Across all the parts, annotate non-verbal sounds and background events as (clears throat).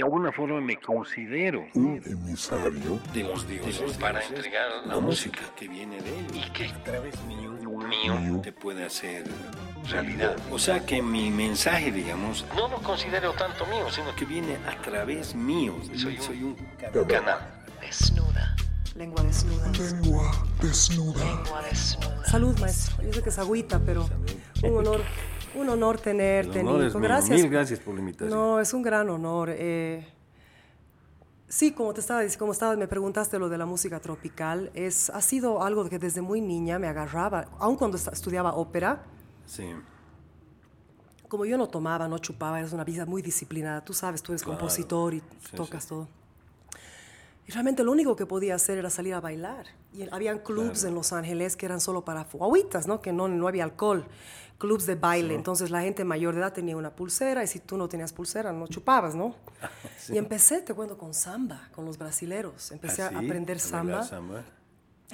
de alguna forma me considero un emisario de los dioses para entregar la música que viene de él y que a través mío, mío te puede hacer realidad. O sea que mi mensaje, digamos, no lo considero tanto mío, sino que viene a través mío. Soy, soy un canal. Desnuda. Lengua desnuda. Lengua desnuda. Lengua desnuda. Salud, maestro. Yo sé que es agüita, pero un honor, un honor tenerte, honor Nico. Gracias. Mil gracias por la invitación. No, es un gran honor. eh. sí, como te estaba diciendo, como estaba, me preguntaste lo de la música tropical, es, ha sido algo que desde muy niña me agarraba, aun cuando estudiaba ópera, Sí, como yo no tomaba, no chupaba, eres una vida muy disciplinada, tú sabes, tú eres Claro. compositor y Sí, tocas sí. todo. Y realmente lo único que podía hacer era salir a bailar. Y habían clubs Claro. en Los Ángeles que eran solo para guaguitas, ¿no? Que no, no había alcohol. Clubs de baile. Entonces la gente mayor de edad tenía una pulsera y si tú no tenías pulsera no chupabas, ¿no? (laughs) Y empecé, te cuento, con samba, con los brasileros. Empecé ¿Ah, a sí? aprender ¿A samba. bailar samba?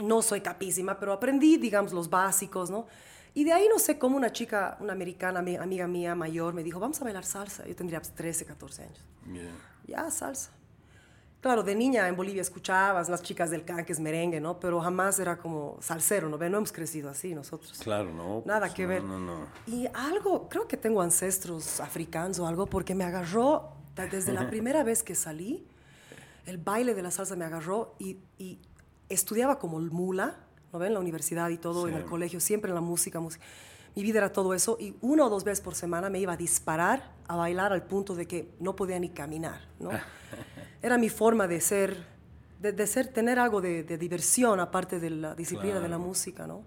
No soy capísima, pero aprendí, digamos, los básicos, ¿no? Y de ahí, no sé, cómo una chica, una americana, ami- amiga mía mayor, me dijo, vamos a bailar salsa. Yo tendría pues, 13, 14 años. Bien. Ya, salsa. Claro, de niña en Bolivia escuchabas las chicas del can, que es merengue, ¿no? Pero jamás era como salsero, ¿no? No hemos crecido así nosotros. Claro, no. Nada pues, que no, ver. No, no. Y algo, creo que tengo ancestros africanos o algo, porque me agarró, desde la (laughs) primera vez que salí, el baile de la salsa me agarró y, y estudiaba como mula, ¿no ven? En la universidad y todo, en el colegio, siempre en la música, música. Mi vida era todo eso y una o dos veces por semana me iba a disparar a bailar al punto de que no podía ni caminar, ¿no? (laughs) Era mi forma de ser, de, de ser, tener algo de, de diversión aparte de la disciplina de la Claro. música, ¿no?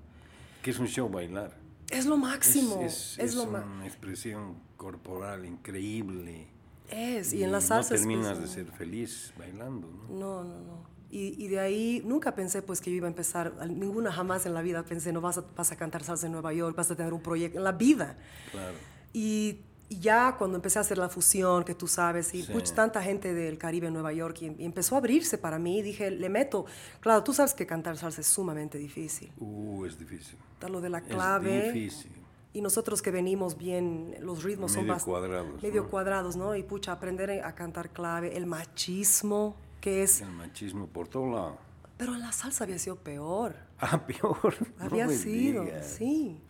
Que es un show bailar. Es lo máximo, Es, es, es lo ma- una expresión corporal increíble. Es, y en la salsa No es terminas de pues, ser feliz bailando, ¿no? No, no, no. Y, y de ahí nunca pensé pues que yo iba a empezar, ninguna jamás en la vida pensé, no vas a, vas a cantar salsa en Nueva York, vas a tener un proyecto en la vida. Claro. Y, y ya cuando empecé a hacer la fusión, que tú sabes, y Sí. puch, tanta gente del Caribe en Nueva York, y, y empezó a abrirse para mí, dije, le meto. Claro, tú sabes que cantar salsa es sumamente difícil. Uh, es difícil. Está lo de la Es clave. difícil. Y nosotros que venimos bien, los ritmos son Medio bast- cuadrados, Medio ¿no? cuadrados, ¿no? Y pucha, aprender a cantar clave, el machismo, que es... El machismo por todo lado. Pero en la salsa había sido peor. Ah, (laughs) peor. no Había me sido, digas. sí.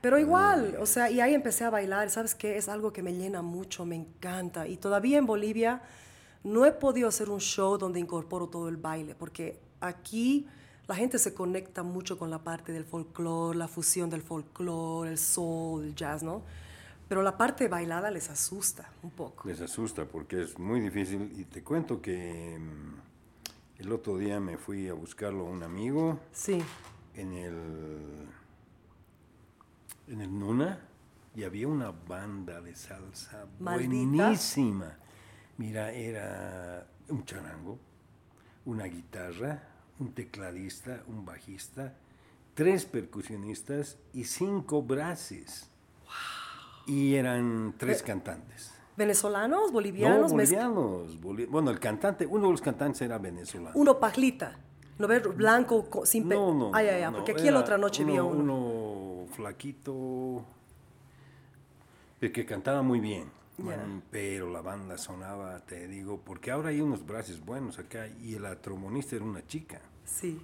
Pero igual, o sea, y ahí empecé a bailar, ¿sabes qué? Es algo que me llena mucho, me encanta. Y todavía en Bolivia no he podido hacer un show donde incorporo todo el baile, porque aquí la gente se conecta mucho con la parte del folclore, la fusión del folclore, el soul, el jazz, ¿no? Pero la parte bailada les asusta un poco. Les asusta porque es muy difícil. Y te cuento que mm, el otro día me fui a buscarlo a un amigo Sí, en el en el Nuna y había una banda de salsa Maldita. buenísima. Mira, era un charango, una guitarra, un tecladista, un bajista, tres percusionistas y cinco brases. Y eran tres cantantes. venezolanos, No, bolivianos, mezc- bolivianos. boli- bueno, el cantante, uno de los cantantes era venezolano. uno pajlita, ¿no ves? Blanco, co- sin No, no. Ay, ay, ay, no, porque aquí la otra noche vi a uno. Uno flaquito, de que cantaba muy bien. pero la banda sonaba, te digo, porque ahora hay unos brazos buenos acá y la trombonista era una chica. Sí.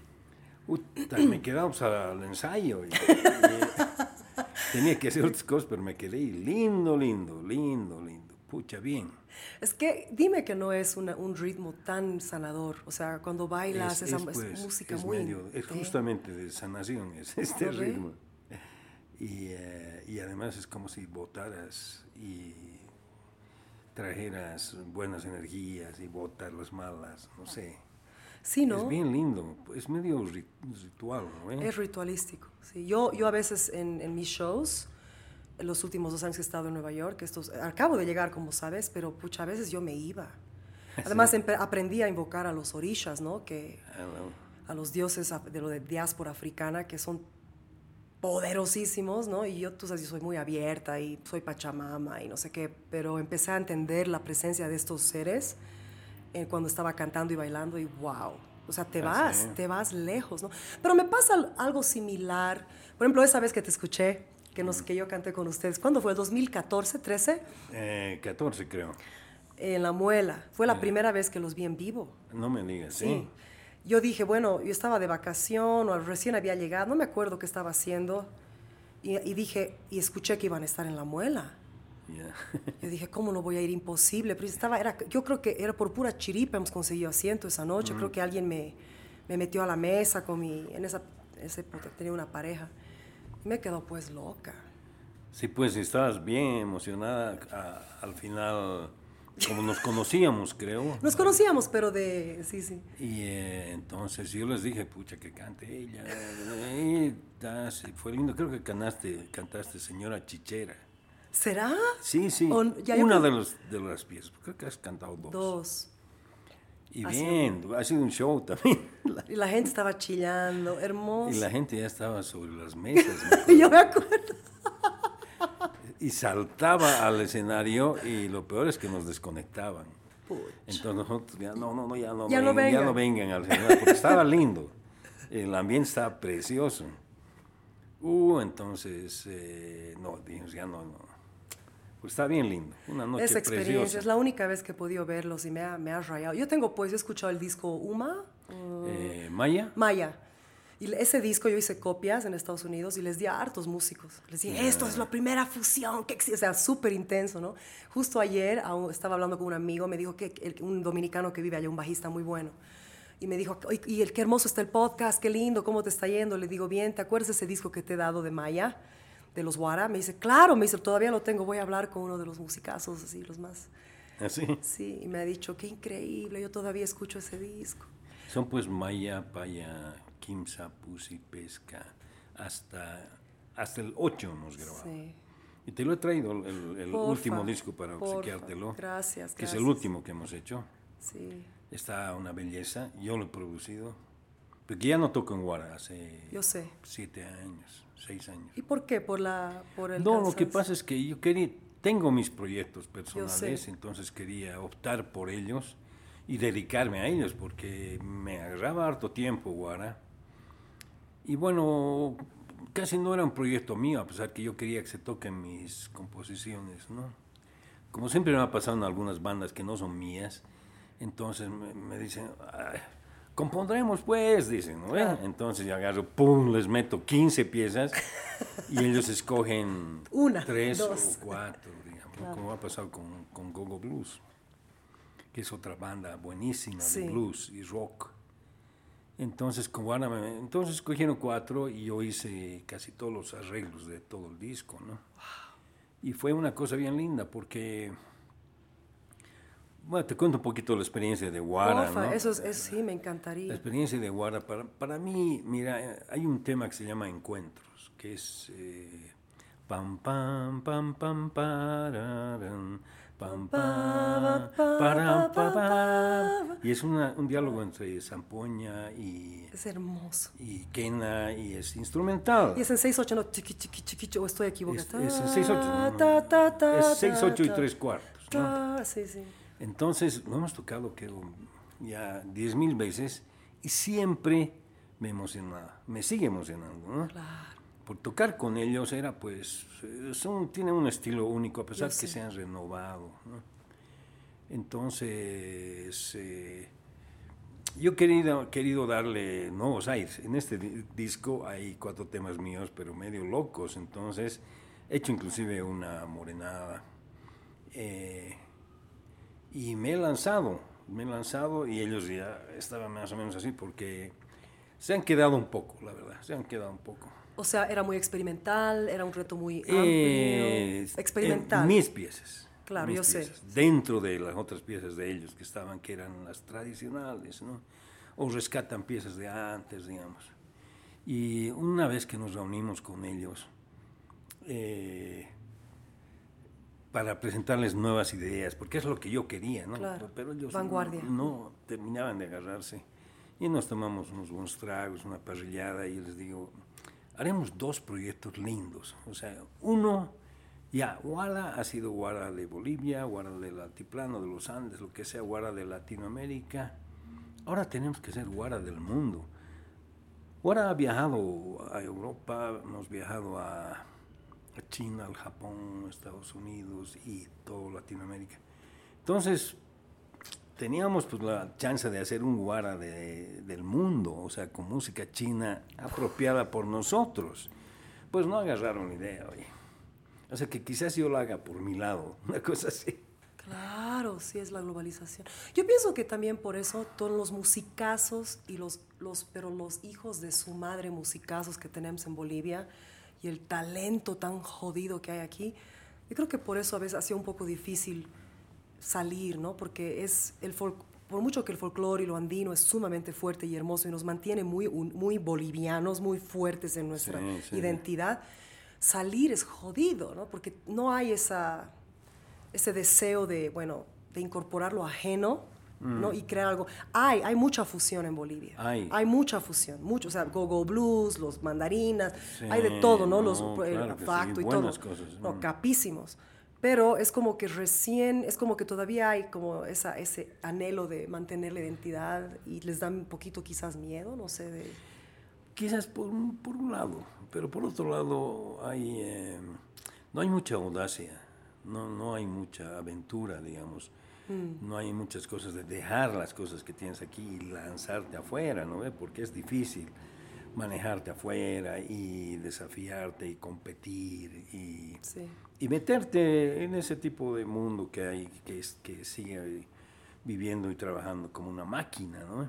Me quedamos al ensayo. y- y tenía que hacer otras cosas, pero me quedé lindo, lindo, lindo, lindo. Pucha, bien. Es que dime que no es una- un ritmo tan sanador. O sea, cuando bailas, Es- esa es, es pues, música es muy. medio- es justamente de sanación, es este ritmo. Y, eh, y además es como si botaras y trajeras buenas energías y botar las malas, no sé. Sí, ¿no? Es bien lindo, es medio ri- ritual, ¿no? eh? Es ritualístico. Sí. Yo, yo a veces en, en mis shows, en los últimos dos años que he estado en Nueva York, estos, acabo de llegar, como sabes, pero pucha, a veces yo me iba. (laughs) Además, empe- aprendí a invocar a los orishas, ¿no? Que, Ah, a los dioses de lo de diáspora africana, que son poderosísimos, ¿no? Y yo, tú sabes, yo soy muy abierta y soy pachamama y no sé qué, pero empecé a entender la presencia de estos seres eh, cuando estaba cantando y bailando y wow. O sea, te Ah, vas, sí. te vas lejos, ¿no? Pero me pasa al- algo similar. Por ejemplo, esa vez que te escuché, que, nos, que yo canté con ustedes, ¿cuándo fue? ¿2014, 13? Eh, 14 creo. En la muela. Fue la primera vez que los vi en vivo. No me digas, sí. Yo dije, bueno, yo estaba de vacación o recién había llegado, no me acuerdo qué estaba haciendo. Y, y dije, y escuché que iban a estar en la muela. (laughs) Yo dije, ¿cómo no voy a ir? Imposible. Pero estaba, era, yo creo que era por pura chiripa hemos conseguido asiento esa noche. Creo que alguien me, me, metió a la mesa con mi... En esa, ese, tenía una pareja. Me quedó pues loca. Sí, pues estabas bien emocionada al final, como nos conocíamos, creo. Nos conocíamos, pero de... Sí, sí. Y eh, entonces yo les dije, pucha, que cante ella. Y, fue lindo. Creo que cantaste, cantaste Señora Chichera. ¿Será? Sí, sí. Una de, los, de las piezas. Creo que has cantado dos. Dos. Y bien, ha sido un show también. (laughs) Y la gente estaba chillando, hermoso. Y la gente ya estaba sobre las mesas. (laughs) Yo me acuerdo. Y saltaba al escenario y lo peor es que nos desconectaban. Entonces nosotros ya no, no, no, ya no, vengan, ya no vengan al escenario, porque estaba (laughs) lindo. El ambiente estaba precioso. Uh, entonces, eh, no, dijimos, ya no, no. Pues está bien lindo, una noche Esa experiencia, es la única vez que he podido verlos y me ha, me ha rayado. Yo tengo, pues, he escuchado el disco Uma. Eh, Maya. Maya. Y ese disco yo hice copias en Estados Unidos y les di a hartos músicos. Les dije, esto es la primera fusión que existe. O sea, súper intenso, ¿no? Justo ayer estaba hablando con un amigo, me dijo que un dominicano que vive allá, un bajista muy bueno. Y me dijo, y el, qué hermoso está el podcast, qué lindo, cómo te está yendo. Le digo, bien, ¿te acuerdas de ese disco que te he dado de Maya? de los Guara, me dice, claro, me dice, todavía lo tengo, voy a hablar con uno de los musicazos, así, los más. ¿Así? ¿Ah, sí, y me ha dicho, qué increíble, yo todavía escucho ese disco. Son pues Maya, Paya, Kimsa, Pusi, Pesca, hasta, hasta el 8 hemos grabado. Sí. Y te lo he traído, el, último disco para obsequiártelo. Gracias, Que es el último que hemos hecho. Sí. Está una belleza, yo lo he producido. Porque ya no toco en Guara hace yo sé. siete años seis años. ¿Y por qué? ¿Por, la, por el No, lo que pasa es que yo quería, tengo mis proyectos personales, entonces quería optar por ellos y dedicarme a ellos, porque me agarraba harto tiempo, Guara. Y bueno, casi no era un proyecto mío, a pesar que yo quería que se toquen mis composiciones, ¿no? Como siempre me ha pasado en algunas bandas que no son mías, entonces me, dicen, compondremos pues, dicen, ¿no? Entonces yo agarro, pum, les meto 15 piezas y ellos escogen (laughs) una, tres o cuatro, digamos, como ha pasado con, con Gogo Blues, que es otra banda buenísima de blues y rock. Entonces, como entonces escogieron cuatro y yo hice casi todos los arreglos de todo el disco, ¿no? Y fue una cosa bien linda porque bueno, te cuento un poquito la experiencia de Guara. ¿no? eso, es, sí, me encantaría. La experiencia de Guara, para, para mí, mira, hay un tema que se llama Encuentros, que es eh, pam, pam, pam, pam, pararan, pam, pam, pam, pam, y es una, un diálogo entre Zampoña y... Es hermoso. Y Kena, y es instrumental. Y es en 6-8, no, chiqui, chiqui, chiqui, o estoy equivocado. Es, es en 6-8, es 6-8 y 3 cuartos. ¿no? Sí, sí. Entonces, lo hemos tocado que ya diez mil veces y siempre me emocionaba, me sigue emocionando, ¿no? Claro. Por tocar con ellos era, pues, son, tienen un estilo único, a pesar que se han renovado, ¿no? Entonces, eh, yo he querido, querido darle nuevos aires. En este disco hay cuatro temas míos, pero medio locos, entonces he hecho inclusive una morenada. Eh, y me he lanzado, me he lanzado y ellos ya estaban más o menos así porque se han quedado un poco, la verdad, se han quedado un poco. O sea, era muy experimental, era un reto muy amplio, eh, experimental. mis piezas. Claro, yo sé. Dentro de las otras piezas de ellos que estaban, que eran las tradicionales, ¿no? O rescatan piezas de antes, digamos. Y una vez que nos reunimos con ellos, eh, para presentarles nuevas ideas, porque es lo que yo quería, ¿no? Claro, Pero ellos vanguardia. No, terminaban de agarrarse. Y nos tomamos unos buenos tragos, una parrillada, y les digo, haremos dos proyectos lindos. O sea, uno, ya, Guara ha sido Guara de Bolivia, Guara del Altiplano, de los Andes, lo que sea, Guara de Latinoamérica. Ahora tenemos que ser Guara del mundo. Guara ha viajado a Europa, hemos viajado a China, al Japón, Estados Unidos y todo Latinoamérica. Entonces, teníamos pues la chance de hacer un guara de, del mundo, o sea, con música china apropiada por nosotros. Pues no agarraron la idea, oye. O sea, que quizás yo lo haga por mi lado, (laughs) una cosa así. Claro, sí es la globalización. Yo pienso que también por eso todos los musicazos y los, los, pero los hijos de su madre musicazos que tenemos en Bolivia y el talento tan jodido que hay aquí, yo creo que por eso a veces ha sido un poco difícil salir, ¿no? Porque es el por mucho que el folclore y lo andino es sumamente fuerte y hermoso y nos mantiene muy, muy bolivianos, muy fuertes en nuestra identidad, salir es jodido, ¿no? Porque no hay esa ese deseo de, bueno, de incorporar lo ajeno, ¿no? Mm. Y crear algo. Hay, hay mucha fusión en Bolivia. Hay. Hay mucha fusión, mucho. O sea, go-go blues, los mandarinas, hay de todo, ¿no? Los el facto y todo. Cosas, no, capísimos. Pero es como que recién, es como que todavía hay como esa, ese anhelo de mantener la identidad y les da un poquito quizás miedo, no sé, de... Quizás por, por un lado, pero por otro lado hay, eh, no hay mucha audacia no, no hay mucha aventura, digamos. Mm. No hay muchas cosas de dejar las cosas que tienes aquí y lanzarte afuera, ¿no? Porque es difícil manejarte afuera y desafiarte y competir y, y meterte en ese tipo de mundo que hay, que, es, que sigue viviendo y trabajando como una máquina, ¿no?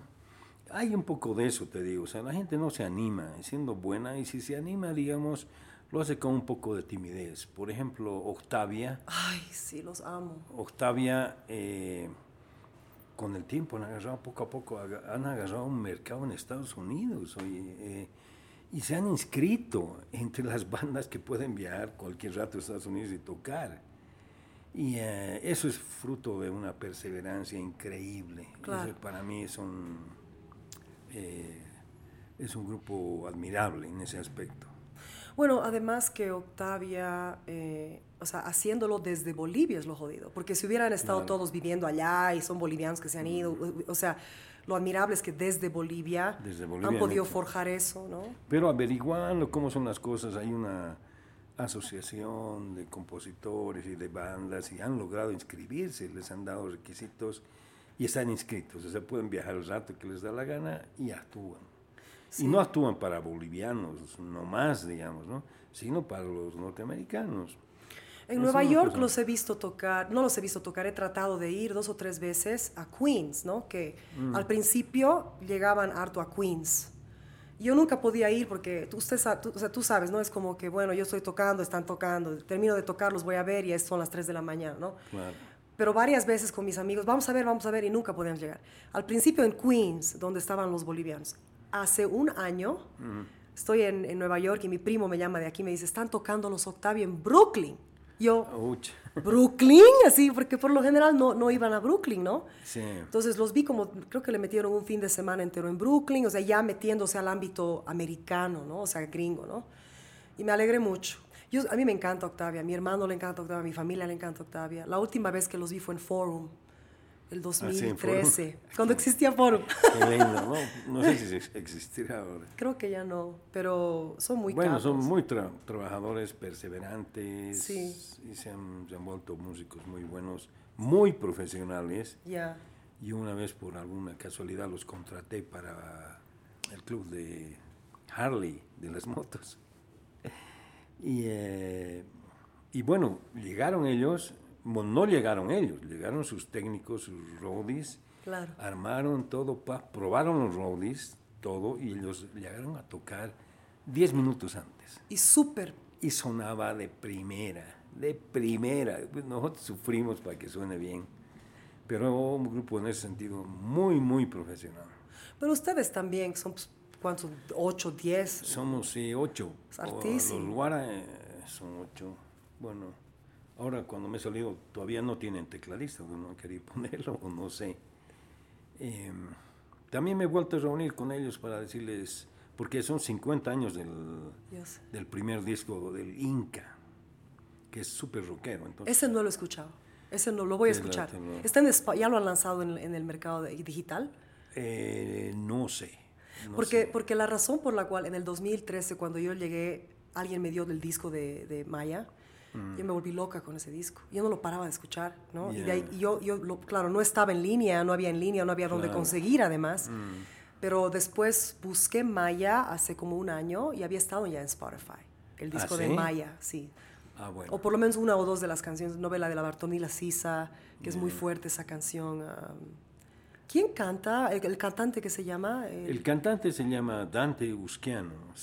Hay un poco de eso, te digo, o sea, la gente no se anima, siendo buena, y si se anima, digamos, lo hace con un poco de timidez. Por ejemplo, Octavia. Ay, sí, los amo. Octavia, eh, con el tiempo han agarrado poco a poco, han agarrado un mercado en Estados Unidos eh, y se han inscrito entre las (laughs) bandas que pueden viajar cualquier rato a Estados Unidos y tocar. Y eh, eso es fruto de una perseverancia increíble. para mí es un, es un grupo admirable en ese aspecto. Bueno, además que Octavia, eh, o sea, haciéndolo desde Bolivia es lo jodido, porque si hubieran estado todos viviendo allá y son bolivianos que se han ido, o sea, lo admirable es que desde Bolivia, han podido forjar eso, ¿no? Pero averiguando cómo son las cosas, hay una asociación de compositores y de bandas y han logrado inscribirse, les han dado requisitos y están inscritos, o sea, pueden viajar el rato que les da la gana y actúan. Y no actúan para bolivianos, no más, digamos, ¿no? sino para los norteamericanos. En Nueva York los he visto tocar, no los he visto tocar, he tratado de ir dos o tres veces a Queens, ¿no? Que mm. al principio llegaban harto a Queens. Yo nunca podía ir porque tú, usted, o sea, tú sabes, ¿no? Es como que, bueno, yo estoy tocando, están tocando, termino de tocar, los voy a ver y son las 3 de la mañana, ¿no? Claro. Pero varias veces con mis amigos, vamos a ver, vamos a ver, y nunca podían llegar. Al principio en Queens, donde estaban los bolivianos hace un año, estoy en, Nueva York y mi primo me llama de aquí y me dice, están tocando los Octavia en Brooklyn. Yo, Brooklyn, así, porque por lo general no, no iban a Brooklyn, ¿no? Sí. Entonces los vi como, creo que le metieron un fin de semana entero en Brooklyn, o sea, ya metiéndose al ámbito americano, ¿no? O sea, gringo, ¿no? Y me alegré mucho. Yo, a mí me encanta Octavia, a mi hermano le encanta Octavia, a mi familia le encanta Octavia. La última vez que los vi fue en Forum el 2013, ah, (laughs) cuando existía Forum. (laughs) Qué lindo, ¿no? (laughs) No sé si existirá ahora. Creo que ya no, pero son muy Bueno, son muy trabajadores, perseverantes, y se han, vuelto músicos muy buenos, muy profesionales. Ya. Y una vez por alguna casualidad los contraté para el club de Harley, de las motos. Y, eh, y bueno, llegaron ellos no llegaron ellos, llegaron sus técnicos, sus roadies, armaron todo, probaron los roadies, todo, y ellos llegaron a tocar 10 minutos antes. Y súper. Y sonaba de primera, de primera. Nosotros sufrimos para que suene bien, pero un grupo en ese sentido muy, muy profesional. Pero ustedes también son, pues, ¿cuántos? ¿8, 10? Somos, sí, 8. Los Luara eh, son 8. Bueno Ahora, cuando me he salido, todavía no tienen tecladista, no quería ponerlo, o no sé. Em, también me he vuelto a reunir con ellos para decirles, porque son 50 años del, del primer disco del Inca, que es súper rockero. Entonces, Ese no lo he escuchado, ese no lo voy a escuchar. ¿Está en ¿Ya lo han lanzado en, el mercado digital? Eh, no sé. porque, porque la razón por la cual en el 2013, cuando yo llegué, alguien me dio el disco de, de Maya, Yo me volví loca con ese disco. Yo no lo paraba de escuchar, ¿no? Y de ahí, yo, yo lo, claro, no estaba en línea, no había en línea, no había dónde conseguir además. Mm. Pero después busqué Maya hace como un año y había estado ya en Spotify. El disco ¿Ah, de Maya, sí. Ah, bueno. O por lo menos una o dos de las canciones. Novela de la Bartonila Sisa, que es muy fuerte esa canción. ¿Quién canta? El, cantante que se llama. El... cantante se llama Dante Usquiano.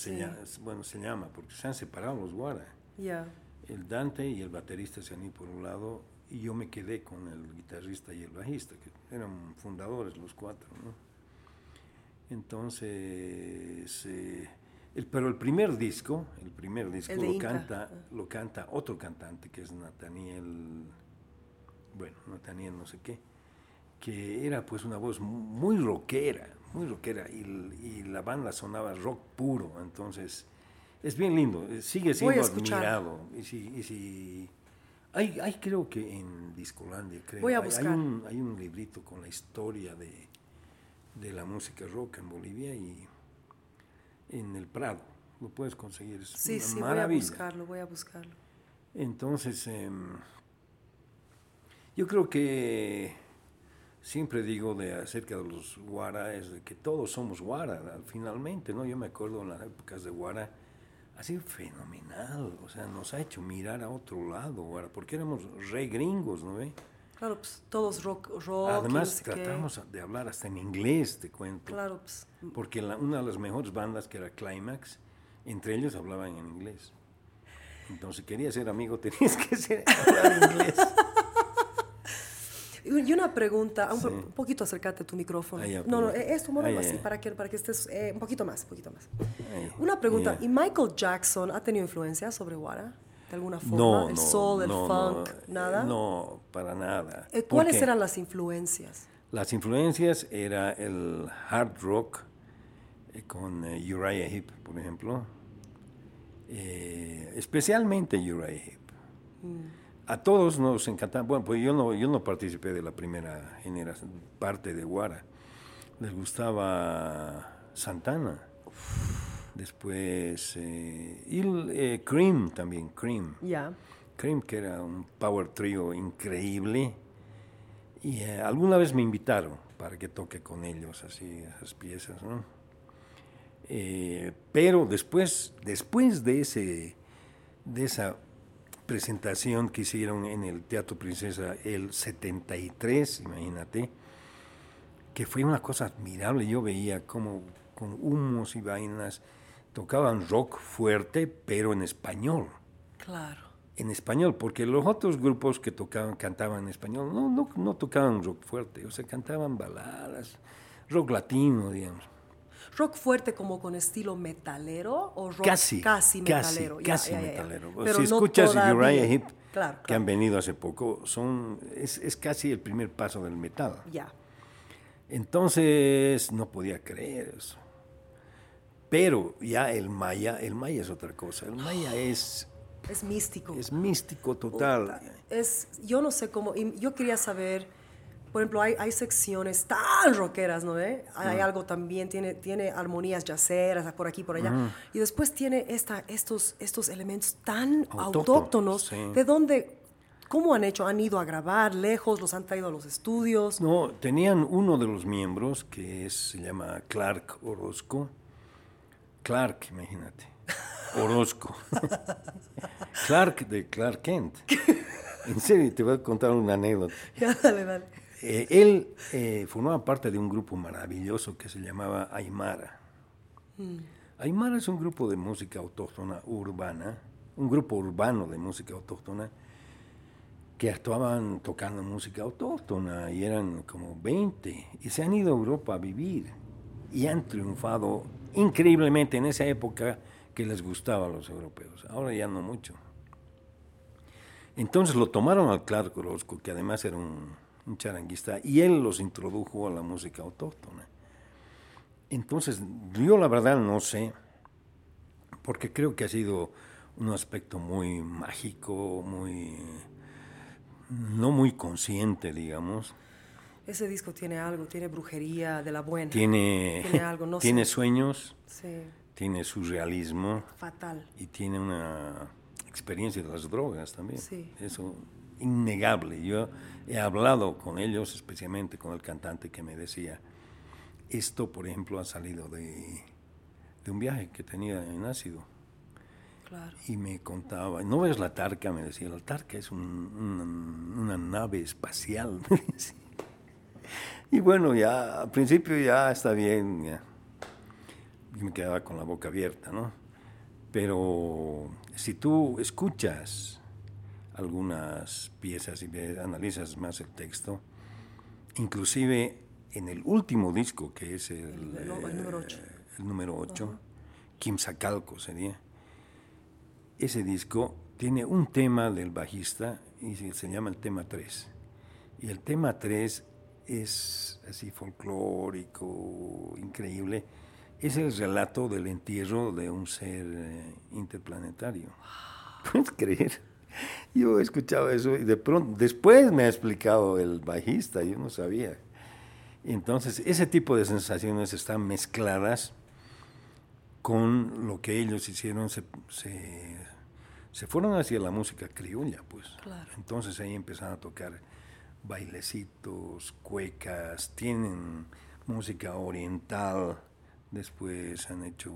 bueno, se llama porque se han separado los Guara. Ya. El Dante y el baterista se han ido por un lado y yo me quedé con el guitarrista y el bajista, que eran fundadores los cuatro. ¿no? Entonces, eh, el, pero el primer disco, el primer disco lo canta, lo canta otro cantante que es Nathaniel, bueno, Nathaniel no sé qué que era pues una voz muy rockera, muy rockera, y, la banda sonaba rock puro, entonces es bien lindo, eh, sigue siendo admirado. Y si, y si, hay, hay creo que en Discolandia, creo, Voy a buscar. Hay, un, hay un librito con la historia de, de la música rock en Bolivia y en el Prado, lo puedes conseguir, es sí, una sí, maravilla. voy a buscarlo, voy a buscarlo. Entonces, em, yo creo que siempre digo de acerca de los Guara es de que todos somos Guara, finalmente, ¿no? Yo me acuerdo en las épocas de Guara, ha sido fenomenal, o sea, nos ha hecho mirar a otro lado, Guara, porque éramos re gringos, ¿no ve? Claro, pues todos rock, rock Además, tratamos de hablar hasta en inglés, te cuento. Claro, pues. Porque una de las mejores bandas, que era Climax, entre ellos hablaban en inglés. Entonces, si querías ser amigo, (laughs) tenías que ser, hablar inglés. Y una pregunta, un, poquito acércate a tu micrófono. no, no, esto, muévelo así, para que, para que estés eh, un poquito más, un poquito más. Una pregunta, ¿y Michael Jackson ha tenido influencia sobre Wara? De alguna forma, no, el soul, el funk, nada. No, para nada. Eh, ¿Cuáles eran las influencias? Las influencias era el hard rock eh, con Uriah Heep, por ejemplo. especialmente Uriah Heep. Mm a todos nos encantaba. Bueno, pues yo no, yo no participé de la primera generación, parte de Guara. Les gustaba Santana. Después, eh, y eh, Cream también, Cream. Ya. Cream, que era un power trio increíble. Y eh, alguna vez me invitaron para que toque con ellos así esas piezas, ¿no? pero después, después de ese, de esa presentación que hicieron en el Teatro Princesa el 73, imagínate, que fue una cosa admirable. Yo veía como con humos y vainas tocaban rock fuerte, pero en español. Claro. En español, porque los otros grupos que tocaban, cantaban en español, no, no, no tocaban rock fuerte, o sea, cantaban baladas, rock latino, digamos rock fuerte como con estilo metalero o rock casi, casi metalero. Casi, casi metalero. si escuchas Uriah Heep, que han venido hace poco, son, es, es, casi el primer paso del metal. Ya. Entonces no podía creer eso. Pero ya el maya, el maya es otra cosa. El maya (gasps) es es místico. Es místico total. Es, yo no sé cómo, yo quería saber por ejemplo, hay, hay secciones tan rockeras, ¿no? Hay algo también, tiene, tiene armonías yaceras por aquí, por allá. Y después tiene esta, estos, estos elementos tan autóctonos. ¿De dónde, cómo han hecho? ¿Han ido a grabar lejos? ¿Los han traído a los estudios? No, tenían uno de los miembros que es, se llama Clark Orozco. Clark, imagínate. (laughs) Orozco. Clark de Clark Kent. (laughs) En serio, te voy a contar una anécdota. Ya, dale, dale. Eh, él eh, formaba parte de un grupo maravilloso que se llamaba Aymara. Mm. Aymara es un grupo de música autóctona urbana, un grupo urbano de música autóctona que actuaban tocando música autóctona y eran como 20 y se han ido a Europa a vivir y han triunfado increíblemente en esa época que les gustaba a los europeos. Ahora ya no mucho. Entonces lo tomaron al Clark Orozco, que además era un un charanguista, y él los introdujo a la música autóctona. Entonces, yo la verdad no sé, porque creo que ha sido un aspecto muy mágico, muy no muy consciente, digamos. Ese disco tiene algo, tiene brujería de la buena. Tiene, tiene algo, no (laughs) tiene sueños, sí. tiene surrealismo. Fatal. Y tiene una experiencia de las drogas también. Sí. Eso, innegable. Yo he hablado con ellos, especialmente con el cantante que me decía, esto, por ejemplo, ha salido de, de un viaje que tenía en ácido. Claro. Y me contaba, no ves la Tarca, me decía, la Tarca es una, nave espacial. (laughs) y bueno, ya al principio ya está bien, ya. me quedaba con la boca abierta, ¿no? Pero si tú escuchas algunas piezas y analizas más el texto, inclusive en el último disco, que es el, número 8, eh, Kim Sacalco sería, ese disco tiene un tema del bajista y se llama el tema 3. Y el tema 3 es así folclórico, increíble. Es el relato del entierro de un ser eh, interplanetario. ¿Puedes creer? (laughs) Yo he escuchado eso y de pronto, después me ha explicado el bajista, yo no sabía. Entonces, ese tipo de sensaciones están mezcladas con lo que ellos hicieron, se, se, fueron hacia la música criolla, pues. Entonces ahí empezaron a tocar bailecitos, cuecas, tienen música oriental, después han hecho,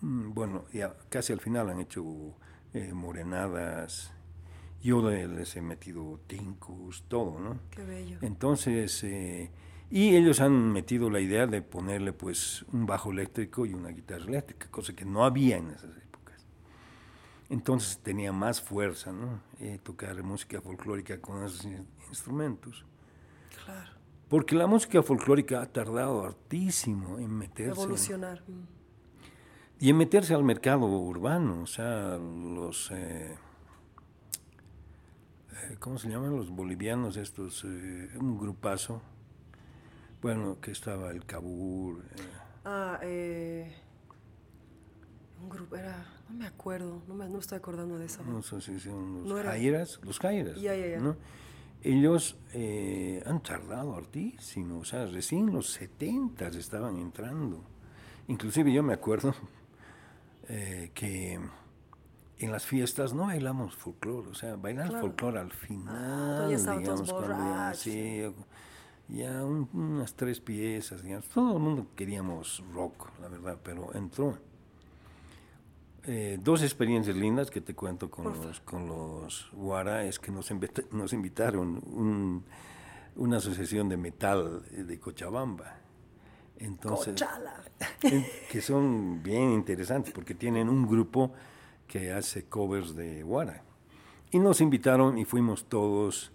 mm, bueno, ya casi al final han hecho eh, morenadas, yo les he metido tincus, todo, ¿no? Qué bello. Entonces, eh, y ellos han metido la idea de ponerle pues un bajo eléctrico y una guitarra eléctrica, cosa que no había en esas épocas. Entonces tenía más fuerza, ¿no? Eh, tocar música folclórica con esos instrumentos. Claro. Porque la música folclórica ha tardado hartísimo en meterse. Evolucionar. Y en meterse al mercado urbano, o sea, los... Eh, eh, ¿Cómo se llaman los bolivianos estos? un grupazo bueno, que estaba el Cabur. Eh. Ah, eh, un grupo, era, no me acuerdo, no me, no estoy acordando de eso. No sé si son los Jairas, los Jairas. Ya, ya, ya. ¿no? Ellos eh, han tardado hartísimo, o sea, recién los 70 estaban entrando. Inclusive yo me acuerdo eh, que en las fiestas no bailamos folclore, o sea, bailamos folclore al final, ah, digamos, cuando, sí, ya unas tres piezas, digamos. todo el mundo queríamos rock, la verdad, pero entró. Eh, dos experiencias lindas que te cuento con los, con los Guara es que nos, nos invitaron una asociación de metal de Cochabamba. Entonces, que son bien interesantes porque tienen un grupo que hace covers de Guara. Y nos invitaron y fuimos todos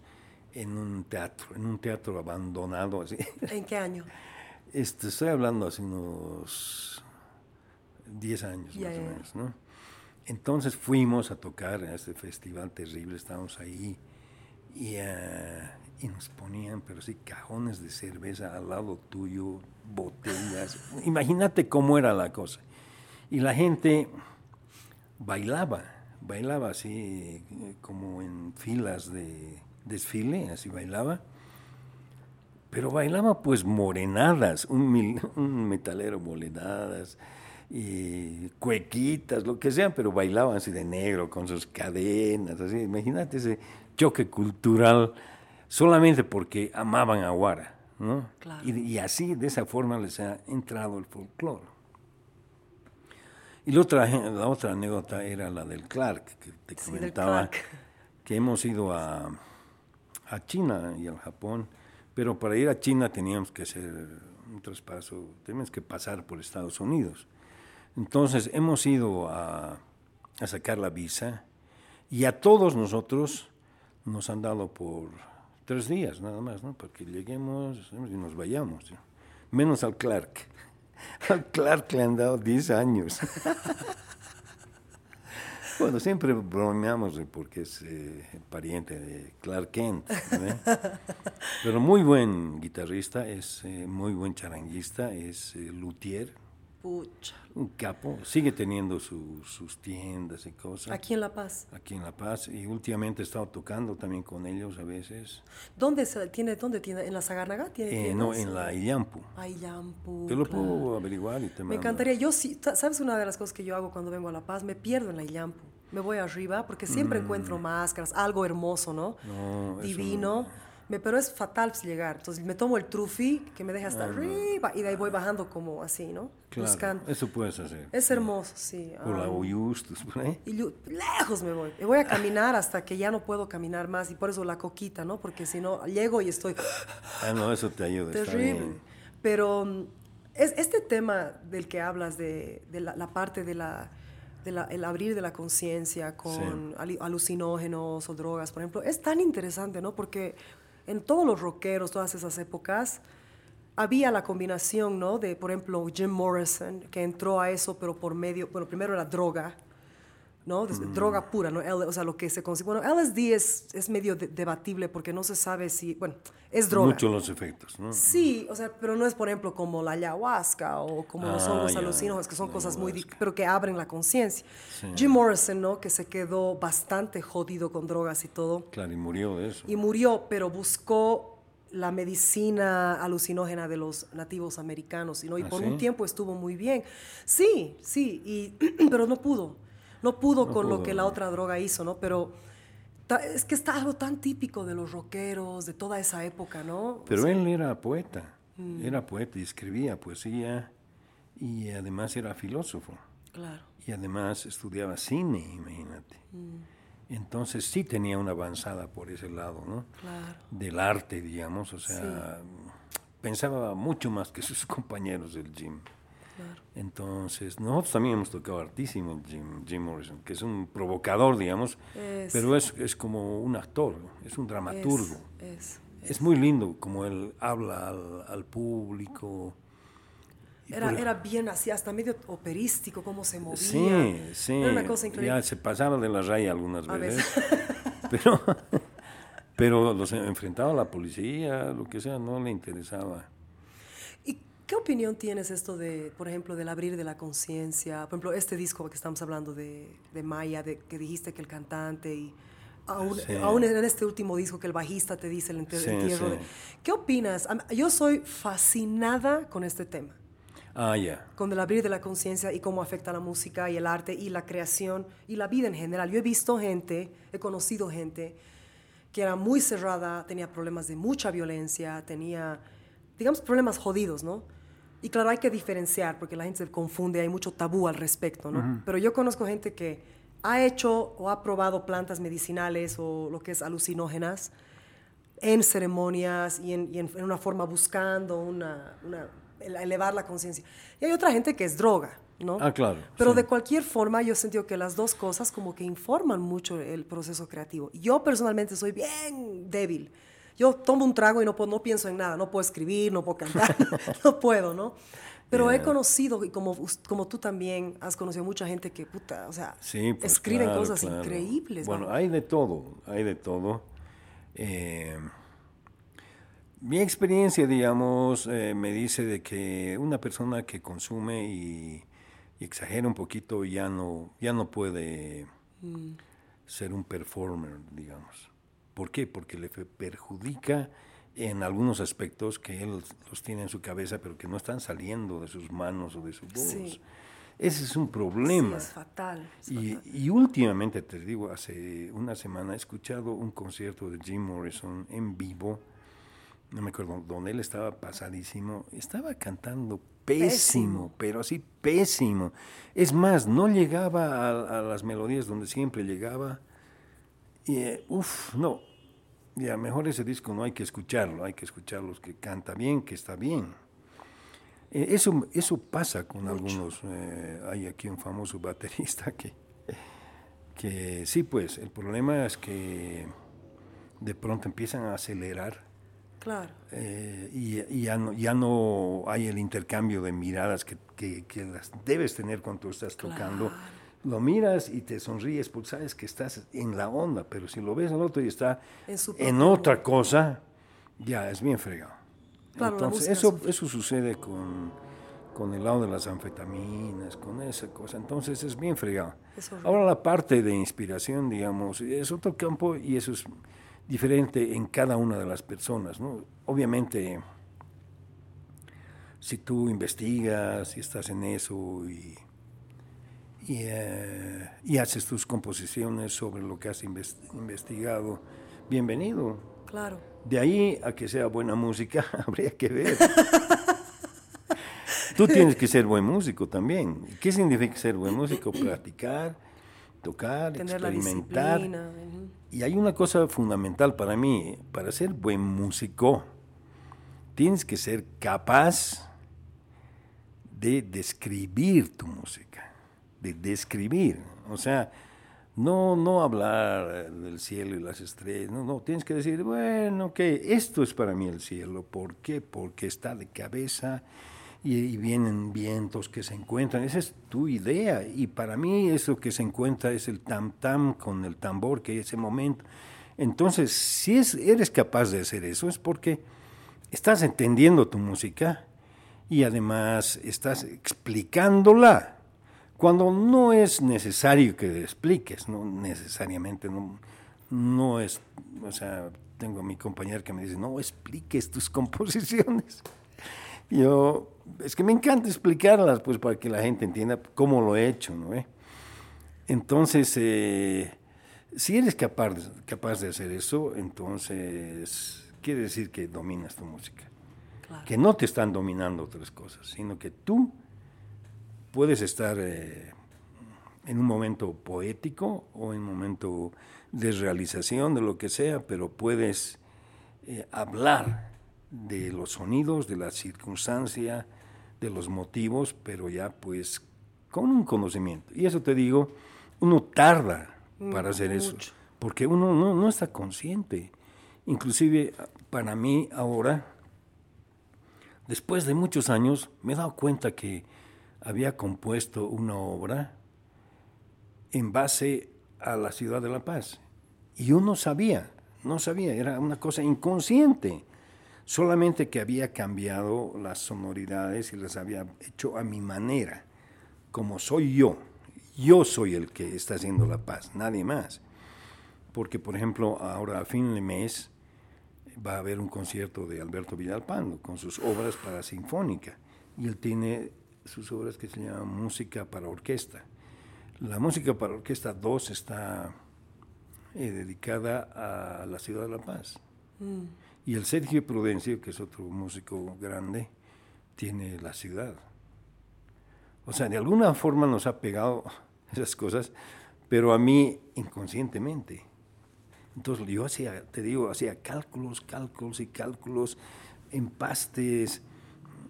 en un teatro, en un teatro abandonado. Así. ¿En qué año? Este, estoy hablando hace unos 10 años más o menos, ¿no? Entonces fuimos a tocar a este festival terrible, estábamos ahí y, eh, y, nos ponían, pero sí, cajones de cerveza al lado tuyo, botellas. Imagínate cómo era la cosa. Y la gente bailaba, bailaba así como en filas de desfile, así bailaba. Pero bailaba pues morenadas, (laughs) un, metalero morenadas, y cuequitas, lo que sea, pero bailaban así de negro, con sus cadenas, así. Imagínate ese choque cultural solamente porque amaban a Guara, ¿no? Y, así, de esa forma, les ha entrado el folclore. Y la otra, la otra anécdota era la del Clark, que te comentaba, que hemos ido a, a China y al Japón, pero para ir a China teníamos que hacer un traspaso, teníamos que pasar por Estados Unidos. Entonces hemos ido a, a sacar la visa y a todos nosotros nos han dado por tres días nada más, ¿no? Para que lleguemos y nos vayamos. Menos al Clark. (laughs) Al Clark le han dado 10 años. (laughs) Bueno, siempre bromeamos porque es eh, pariente de Clark Kent. Pero muy buen guitarrista, es eh, muy buen charanguista, es eh, luthier. Pucha. Un capo. Sigue teniendo sus tiendas y cosas. Aquí en La Paz. Aquí en La Paz. Y últimamente he estado tocando también con ellos a veces. ¿Dónde tiene? ¿Dónde tiene? ¿En la Sagarnaga tiene? no, en la Illampu. Ah. Te lo puedo averiguar y te Me encantaría. Yo sí, ¿sabes una de las cosas que yo hago cuando vengo a La Paz? Me pierdo en la Illampu me voy arriba porque siempre Mm. encuentro máscaras, algo hermoso, ¿no? No, eso Divino. Pero es fatal llegar. Entonces me tomo el trufi que me deja hasta arriba y de ahí voy bajando como así, ¿no? Claro, Buscando. eso puedes hacer. Es hermoso, sí. Por la Uyustus, por ahí. y lejos me voy. Me voy a caminar hasta que ya no puedo caminar más y por eso la coquita, ¿no? Porque si no, llego y estoy Ah, no, eso te ayuda. terrible. Pero mm, es, este tema del que hablas, de, de la, la parte de la, de la- el abrir de la conciencia con alucinógenos o drogas, por ejemplo, es tan interesante, ¿no? Porque en todos los rockeros, todas esas épocas, había la combinación, ¿no? De, por ejemplo, Jim Morrison, que entró a eso, pero por medio, bueno, primero era droga, ¿no? Mm. Droga pura, ¿no? L- o sea, lo que se consigue. Bueno, LSD es, es medio de- debatible porque no se sabe si, bueno, es droga. Muchos los efectos, ¿no? Sí, o sea, pero no es, por ejemplo, como la ayahuasca o como los Ah, hongos ya, alucinógenos, que son la cosas muy, ayahuasca. pero que abren la conciencia. Jim Morrison, ¿no? Que se quedó bastante jodido con drogas y todo, Claro, y murió de eso. y murió, pero buscó la medicina alucinógena de los nativos americanos, ¿no? Y ¿Ah, por sí? un tiempo estuvo muy bien. Sí, sí, y, (clears throat) pero no pudo. No pudo No con lo que la otra droga hizo, ¿no? Pero es que está algo tan típico de los rockeros, de toda esa época, ¿no? Pero él era poeta, Mm. era poeta y escribía poesía y además era filósofo Claro. y además estudiaba cine, imagínate. Entonces sí tenía una avanzada por ese lado, ¿no? Claro. Del arte, digamos, o sea, pensaba mucho más que sus (laughs) compañeros del gym. Entonces, nosotros también hemos tocado hartísimo Jim, Jim Morrison, que es un provocador, digamos, Es. pero es, es como un actor, es un dramaturgo. Es, Es muy lindo como él habla al, al público. Era, era bien así, hasta medio operístico, cómo se movía. Sí, sí. Era una cosa increíble. Ya se pasaba de la raya algunas veces. (laughs) Pero, (laughs) pero los enfrentaba a la policía, lo que sea, no le interesaba. ¿Y qué opinión tienes esto de, por ejemplo, del abrir de la conciencia? Por ejemplo, este disco que estamos hablando de, de Maya, de, que dijiste que el cantante y aún, Sí. aún en este último disco que el bajista te dice el Sí, entierro. sí. de- ¿Qué opinas? Yo soy fascinada con este tema. Ah, ya. con el abrir de la conciencia y cómo afecta la música y el arte y la creación y la vida en general. Yo he visto gente, he conocido gente que era muy cerrada, tenía problemas de mucha violencia, tenía, digamos, problemas jodidos, ¿no? Y claro, hay que diferenciar porque la gente se confunde, hay mucho tabú al respecto, ¿no? Pero yo conozco gente que ha hecho o ha probado plantas medicinales o lo que es alucinógenas en ceremonias y en, y en- en una forma buscando una, una- el- elevar la conciencia. Y hay otra gente que es droga, ¿no? Ah, claro, Pero sí. de cualquier forma yo he sentido que las dos cosas como que informan mucho el proceso creativo. Yo personalmente soy bien débil. Yo tomo un trago y no, puedo- no pienso en nada, no puedo escribir, no puedo cantar, (laughs) no puedo, ¿no? Pero he conocido, y como, como tú también has conocido mucha gente que, puta, o sea, Sí, pues, escriben claro, cosas claro. increíbles. Bueno, ¿no? hay de todo, hay de todo. Eh, mi experiencia, digamos, eh, me dice de que una persona que consume y, y exagera un poquito ya no, ya no puede Mm. ser un performer, digamos. ¿Por qué? Porque le perjudica en algunos aspectos que él los tiene en su cabeza, pero que no están saliendo de sus manos o de su voz. Sí. Ese es un Sí, problema. es fatal. es Y, fatal. y últimamente, te digo, hace una semana he escuchado un concierto de Jim Morrison en vivo, no me acuerdo, donde él estaba pasadísimo, estaba cantando pésimo, Pésimo. pero así pésimo. Es más, no llegaba a, a las melodías donde siempre llegaba. Y, eh, uf, no, ya mejor ese disco no hay que escucharlo, hay que escuchar los que canta bien, que está bien. Eh, Eso, eso pasa con algunos. eh, hay aquí un famoso baterista que, que sí, pues el problema es que de pronto empiezan a acelerar Claro. eh, y, y ya, no, ya no hay el intercambio de miradas que, que- que las debes tener cuando tú estás tocando. Lo miras y te sonríes porque sabes que estás en la onda, pero si lo ves al otro y está En otra cosa, ya es bien fregado. Claro, la Entonces, eso, eso sucede con, con el lado de las anfetaminas, con esa cosa. Entonces es bien fregado. Es. Ahora la parte de inspiración, digamos, es otro campo y eso es diferente en cada una de las personas. ¿no? Obviamente, si tú investigas y estás en eso y, y, eh, y, haces tus composiciones sobre lo que has investigado, bienvenido. Claro. De ahí a que sea buena música, (laughs) habría que ver. (laughs) Tú tienes que ser buen músico también. ¿Qué significa ser buen músico? (clears throat) Practicar, tocar, experimentar. Y hay una cosa fundamental para mí, para ser buen músico, tienes que ser capaz de describir tu música, de describir. O sea, no, no hablar del cielo y las estrellas, no, no, tienes que decir, bueno, que esto es para mí el cielo. ¿Por qué? Porque está de cabeza y, vienen vientos que se encuentran. Esa es tu idea. Y para mí eso que se encuentra es el tam-tam con el tambor que ese momento. Entonces, si es, eres capaz de hacer eso, es porque estás entendiendo tu música y además estás explicándola. Cuando no es necesario que expliques, no necesariamente, no, no es, o sea, tengo a mi compañero que me dice, no expliques tus composiciones. (laughs) Yo, es que me encanta explicarlas, pues, para que la gente entienda cómo lo he hecho, ¿no? Entonces, eh, si eres capaz, capaz de hacer eso, entonces quiere decir que dominas tu música. Que no te están dominando otras cosas, sino que tú puedes estar eh, en un momento poético o en un momento de realización, de lo que sea, pero puedes eh, hablar de los sonidos, de la circunstancia, de los motivos, pero ya pues con un conocimiento. Y eso te digo, uno tarda para hacer eso, porque uno no, no está consciente. Inclusive para mí ahora, después de muchos años, me he dado cuenta que había compuesto una obra en base a la ciudad de La Paz. Y yo no sabía, no sabía, era una cosa inconsciente solamente que había cambiado las sonoridades y las había hecho a mi manera, como soy yo. Yo soy el que está haciendo la paz, nadie más. Porque, por ejemplo, ahora a fin de mes va a haber un concierto de Alberto Villalpando con sus obras para sinfónica. Y él tiene sus obras que se llaman Música para Orquesta. La música para orquesta 2 está eh, dedicada a la ciudad de La Paz. Mm. Y el Sergio Prudencio, que es otro músico grande, tiene la ciudad. O sea, de alguna forma nos ha pegado (laughs) esas cosas, pero a mí inconscientemente. Entonces yo hacía, te digo, hacía cálculos, cálculos y cálculos, empastes,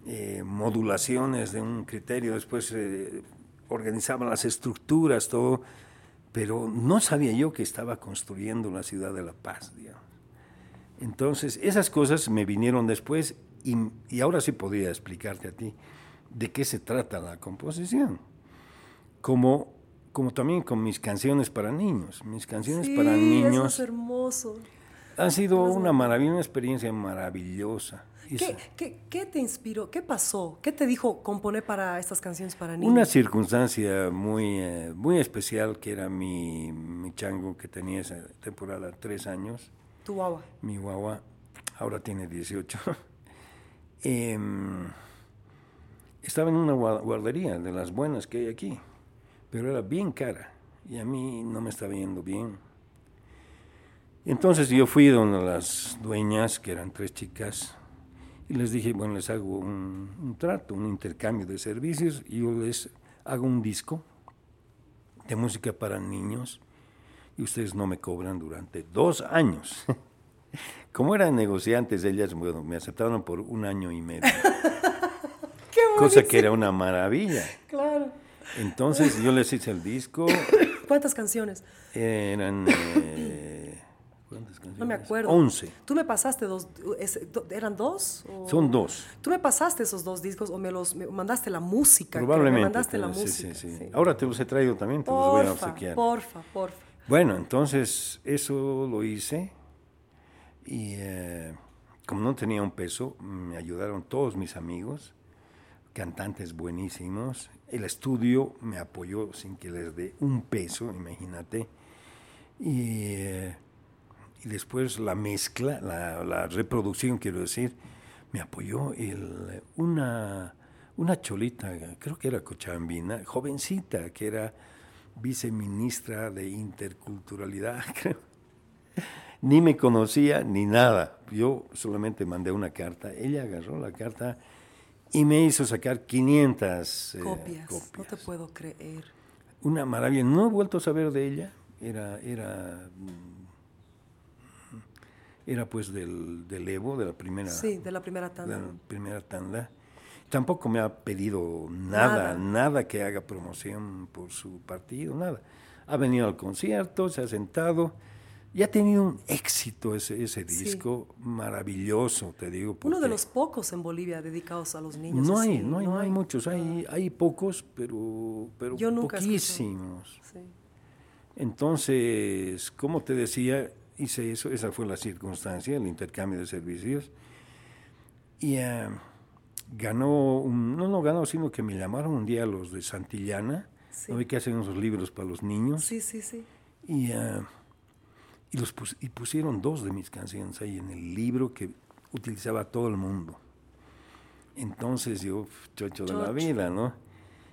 eh, modulaciones de un criterio, después eh, organizaba las estructuras, todo, pero no sabía yo que estaba construyendo la ciudad de La Paz, digamos. Entonces, esas cosas me vinieron después y, ahora sí podría explicarte a ti de qué se trata la composición. Como, como también con mis canciones para niños. Mis canciones para niños. Eso es hermoso. Ha sido una maravilla, una experiencia maravillosa. ¿Qué, qué, te inspiró? ¿Qué pasó? ¿Qué te dijo componer para estas canciones para niños? Una circunstancia muy, eh, muy especial que era mi, mi chango que tenía esa temporada, tres años tu guagua. Mi guagua ahora tiene 18. (laughs) Em, estaba en una guardería de las buenas que hay aquí, pero era bien cara y a mí no me estaba yendo bien. Entonces yo fui donde las dueñas, que eran tres chicas, y les dije, bueno, les hago un, un trato, un intercambio de servicios, y yo les hago un disco de música para niños y ustedes no me cobran durante dos años. (laughs) Como eran negociantes, ellas bueno, me aceptaron por un año y medio. (laughs) Qué cosa que era una maravilla. Claro. Entonces yo les hice el disco. (coughs) ¿Cuántas canciones? Eran... Eh, ¿Cuántas canciones? No me acuerdo. Once. ¿Tú me pasaste dos? ¿Eran dos? Son dos. ¿Tú me pasaste esos dos discos o me los mandaste la música? Probablemente. Me mandaste la sí, música. Sí, sí. Ahora te los he traído también, te los voy a obsequiar. Porfa, porfa. Bueno, entonces eso lo hice y eh, como no tenía un peso, me ayudaron todos mis amigos, cantantes buenísimos. El estudio me apoyó sin que les dé un peso, imagínate. Y, eh, y después la mezcla, la, la, reproducción, quiero decir, me apoyó el, una, una cholita, creo que era cochambina, jovencita, que era viceministra de interculturalidad, (laughs) creo. Ni me conocía ni nada. Yo solamente mandé una carta. Ella agarró la carta y me hizo sacar 500 eh, copias. No te puedo creer. Una maravilla. No he vuelto a saber de ella. Era, era, era pues del, del Evo, de la primera. Sí, de la primera tanda. De la primera tanda. Tampoco me ha pedido nada, nada, que haga promoción por su partido, nada. Ha venido al concierto, se ha sentado y ha tenido un éxito ese, ese disco maravilloso, te digo. Uno de los pocos en Bolivia dedicados a los niños. No hay, no hay, no hay, muchos, hay, hay pocos, pero, pero poquísimos. Entonces, como te decía, hice eso, esa fue la circunstancia, el intercambio de servicios. Y... Uh, ganó, no, no ganó, sino que me llamaron un día los de Santillana, sí. ¿no? que hacen esos libros para los niños. Sí, sí, sí. Y, uh, y, los y pusieron dos de mis canciones ahí en el libro que utilizaba todo el mundo. Entonces yo, chocho de la vida, ¿no?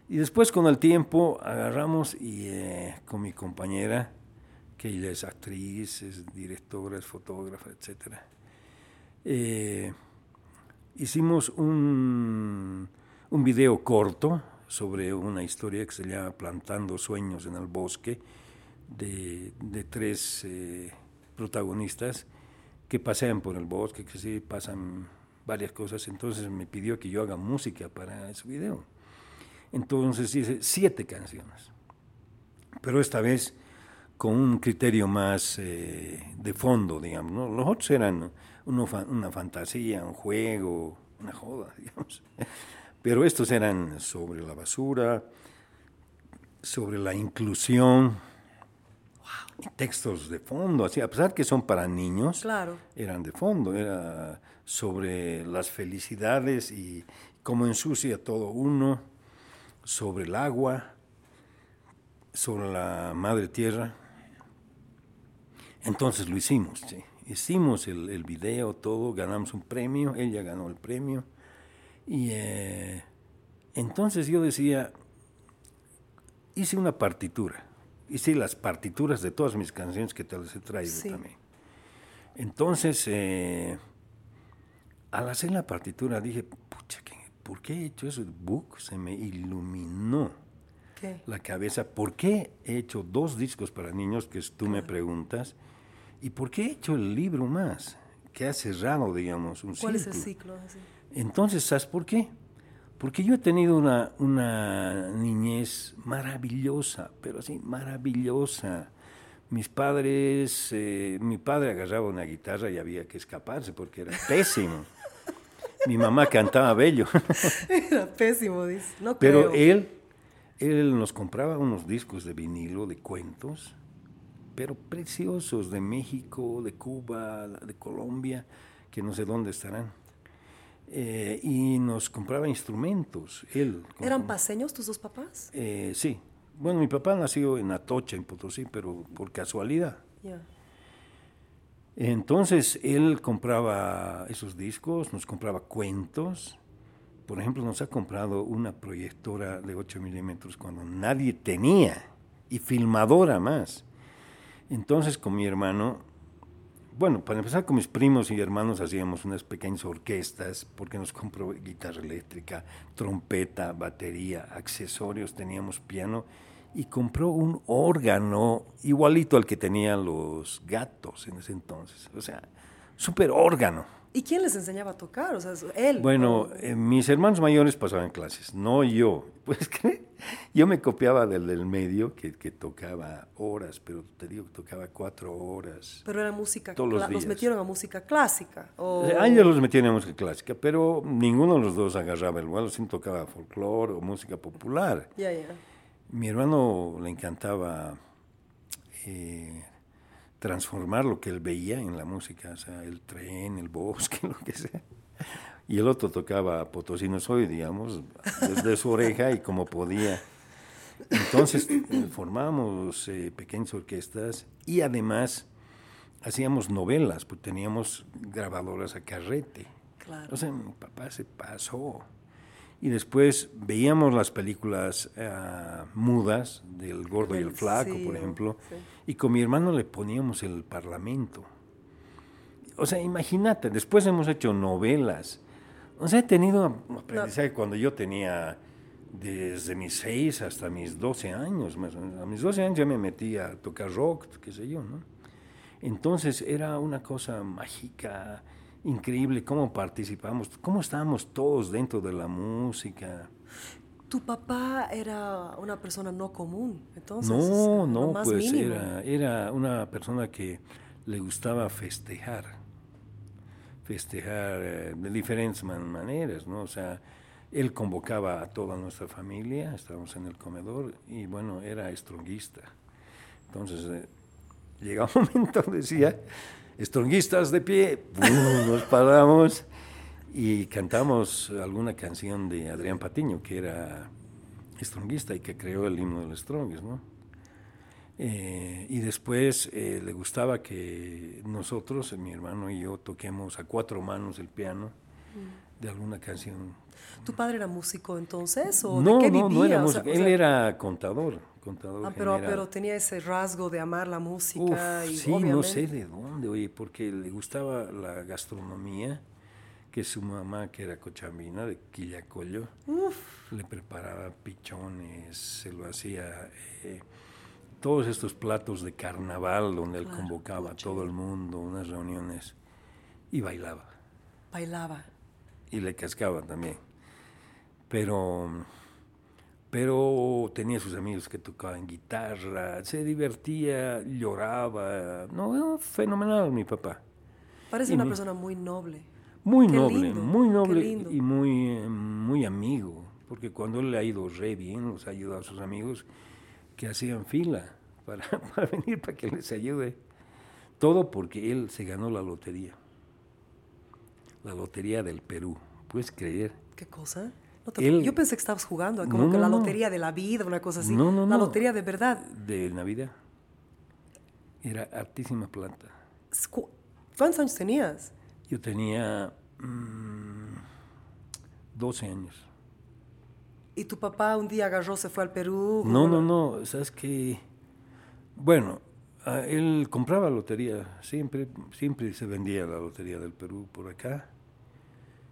Y después con el tiempo agarramos y eh, con mi compañera, que ella es actriz, es directora, es fotógrafa, etc. Eh, hicimos un, un video corto sobre una historia que se llama Plantando Sueños en el Bosque, de, de tres eh, protagonistas que pasean por el bosque, que sí pasan varias cosas. Entonces me pidió que yo haga música para ese video. Entonces hice siete canciones, pero esta vez con un criterio más eh, de fondo, digamos. ¿no? Los otros eran una fantasía, un juego, una joda, (laughs) digamos. Pero estos eran sobre la basura, sobre la inclusión, textos de fondo, así, a pesar que son para niños, claro. eran de fondo, era sobre las felicidades y cómo ensucia todo uno, sobre el agua, sobre la madre tierra. Entonces lo hicimos, sí hicimos el, el, video, todo, ganamos un premio, ella ganó el premio. Y eh, entonces yo decía, hice una partitura, hice las partituras de todas mis canciones que te las he traído también. Entonces, eh, al hacer la partitura dije, pucha, ¿por qué he hecho eso? El book se me iluminó la cabeza. ¿Por qué he hecho dos discos para niños que tú me preguntas? ¿Y por qué he hecho el libro más? Que ha cerrado, digamos, un ¿Cuál es el ciclo? Entonces, ¿sabes por qué? Porque yo he tenido una, una niñez maravillosa, pero así, maravillosa. Mis padres, eh, mi padre agarraba una guitarra y había que escaparse porque era pésimo. mi mamá cantaba bello. era pésimo, dice. No pero él, él nos compraba unos discos de vinilo, de cuentos, pero preciosos de México, de Cuba, de Colombia, que no sé dónde estarán. Eh, y nos compraba instrumentos. Él, ¿Eran paseños tus dos papás? Eh, sí. Bueno, mi papá nació en Atocha, en Potosí, pero por casualidad. Entonces él compraba esos discos, nos compraba cuentos. Por ejemplo, nos ha comprado una proyectora de 8 milímetros cuando nadie tenía y filmadora más. Entonces con mi hermano, bueno, para empezar con mis primos y hermanos hacíamos unas pequeñas orquestas porque nos compró guitarra eléctrica, trompeta, batería, accesorios, teníamos piano y compró un órgano igualito al que tenían los gatos en ese entonces, o sea, súper órgano. ¿Y quién les enseñaba a tocar? O sea, él. Bueno, eh, mis hermanos mayores pasaban clases, no yo. (laughs) Pues que yo me copiaba del del medio, que, que, tocaba horas, pero te digo que tocaba cuatro horas. Pero era música todos los, los metieron a música clásica. O... Eh, ellos los metían a música clásica, pero ninguno de los dos agarraba el vuelo, sí tocaba folclore o música popular. Ya, ya. Mi hermano le encantaba eh, transformar lo que él veía en la música, o sea, el tren, el bosque, (laughs) lo que sea. Y el otro tocaba potosino soy, digamos, desde su oreja y como podía. Entonces eh, formamos eh, pequeñas orquestas y además hacíamos novelas, pues teníamos grabadoras a carrete. Claro. O sea, mi papá se pasó. Y después veíamos las películas eh, mudas del Gordo y el Flaco, por ejemplo, y con mi hermano le poníamos el Parlamento. O sea, imagínate, después hemos hecho novelas. O sea, he tenido aprendizaje cuando yo tenía desde mis 6 hasta mis 12 años. A mis 12 años ya me metí a tocar rock, qué sé yo, ¿no? Entonces era una cosa mágica, increíble cómo participamos, cómo estábamos todos dentro de la música. Tu papá era una persona no común, entonces. No, no, pues era, era una persona que le gustaba festejar, festejar eh, de diferentes maneras, ¿no? O sea, él convocaba a toda nuestra familia, estábamos en el comedor y bueno, era estronguista. Entonces, eh, llega un momento, decía, estronguistas de pie, nos paramos y cantamos alguna canción de Adrián Patiño, que era estronguista y que creó el himno del Strongest, ¿no? Eh, y después eh, le gustaba que nosotros, mi hermano y yo, toquemos a cuatro manos el piano de alguna canción. ¿Tu padre era músico entonces? ¿O no, de qué no, vivía? no era músico. Él era contador. Contador ah, pero, pero, tenía ese rasgo de amar la música. y sí, no sé de dónde, oye, porque le gustaba la gastronomía, que su mamá, que era cochambina de Quillacollo, le preparaba pichones, se lo hacía. Eh, todos estos platos de carnaval donde él convocaba a todo el mundo, unas reuniones, y bailaba. Bailaba y le cascaba también. Pero, pero tenía sus amigos que tocaban guitarra, se divertía, lloraba. No, fenomenal mi papá. Parece una persona muy noble. Muy noble, muy noble y muy, muy amigo. Porque cuando él le ha ido re bien, los ha ayudado a sus amigos que hacían fila (laughs) para, para venir para que les ayude. Todo porque él se ganó la lotería la Lotería del Perú. ¿Puedes creer? ¿Qué cosa? Yo pensé que estabas jugando, como que la Lotería de la Vida, una cosa así. No, no, La Lotería de verdad. De Navidad. Era altísima planta. ¿Cuántos años tenías? Yo tenía 12 mm, años. ¿Y tu papá un día agarró, se fue al Perú? No, no, no. Sabes que, bueno, Ah, él compraba lotería, siempre, siempre se vendía la lotería del Perú por acá.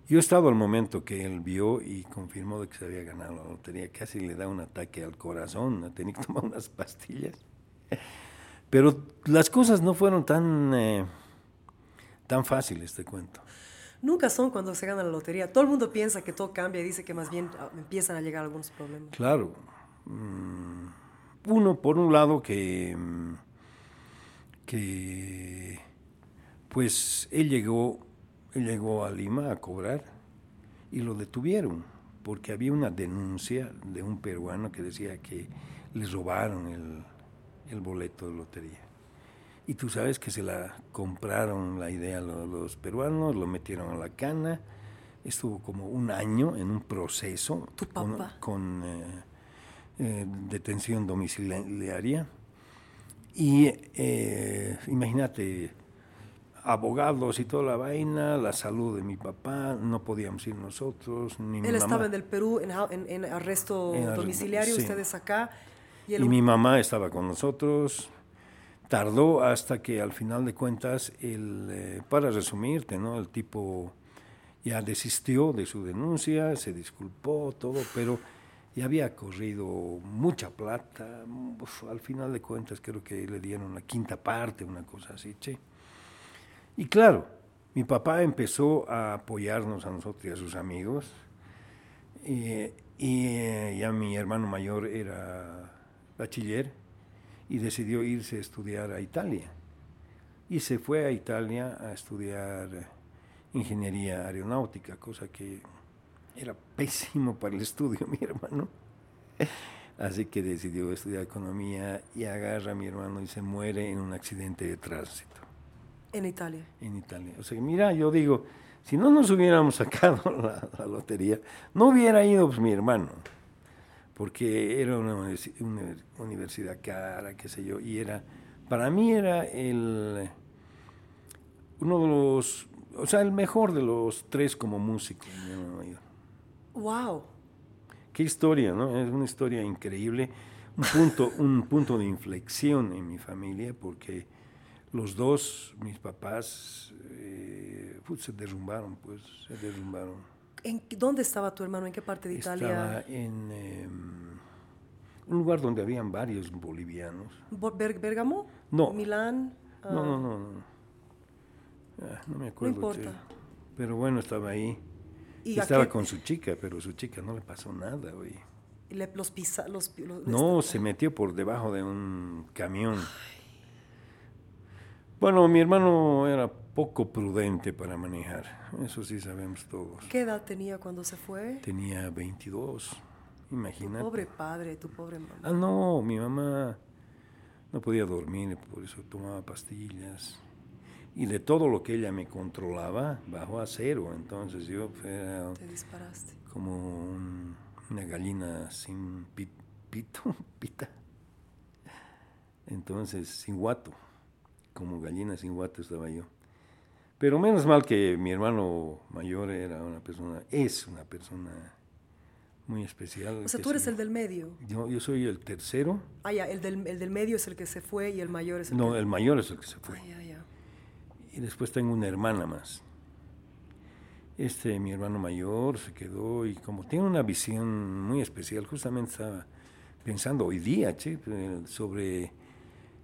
Yo he estado al momento que él vio y confirmó de que se había ganado la lotería, casi le da un ataque al corazón, tenía que tomar (laughs) unas pastillas. Pero las cosas no fueron tan, eh, tan fáciles, te cuento. Nunca son cuando se gana la lotería. Todo el mundo piensa que todo cambia y dice que más bien ah, empiezan a llegar algunos problemas. Claro. Mm, uno, por un lado, que mm, que pues él llegó, llegó a Lima a cobrar y lo detuvieron porque había una denuncia de un peruano que decía que les robaron el, boleto de lotería. Y tú sabes que se la compraron la idea los, los peruanos, lo metieron a la cana, estuvo como un año en un proceso con, eh, eh, detención domiciliaria y eh, imagínate, abogados y toda la vaina, la salud de mi papá, no podíamos ir nosotros, ni Él estaba en el Perú en, arresto domiciliario, ustedes acá. Y, mi mamá estaba con nosotros. Tardó hasta que al final de cuentas, el, eh, para resumirte, ¿no? el tipo ya desistió de su denuncia, se disculpó, todo, pero y había corrido mucha plata. al final de cuentas creo que le dieron la quinta parte, una cosa así, che. Y claro, mi papá empezó a apoyarnos a nosotros y a sus amigos. y eh, ya mi hermano mayor era bachiller y decidió irse a estudiar a Italia. Y se fue a Italia a estudiar ingeniería aeronáutica, cosa que era pésimo para el estudio, (laughs) mi hermano. Así que decidió estudiar economía y agarra a mi hermano y se muere en un accidente de tránsito. ¿En Italia? En Italia. O sea, mira, yo digo, si no nos hubiéramos (laughs) sacado la, lotería, no hubiera ido pues, mi hermano, porque era una, universidad cara, qué sé yo, y era, para mí era el, uno de los, o sea, el mejor de los tres como músico. Wow. qué historia, ¿no? Es una historia increíble, un punto, un punto de inflexión en mi familia, porque los dos, mis papás, eh, se derrumbaron, pues, se derrumbaron. ¿En dónde estaba tu hermano? ¿En qué parte de Italia? Estaba en em, un lugar donde habían varios bolivianos. ¿Bergamo? No. ¿Milán? No, no, ah. no. No, ah, no me acuerdo. No importa. Pero bueno, estaba ahí. ¿Y estaba con su chica, pero su chica no le pasó nada, güey. ¿Y le, los pisa, los, No, se metió por debajo de un camión. Bueno, mi hermano era poco prudente para manejar, eso sí sabemos todos. ¿Qué edad tenía cuando se fue? Tenía 22, imagínate. Tu pobre padre, tu pobre mamá. Ah, no, mi mamá no podía dormir, por eso tomaba pastillas. Y de todo lo que ella me controlaba, bajó a cero. Entonces yo era Te disparaste. como una gallina sin pito, (laughs) pita. Entonces, sin guato como gallina sin guate estaba yo. Pero menos mal que mi hermano mayor era una persona, es una persona muy especial. O sea, tú eres el del medio. Yo, yo soy el tercero. Ah, ya, el del, el del medio es el que se fue y el mayor es el no, que... el mayor es el que se fue. Ah, ya, ya. Y después tengo una hermana más. Este, mi hermano mayor, se quedó y como tiene una visión muy especial, justamente estaba pensando hoy día, che, sobre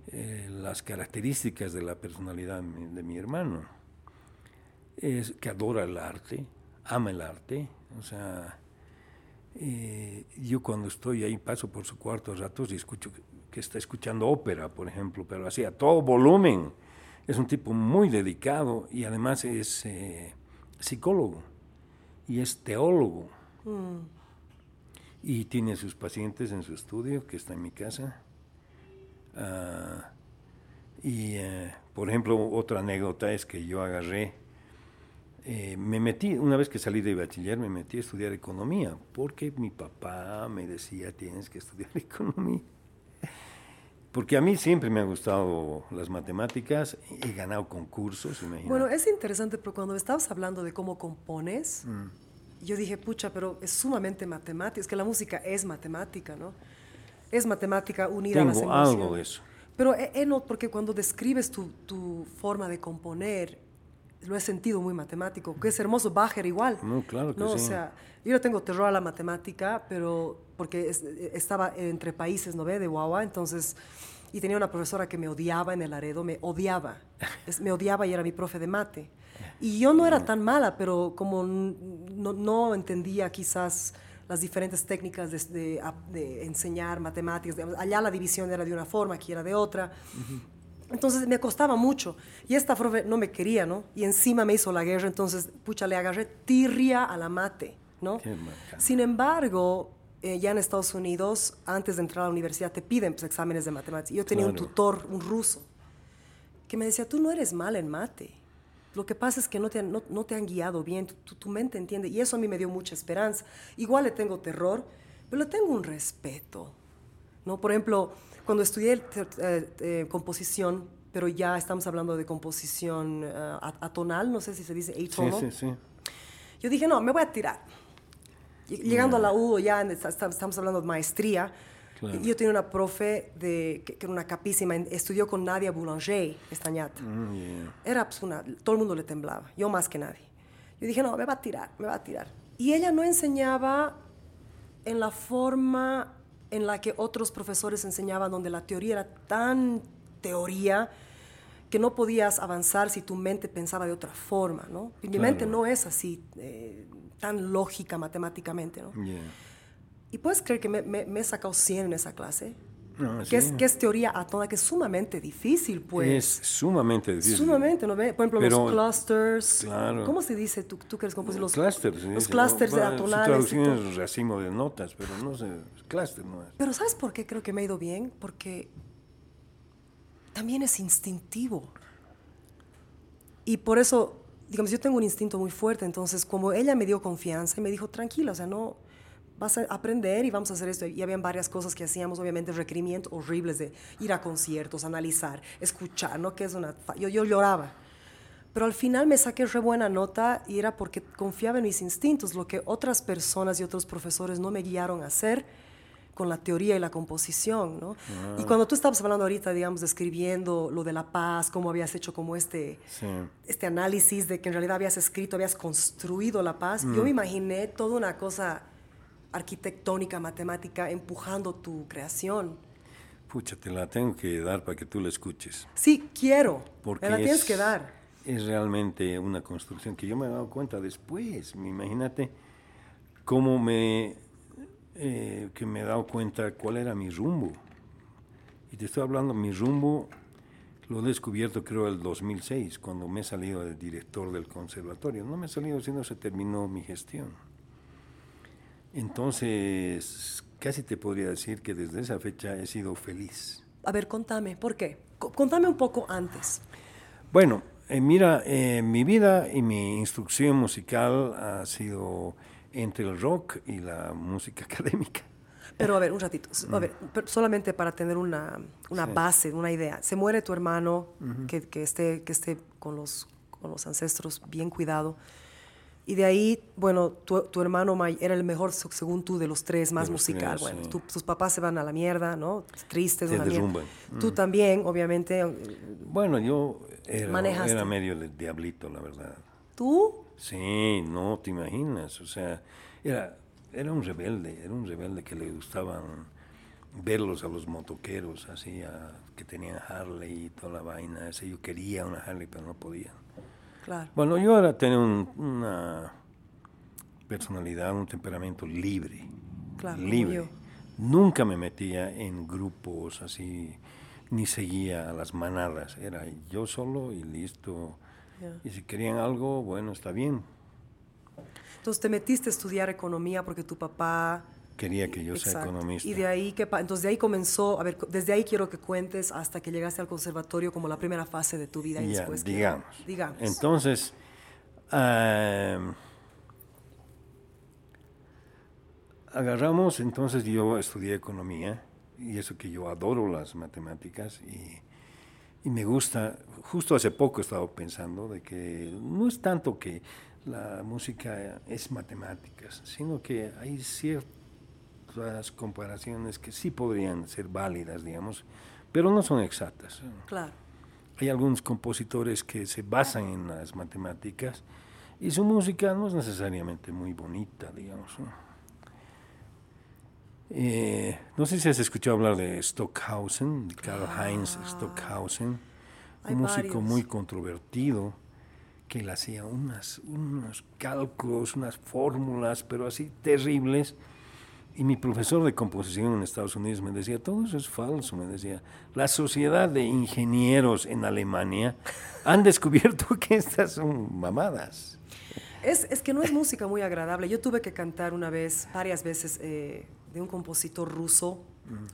eh, las características de la personalidad de mi hermano. Es que adora el arte, ama el arte, o sea, eh, yo cuando estoy ahí paso por su cuarto a ratos y escucho que, está escuchando ópera, por ejemplo, pero así a todo volumen. Es un tipo muy dedicado y además es eh, psicólogo y es teólogo. Mm. Y tiene sus pacientes en su estudio, que está en mi casa. Ah, y, eh, por ejemplo, otra anécdota es que yo agarré, eh, me metí, una vez que salí de bachiller, me metí a estudiar economía, porque mi papá me decía, tienes que estudiar (laughs) economía. Porque a mí siempre me han gustado las matemáticas, he ganado concursos, imagínate. Bueno, es interesante, pero cuando estabas hablando de cómo compones, mm. yo dije, pucha, pero es sumamente matemática, es que la música es matemática, ¿no? Es matemática unida a las emociones. algo de eso. Pero eh, eh, no, porque cuando describes tu, tu, forma de componer, lo he sentido muy matemático, que es hermoso, Bacher igual. No, claro que ¿no? sí. O sea, yo no tengo terror a la matemática, pero porque estaba entre países, ¿no ve? De Guagua, entonces, y tenía una profesora que me odiaba en el Aredo, me odiaba, me odiaba y era mi profe de mate. Y yo no era tan mala, pero como no, no entendía quizás las diferentes técnicas de, enseñar matemáticas. Allá la división era de una forma, aquí era de otra. Entonces me costaba mucho. Y esta profe no me quería, ¿no? Y encima me hizo la guerra, entonces, pucha, le agarré tirria a la mate, ¿no? Sin embargo, eh, ya en Estados Unidos, antes de entrar a la universidad, te piden pues, exámenes de matemáticas. Yo tenía un tutor, un ruso, que me decía, tú no eres mal en mate. Lo que pasa es que no te han, no, te han guiado bien, tu, tu, mente entiende, y eso a mí me dio mucha esperanza. Igual le tengo terror, pero le tengo un respeto. ¿no? Por ejemplo, cuando estudié eh, eh, composición, pero ya estamos hablando de composición uh, atonal, no sé si se dice atono. Sí, sí, sí. Yo dije, no, me voy a tirar. Llegando a la U, ya estamos hablando de maestría, yo tenía una profe de, que, era una capísima, estudió con Nadia Boulanger, esta ñata. Mm, era pues, una, todo el mundo le temblaba, yo más que nadie. Yo dije, no, me va a tirar, me va a tirar. Y ella no enseñaba en la forma en la que otros profesores enseñaban, donde la teoría era tan teoría que no podías avanzar si tu mente pensaba de otra forma, ¿no? mi mente no es así, eh, tan lógica matemáticamente, ¿no? Y puedes creer que me, me, he sacado 100 en esa clase. que, es, que es teoría atómica, que es sumamente difícil, pues. Es sumamente difícil. Sumamente, ¿no? Por ejemplo, los clusters. Claro. ¿Cómo se dice? Tú, tú que eres compositor. Los, clusters. Los clusters de atonales. Traducción es racimo de notas, pero no sé, cluster no es. Pero ¿sabes por qué creo que me ha ido bien? Porque también es instintivo. Y por eso, digamos, yo tengo un instinto muy fuerte, entonces como ella me dio confianza y me dijo, tranquila, o sea, no vas a aprender y vamos a hacer esto. Y habían varias cosas que hacíamos, obviamente requerimientos horribles de ir a conciertos, analizar, escuchar, ¿no? Que es una... Yo, yo lloraba. Pero al final me saqué re buena nota y era porque confiaba en mis instintos, lo que otras personas y otros profesores no me guiaron a hacer con la teoría y la composición, ¿no? Y Ah. cuando tú estabas hablando ahorita, digamos, describiendo lo de la paz, cómo habías hecho como este, Sí. este análisis de que en realidad habías escrito, habías construido la paz, Mm. yo me imaginé toda una cosa arquitectónica, matemática, empujando tu creación. Pucha, te la tengo que dar para que tú la escuches. Sí, quiero. Porque me la tienes es- que dar. Es realmente una construcción que yo me he dado cuenta después. Imagínate cómo me, eh, que me he dado cuenta cuál era mi rumbo. Y te estoy hablando, mi rumbo lo he descubierto creo el 2006, cuando me he salido de director del conservatorio. No me he salido, sino se terminó mi gestión. Entonces, casi te podría decir que desde esa fecha he sido feliz. A ver, contame, ¿por qué? Co- Contame un poco antes. Bueno, eh, mira, eh, mi vida y mi instrucción musical ha sido entre el rock y la música (laughs) académica. Pero a ver, un ratito. Mm. A ver, per- solamente para tener una, una base, una idea. Se muere tu hermano, que, que esté, que esté con, los, con los ancestros bien cuidado. Y de ahí, bueno, tu, tu hermano may- era el mejor, se- según tú, de los tres, más los musical. tres, bueno, sí. tu- tus papás se van a la mierda, ¿no? Tristes, Se una mierda. derrumban. Tú también, obviamente. Bueno, yo era medio el diablito, la verdad. ¿Tú? Sí, no te imaginas. O sea, era, era un rebelde, era un rebelde que le gustaban verlos a los motoqueros, así, a- que tenían Harley y toda la vaina. Ese, yo quería una Harley, pero no podía. Claro. Bueno, yo ahora tengo un- una personalidad, un temperamento libre. Claro, libre. yo. Nunca me metía en grupos así, ni seguía a las manadas. Era yo solo y listo. Ya. Y si querían algo, bueno, está bien. Entonces te metiste a estudiar economía porque tu papá... Quería que yo sea economista. Y de ahí, ¿qué pa- entonces de ahí comenzó, a ver, desde ahí quiero que cuentes hasta que llegaste al conservatorio como la primera fase de tu vida y Ya, después. que- digamos. digamos. Entonces, ah, agarramos, entonces yo estudié economía y eso que yo adoro las matemáticas y, y me gusta, justo hace poco he estado pensando de que no es tanto que la música es matemáticas, sino que hay ciertas comparaciones que sí podrían ser válidas, digamos, pero no son exactas. Claro. Hay algunos compositores que se basan en las matemáticas y su música no es necesariamente muy bonita, digamos. ¿no? Eh, no sé si has escuchado hablar de Stockhausen, de Karl Heinz Stockhausen, un músico varios. muy controvertido que él hacía unas, unos cálculos, unas fórmulas, pero así terribles. Y mi profesor de composición en Estados Unidos me decía, todo eso es falso, me decía. La sociedad de ingenieros en Alemania han descubierto (laughs) que estas son mamadas. Es, es que no es música muy agradable. Yo tuve que cantar una vez, varias veces, eh, de un compositor ruso,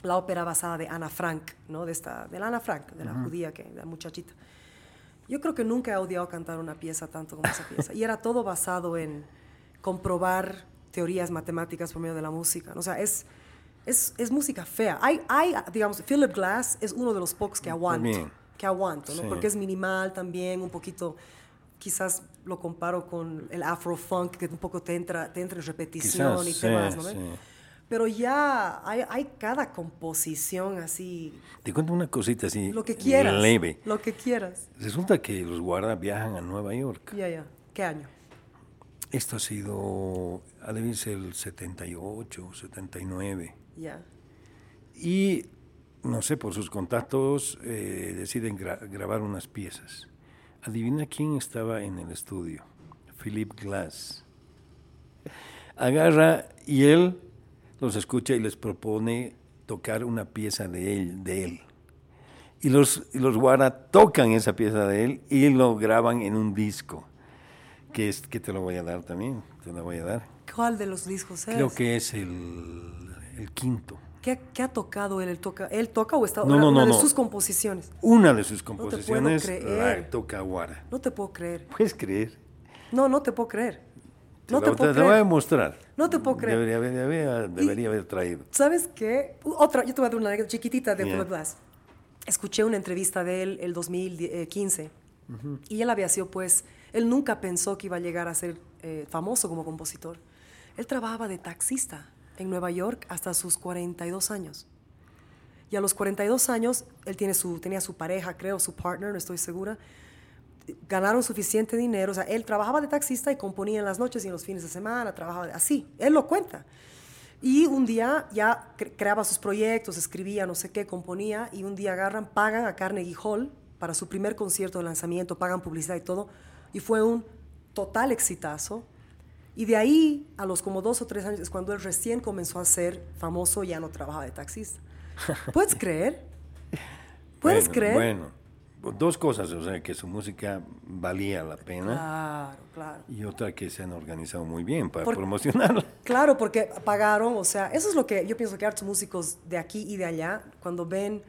la ópera basada de Ana Frank, ¿no? De, esta, de la Ana Frank, de la judía, que, de la muchachita. Yo creo que nunca he odiado cantar una pieza tanto como esa pieza. Y era todo basado en comprobar teorías matemáticas por medio de la música. O sea, es, es, es música fea. Hay, hay, digamos, Philip Glass es uno de los pocos que aguanto. También. Que aguanto, ¿no? Sí. Porque es minimal también, un poquito, quizás lo comparo con el afro-funk, que un poco te entra, te entra en repetición Quizás, y sí, ¿no? ve? sí. Pero ya hay, hay cada composición así, Te cuento una cosita así lo que quieras. leve. Lo que quieras. Resulta que los guarda viajan a Nueva York. Ya, ya. ¿Qué año? Esto ha sido, ha de ser el 78, 79. Ya. Y, no sé, por sus contactos eh, deciden gra- grabar unas piezas. Adivina quién estaba en el estudio. Philip Glass. Agarra y él los escucha y les propone tocar una pieza de él. De él. Y los, y los Guara tocan esa pieza de él y lo graban en un disco. Que, es, que te lo voy a dar también, te lo voy a dar. ¿Cuál de los discos es? Creo que es el, el quinto. ¿Qué, qué ha tocado él? ¿Él toca, ¿Él toca o está No, una, no, una no, de no. sus composiciones? Una de sus puedo composiciones creer. la toca Guara. No te puedo creer. ¿Puedes creer? No, no te puedo creer. No te, te lo- puedo te lo voy a creer. demostrar. No te puedo creer. Debería, haber- debería, debería haber traído. ¿Sabes qué? Otra, yo te voy a dar una anécdota chiquitita de. Philip Glass. Escuché una entrevista de él el 2015 Y él había sido, pues, él nunca pensó que iba a llegar a ser eh, famoso como compositor. Él trabajaba de taxista en Nueva York hasta sus 42 años. Y a los 42 años, él tiene su, tenía su pareja, creo, su partner, no estoy segura. Ganaron suficiente dinero. O sea, él trabajaba de taxista y componía en las noches y en los fines de semana, trabajaba así. Él lo cuenta. Y un día ya creaba sus proyectos, escribía, no sé qué, componía, y un día agarran, pagan a Carnegie Hall para su primer concierto de lanzamiento, pagan publicidad y todo, y fue un total exitazo. Y de ahí, a los como dos o tres años, es cuando él recién comenzó a ser famoso, ya no trabajaba de taxista. (laughs) ¿Puedes creer? ¿Puedes creer? Bueno, dos cosas, o sea, que su música valía la pena. Claro, claro. Y otra que se han organizado muy bien para promocionarla. (laughs) Claro, porque pagaron, o sea, eso es lo que yo pienso que hartos músicos de aquí y de allá, cuando ven,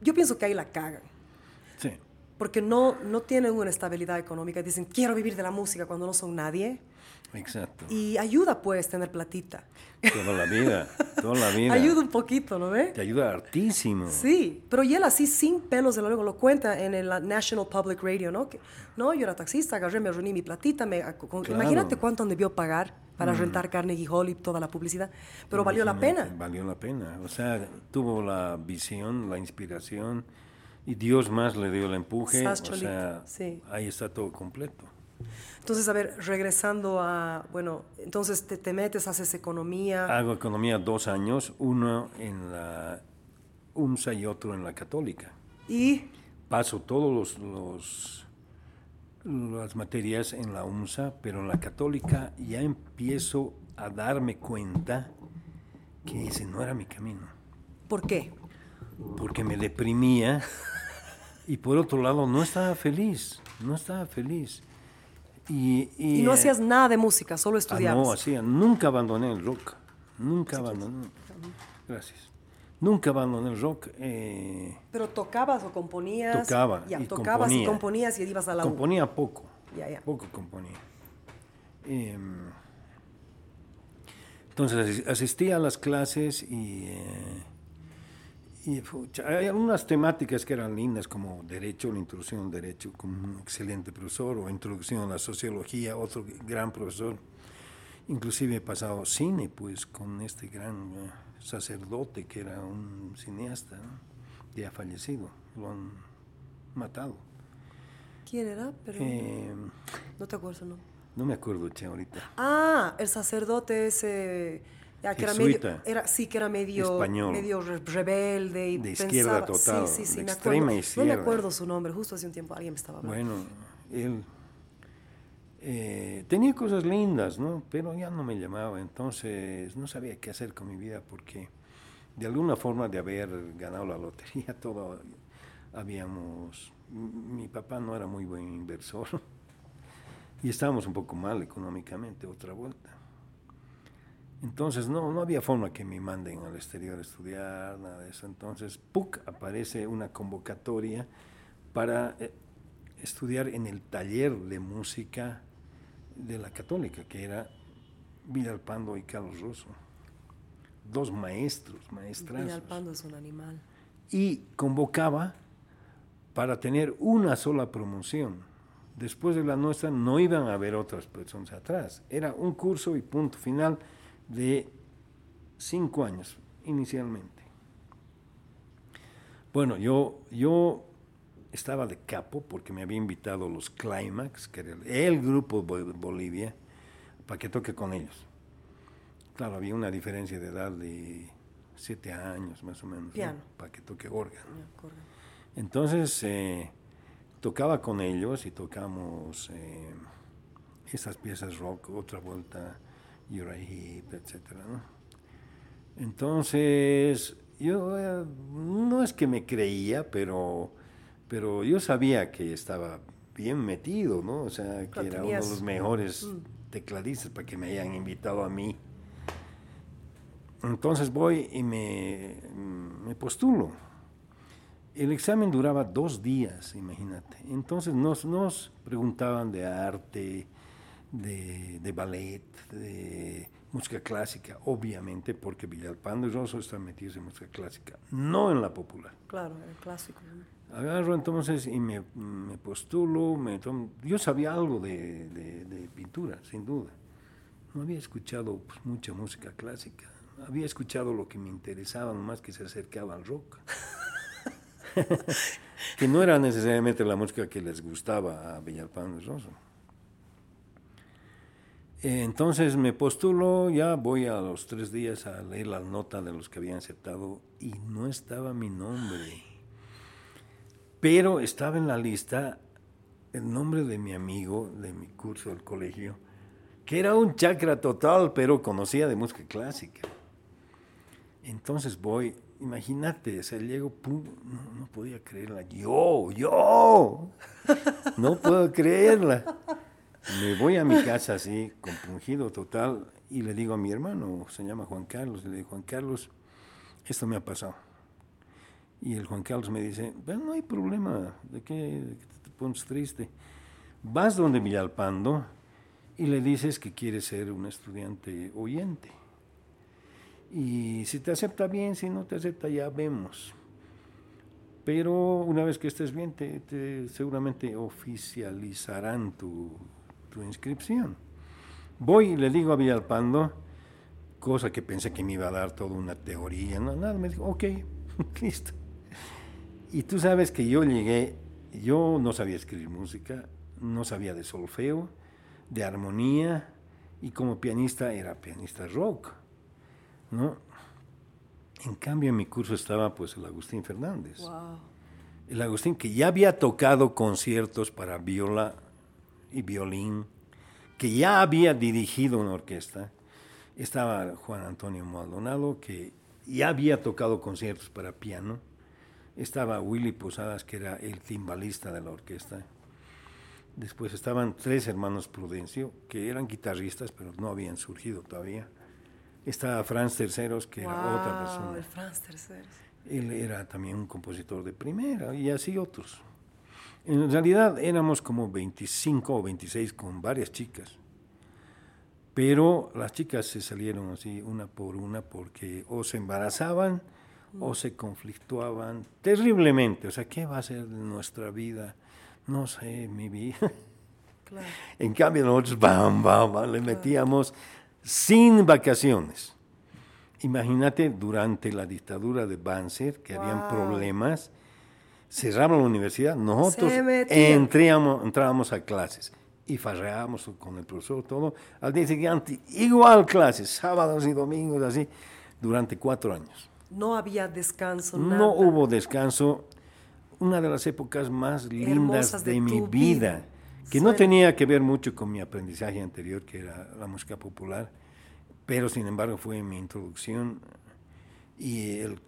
yo pienso que ahí la cagan. Porque no, no tienen una estabilidad económica, dicen, quiero vivir de la música cuando no son nadie. Exacto. Y ayuda, pues, tener platita. Toda la vida, toda la vida. ayuda un poquito, ¿no ve? Te ayuda hartísimo. Sí, pero y él así, sin pelos de la lengua, lo cuenta en el National Public Radio, ¿no? Que, no, yo era taxista, agarré, me reuní mi platita, me, imagínate cuánto debió pagar para mm. rentar Carnegie Hall y toda la publicidad, pero valió la pena. Valió la pena, o sea, tuvo la visión, la inspiración, y Dios más le dio el empuje, o sea, ahí está todo completo. Entonces, a ver, regresando a, bueno, entonces te, te, metes, haces economía. Hago economía dos años, uno en la UNSA y otro en la católica. ¿Y? Paso todos los, las materias en la UNSA, pero en la católica ya empiezo a darme cuenta que ese no era mi camino. ¿Por qué? Porque me deprimía y por otro lado no estaba feliz, no estaba feliz. Y, no hacías nada de música, solo ah, estudiabas. no, hacía, nunca abandoné el rock, nunca abandoné. Gracias. Nunca abandoné el rock. Eh, ¿Pero tocabas o componías? Tocaba. Ya, tocabas y componías y ibas a la Componía poco. Poco componía. Em, entonces asistía a las clases y eh, y hay algunas temáticas que eran lindas, como derecho, la introducción al derecho, con un excelente profesor, o introducción a la sociología, otro gran profesor. Inclusive he pasado cine, pues, con este gran eh, sacerdote que era un cineasta, ya fallecido, lo han matado. ¿Quién era? Pero eh, no te acuerdo, ¿no? No me acuerdo, che, ahorita. Ah, el sacerdote ese ya, que era medio, era, sí, que era medio, medio rebelde y de izquierda total, sí, sí, sí, de extrema izquierda. No me acuerdo su nombre, justo hace un tiempo alguien me estaba hablando. Bueno, él eh, tenía cosas lindas, ¿no? Pero ya no me llamaba, entonces no sabía qué hacer con mi vida porque de alguna forma de haber ganado la lotería, (laughs) todo habíamos, mi papá no era muy buen inversor (laughs) y estábamos un poco mal económicamente, otra vuelta. Entonces no, no había forma que me manden al exterior a estudiar, nada de eso. Entonces, PUC aparece una convocatoria para eh, estudiar en el taller de música de la católica, que era Villalpando y Carlos Rosso. Dos maestros, maestras. Villalpando es un animal. Y convocaba para tener una sola promoción. Después de la nuestra no iban a haber otras personas atrás. Era un curso y punto final de cinco años inicialmente. Bueno, yo, yo estaba de capo porque me había invitado los Climax, que era el, grupo de Bolivia, para que toque con ellos. Claro, había una diferencia de edad de siete años más o menos, para que toque órgano. Entonces, eh, tocaba con ellos y tocamos eh, esas piezas rock, otra vuelta Uriah etcétera, Entonces, yo eh, no es que me creía, pero, pero yo sabía que estaba bien metido, ¿no? O sea, que era uno de los mejores mm. tecladistas para que me hayan invitado a mí. Entonces voy y me, me postulo. El examen duraba dos días, imagínate. Entonces nos, nos preguntaban de arte, de, ballet, de música clásica, obviamente, porque Villalpando y Rosso están metidos en música clásica, no en la popular. Claro, en el clásico. Agarro entonces y me, postulo, me yo sabía algo de, pintura, sin duda. No había escuchado pues, mucha música clásica, había escuchado lo que me interesaba, más que se acercaba al rock. (laughs) (laughs) que no era necesariamente la música que les gustaba a Villalpando de Rosso. Entonces me postulo, ya voy a los tres días a leer la nota de los que habían aceptado y no estaba mi nombre. Pero estaba en la lista el nombre de mi amigo de mi curso del colegio, que era un chakra total, pero conocía de música clásica. Entonces voy, imagínate, se llego, pum, no, no podía creerla. Yo, yo, (laughs) no puedo creerla. Me voy a mi casa así, compungido total, y le digo a mi hermano, se llama Juan Carlos, le digo, Juan Carlos, esto me ha pasado. Y el Juan Carlos me dice, no hay problema, ¿de qué, te pones triste? Vas donde Villalpando y le dices que quieres ser un estudiante oyente. Y si te acepta bien, si no te acepta ya vemos. Pero una vez que estés bien, te seguramente oficializarán tu, tu inscripción. Voy y le digo a Villalpando, cosa que pensé que me iba a dar toda una teoría, no, nada, me dijo, ok, (laughs) listo. Y tú sabes que yo llegué, yo no sabía escribir música, no sabía de solfeo, de armonía, y como pianista era pianista rock, ¿no? En cambio en mi curso estaba pues el Agustín Fernández. El Agustín que ya había tocado conciertos para viola y violín, que ya había dirigido una orquesta. Estaba Juan Antonio Maldonado, que ya había tocado conciertos para piano. Estaba Willy Posadas, que era el timbalista de la orquesta. Después estaban tres hermanos Prudencio, que eran guitarristas, pero no habían surgido todavía. Estaba Franz Terceros, que era otra persona. Franz Terceros. Él era también un compositor de primera, y así otros. En realidad éramos como 25 o 26 con varias chicas. Pero las chicas se salieron así una por una porque o se embarazaban o se conflictuaban terriblemente. O sea, ¿qué va a ser de nuestra vida? No sé, mi vida. (laughs) En cambio nosotros, bam, bam, le metíamos sin vacaciones. Imagínate durante la dictadura de Banzer, que habían problemas, cerraban la universidad, nosotros entrábamos, entrábamos a clases y farreábamos con el profesor, todo. Al día siguiente, igual clases, sábados y domingos, así, durante cuatro años. No había descanso. No hubo descanso. Una de las épocas más lindas de, mi vida, que no tenía que ver mucho con mi aprendizaje anterior, que era la música popular, pero sin embargo fue mi introducción y el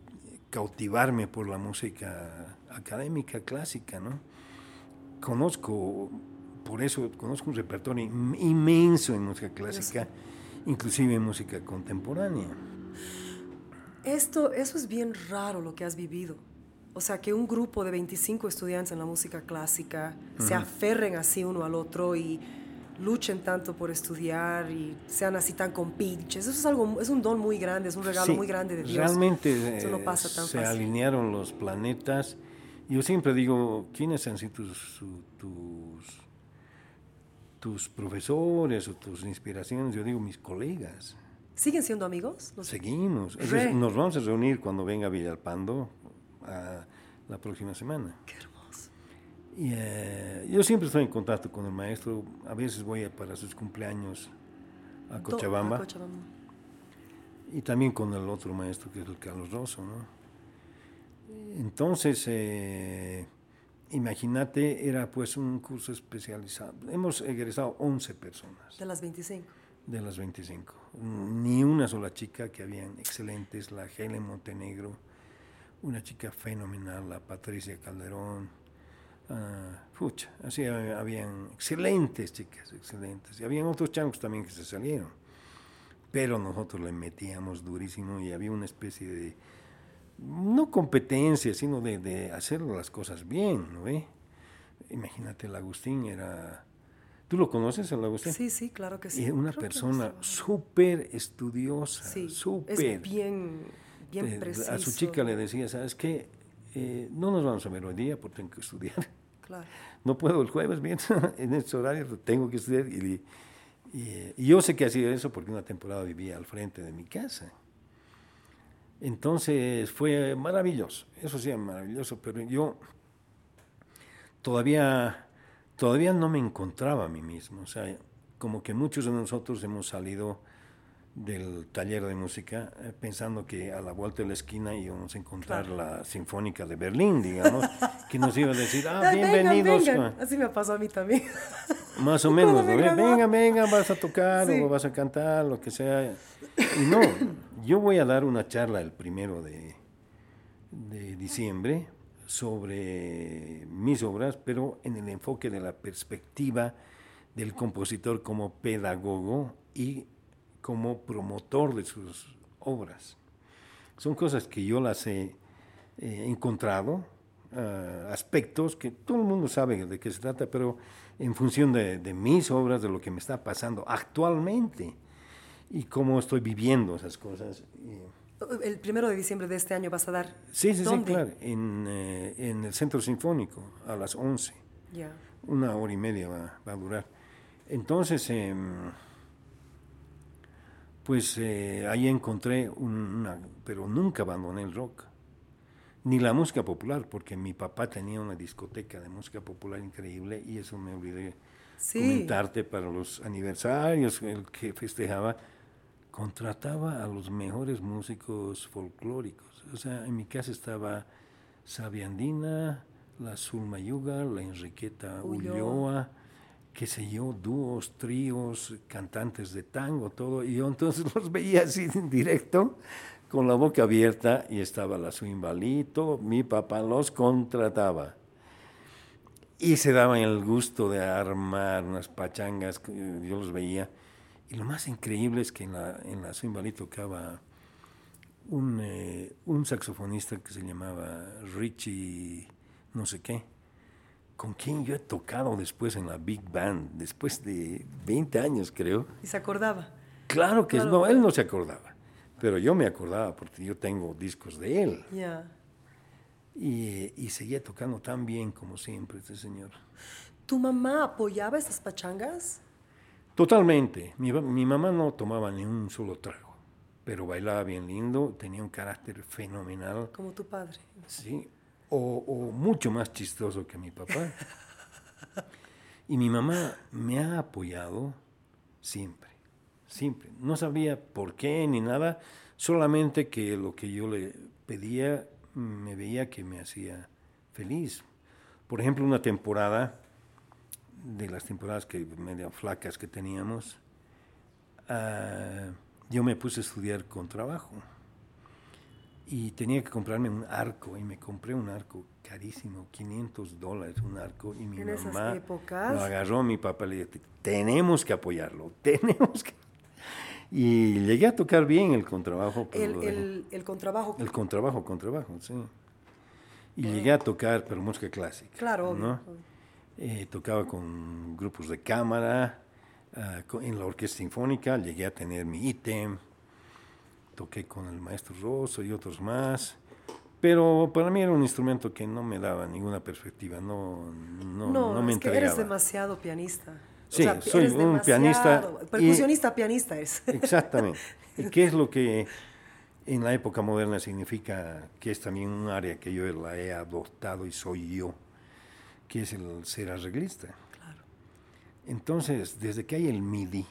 cautivarme por la música académica clásica, ¿no? Conozco, por eso conozco un repertorio inmenso en música clásica, inclusive en música contemporánea. Esto, eso es bien raro lo que has vivido. O sea, que un grupo de 25 estudiantes en la música clásica se aferren así uno al otro y luchen tanto por estudiar y sean así tan compinches. Eso es algo, es un don muy grande, es un regalo muy grande de Dios. Realmente Eso no pasa tan se alinearon los planetas yo siempre digo, ¿quiénes han sido tus, tus, profesores o tus inspiraciones? Yo digo, mis colegas. ¿Siguen siendo amigos? Seguimos. nos vamos a reunir cuando venga Villalpando a la próxima semana. Qué hermoso. Y, eh, yo siempre estoy en contacto con el maestro. A veces voy para sus cumpleaños a Cochabamba. a Cochabamba. Y también con el otro maestro que es el Carlos Rosso, ¿no? Entonces, eh, imagínate, era pues un curso especializado. Hemos egresado 11 personas. ¿De las 25? De las 25. Ni una sola chica que habían excelentes, la Helen Montenegro, una chica fenomenal, la Patricia Calderón. Uh, así habían excelentes chicas, excelentes. Y habían otros changos también que se salieron. Pero nosotros le metíamos durísimo y había una especie de no competencia, sino de, hacer las cosas bien, ¿no ve? Imagínate, el Agustín era... ¿Tú lo conoces, el Agustín? Sí, sí, claro que sí. Es una persona súper estudiosa, súper. Es bien, bien preciso. A su chica le decía, ¿sabes qué? eh, no nos vamos a ver hoy día porque tengo que estudiar. Claro. (laughs) No puedo el jueves, (laughs) bien, en este horario tengo que estudiar. Y, y, yo sé que ha sido eso porque una temporada vivía al frente de mi casa. Entonces fue maravilloso, eso sí, maravilloso, pero yo todavía, todavía no me encontraba a mí mismo. O sea, como que muchos de nosotros hemos salido del taller de música eh, pensando que a la vuelta de la esquina íbamos a encontrar la Sinfónica de Berlín, digamos, que nos iba a decir, ah, bienvenidos. Así me pasó a mí también. Más (laughs) o menos, venga, venga, vas a tocar o vas a cantar, lo que sea. Y no, (laughs) yo voy a dar una charla el primero de, de diciembre sobre mis obras, pero en el enfoque de la perspectiva del compositor como pedagogo y como promotor de sus obras. Son cosas que yo las he encontrado, ah, aspectos que todo el mundo sabe de qué se trata, pero en función de, mis obras, de lo que me está pasando actualmente y cómo estoy viviendo esas cosas. El primero de diciembre de este año vas a dar. Sí, sí, sí, claro, en, eh, en, el Centro Sinfónico a las 11. Una hora y media va, va a durar. Entonces, eh, pues eh, ahí encontré una, pero nunca abandoné el rock, ni la música popular, porque mi papá tenía una discoteca de música popular increíble y eso me olvidé comentarte para los aniversarios, el que festejaba, contrataba a los mejores músicos folclóricos. O sea, en mi casa estaba Sabiandina, la Zulma Yuga, la Enriqueta Ulloa qué sé yo, dúos, tríos, cantantes de tango, todo. Y yo entonces (laughs) los veía así en directo, con la boca abierta, y estaba la Suimbalito, mi papá los contrataba. Y se daban el gusto de armar unas pachangas, yo los veía. Y lo más increíble es que en la, en la tocaba un, eh, un saxofonista que se llamaba Richie no sé qué con quien yo he tocado después en la Big Band, después de 20 años creo. ¿Y se acordaba? Claro que no, él no se acordaba, pero yo me acordaba porque yo tengo discos de él. Ya. Y, seguía tocando tan bien como siempre este señor. ¿Tu mamá apoyaba esas pachangas? Totalmente. Mi, mi mamá no tomaba ni un solo trago, pero bailaba bien lindo, tenía un carácter fenomenal. Como tu padre. Sí, o, mucho más chistoso que mi papá. (laughs) Y mi mamá me ha apoyado siempre, siempre. No sabía por qué ni nada, solamente que lo que yo le pedía me veía que me hacía feliz. Por ejemplo, una temporada, de las temporadas que medio flacas que teníamos, ah, yo me puse a estudiar con trabajo y tenía que comprarme un arco y me compré un arco carísimo, 500 dólares un arco y mi mamá lo agarró, mi papá le dijo, tenemos que apoyarlo, tenemos que... Y llegué a tocar bien el contrabajo. El, el, contrabajo. El contrabajo, contrabajo, sí. Y llegué a tocar, pero música clásica. Claro, ¿no? Eh, tocaba con grupos de cámara, ah, en la orquesta sinfónica, llegué a tener mi ítem toqué con el maestro Rosso y otros más, pero para mí era un instrumento que no me daba ninguna perspectiva, no, no, no, no me es que eres demasiado pianista. Sí, soy un pianista. Percusionista, pianista es. (laughs) Exactamente. ¿Y qué es lo que en la época moderna significa que es también un área que yo la he adoptado y soy yo, que es el ser arreglista? Claro. Entonces, desde que hay el MIDI,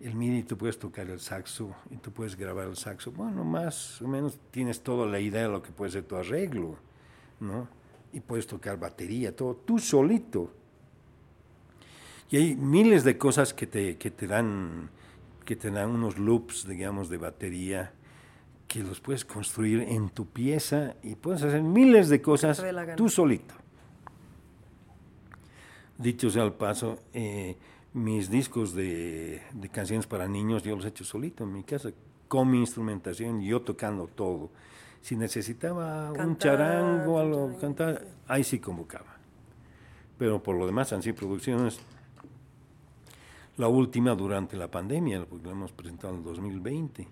el MIDI tú puedes tocar el saxo y tú puedes grabar el saxo. Bueno, más o menos tienes toda la idea de lo que puede ser tu arreglo, ¿no? Y puedes tocar batería, todo, tú solito. Y hay miles de cosas que te, que te dan que te dan unos loops, digamos, de batería, que los puedes construir en tu pieza y puedes hacer miles de cosas tú solito. Dicho sea el paso, eh, mis discos de, canciones para niños yo los he hecho solito en mi casa, con mi instrumentación, yo tocando todo. Si necesitaba un charango, algo, cantar, ahí sí convocaba. Pero por lo demás han sido producciones. La última durante la pandemia, porque la hemos presentado en 2020.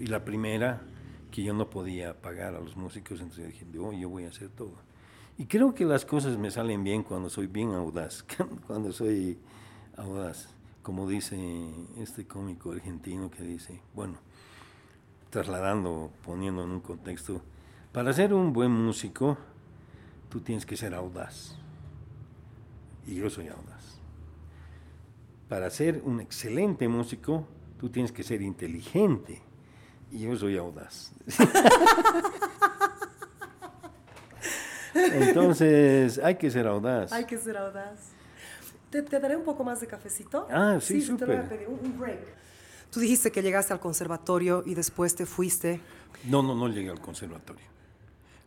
Y la primera que yo no podía pagar a los músicos, entonces dije, yo, yo voy a hacer todo. Y creo que las cosas me salen bien cuando soy bien audaz, (laughs) cuando soy audaz, como dice este cómico argentino que dice, bueno, trasladando, poniendo en un contexto, para ser un buen músico, tú tienes que ser audaz. Y yo soy audaz. Para ser un excelente músico, tú tienes que ser inteligente. Y yo soy audaz. (laughs) Entonces, hay que ser audaz. Hay que ser audaz. ¿Te, daré un poco más de cafecito? Ah, sí, sí Te voy a pedir un break. Tú dijiste que llegaste al conservatorio y después te fuiste. No, no, no llegué al conservatorio.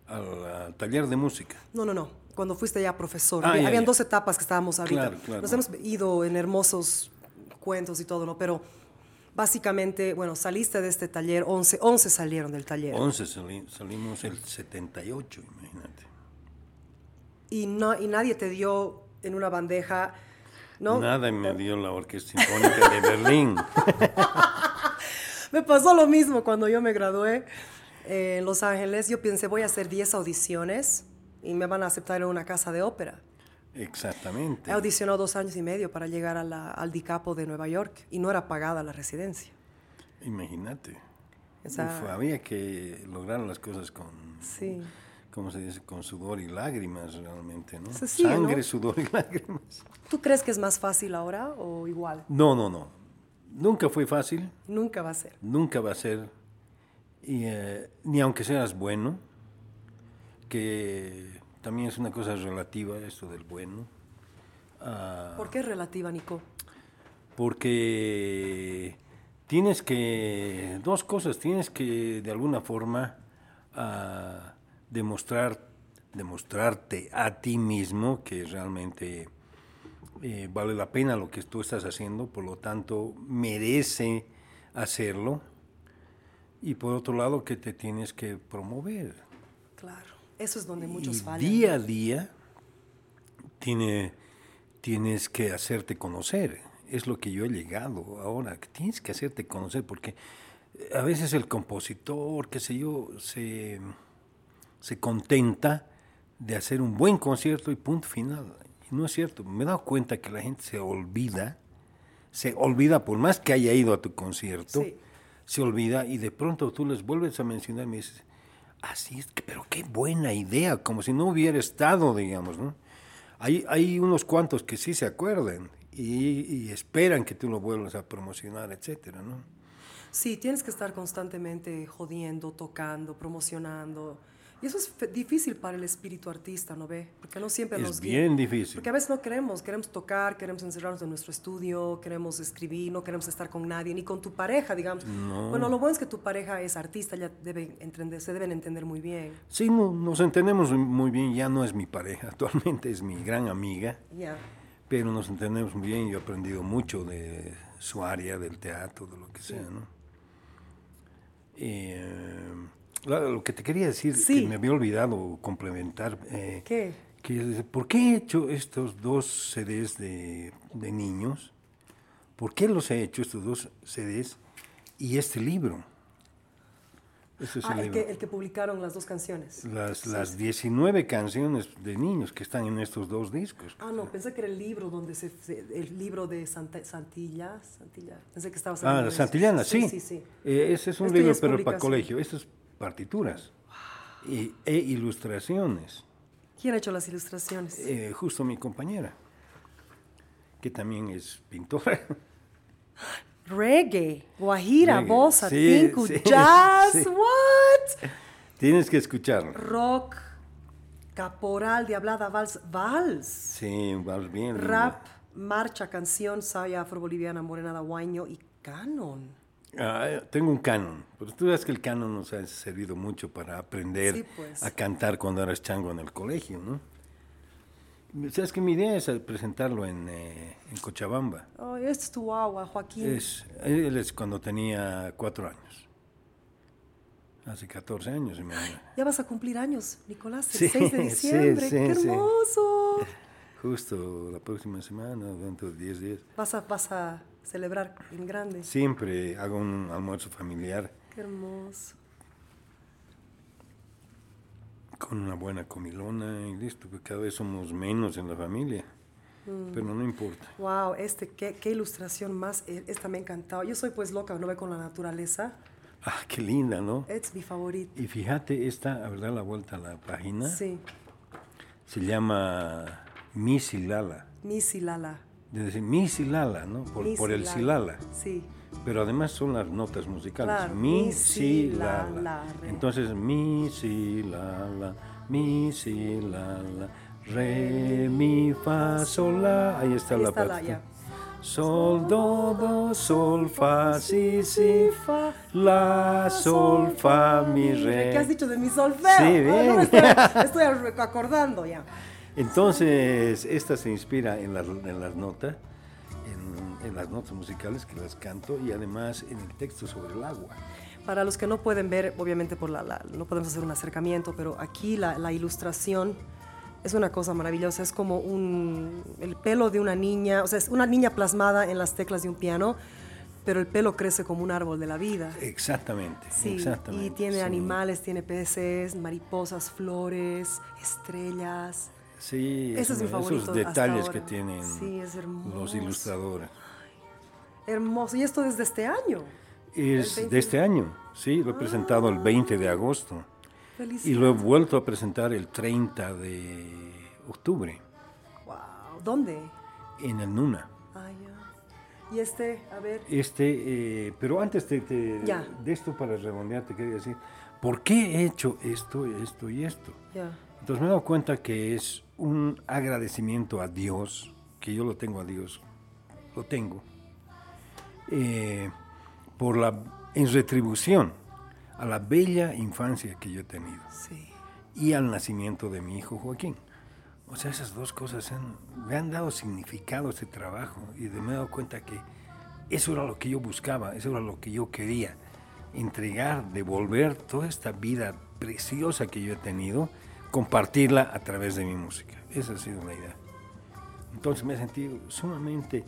Al, taller de música. No, no, no. Cuando fuiste ya profesor. Ah, Habían dos etapas que estábamos ahorita. Claro, claro. Nos hemos ido en hermosos cuentos y todo, ¿no? Pero básicamente, bueno, saliste de este taller, 11, 11 salieron del taller. 11 salimos el 78, imagínate. Y, no, y nadie te dio en una bandeja Nada me dio la Orquesta Sinfónica de Berlín. (laughs) me pasó lo mismo cuando yo me gradué en Los Ángeles. Yo pensé, voy a hacer 10 audiciones y me van a aceptar en una casa de ópera. Exactamente. He audicionado dos años y medio para llegar a la, al DICAPO de Nueva York y no era pagada la residencia. Imagínate. había que lograr las cosas con... Sí ¿cómo se dice? Con sudor y lágrimas realmente, ¿no? Sangre, sudor y (laughs) lágrimas. ¿Tú crees que es más fácil ahora o igual? No, no, no. Nunca fue fácil. Nunca va a ser. Nunca va a ser. Y, eh, ni aunque seas bueno, que también es una cosa relativa esto del bueno. Ah, ¿Por qué es relativa, Nico? Porque tienes que, dos cosas, tienes que de alguna forma... Uh, demostrar, demostrarte a ti mismo que realmente eh, vale la pena lo que tú estás haciendo, por lo tanto merece hacerlo. Y por otro lado, que te tienes que promover. Claro, eso es donde muchos y Día a día tiene, tienes que hacerte conocer. Es lo que yo he llegado ahora, que tienes que hacerte conocer, porque a veces el compositor, qué sé yo, se se contenta de hacer un buen concierto y punto final. Y no es cierto. Me he dado cuenta que la gente se olvida, se olvida por más que haya ido a tu concierto, se olvida y de pronto tú les vuelves a mencionar y me dices, así es, pero qué buena idea, como si no hubiera estado, digamos, ¿no? Hay, hay unos cuantos que sí se acuerdan y, y esperan que tú lo vuelvas a promocionar, etcétera, ¿no? Sí, tienes que estar constantemente jodiendo, tocando, promocionando y eso es difícil para el espíritu artista, ¿no ve? Porque no siempre es bien difícil. Porque a veces no queremos, queremos tocar, queremos encerrarnos en nuestro estudio, queremos escribir, no queremos estar con nadie, ni con tu pareja, digamos. Bueno, lo bueno es que tu pareja es artista, ya debe entender, se deben entender muy bien. Sí, no, nos entendemos muy bien, ya no es mi pareja, (laughs) actualmente es mi gran amiga. Ya. Pero nos entendemos muy bien, yo he aprendido mucho de su área, del teatro, de lo que sea, ¿no? Eh, lo que te quería decir, que me había olvidado complementar. Eh, ¿Qué? Que, ¿Por qué he hecho estos dos CDs de, de, niños? ¿Por qué los he hecho estos dos CDs y este libro? Ese es ah, el, Que, el, que, publicaron las dos canciones. Las, las 19 canciones de niños que están en estos dos discos. Ah, no, pensé que era el libro donde se, el libro de Santilla, Santilla. Pensé que estabas Ah, Santillana, sí. Sí, sí, eh, ese es un libro, pero para colegio. Este es partituras y, e ilustraciones. ¿Quién ha hecho las ilustraciones? Eh, justo mi compañera, que también es pintora. (gasps) Reggae, guajira, bossa, tinku, jazz, what? Tienes que escucharlo. Rock, caporal, diablada, vals, vals. Sí, vals bien. Rap, marcha, canción, saya afro-boliviana, morenada, guaño y canon. Ah, tengo un canon, pero tú sabes que el canon nos ha servido mucho para aprender pues. a cantar cuando eras chango en el colegio, ¿no? Sabes que mi idea es presentarlo en, eh, en Cochabamba. Oh, este es tu agua, Joaquín. Es, él es cuando tenía cuatro años. Hace 14 años. Ya vas a cumplir años, Nicolás, el 6 de (laughs) diciembre. ¡Qué hermoso! Justo la próxima semana, dentro de 10 días. Vas a, vas a celebrar en grande. Siempre hago un almuerzo familiar. Qué hermoso. Con una buena comilona y listo, porque cada vez somos menos en la familia. Mm. Pero no importa. Wow, este, qué, qué, ilustración más. Eh, esta me ha encantado. Yo soy pues loca, no ve con la naturaleza. Ah, qué linda, ¿no? Es mi favorito. Y fíjate, esta, a ver, la vuelta a la página. Sí. Se llama Misilala. Misilala. De decir Misilala, ¿no? Por, por el silala. Sí. Pero además son las notas musicales. Claro. Mi, si, la, la. Entonces, mi, si, la, la, mi, si, la, la, re, mi, fa, sol, la. Ahí está la parte. Sol, do, do, sol, fa, si, si, fa, la, sol, fa, mi, re. ¿Qué has dicho de mi solfeo? Sí, bien. (laughs) estoy, acordando ya. Entonces, esta se inspira en las, en las notas en las notas musicales que las canto y además en el texto sobre el agua. Para los que no pueden ver, obviamente por la, no podemos hacer un acercamiento, pero aquí la, la, ilustración es una cosa maravillosa. Es como un, el pelo de una niña, o sea, es una niña plasmada en las teclas de un piano, pero el pelo crece como un árbol de la vida. Exactamente. Sí, exactamente, y tiene animales, tiene peces, mariposas, flores, estrellas. Sí, Ese es mi favorito esos detalles que tienen los ilustradores. Hermoso. ¿Y esto desde este año? Es de este año, sí. Lo he presentado el 20 de agosto. Y lo he vuelto a presentar el 30 de octubre. Wow. ¿Dónde? En el Nuna. Ah, ya. Y este, a ver. Este, eh, pero antes de, de, esto, para redondear, te quería decir, ¿por qué he hecho esto, esto y esto? Ya. Entonces me he dado cuenta que es un agradecimiento a Dios, que yo lo tengo a Dios, lo tengo, eh, por la, en retribución a la bella infancia que yo he tenido y al nacimiento de mi hijo Joaquín. O sea, esas dos cosas me han dado significado a este trabajo y me he dado cuenta que eso era lo que yo buscaba, eso era lo que yo quería, entregar, devolver toda esta vida preciosa que yo he tenido, compartirla a través de mi música. Esa ha sido la idea. Entonces me he sentido sumamente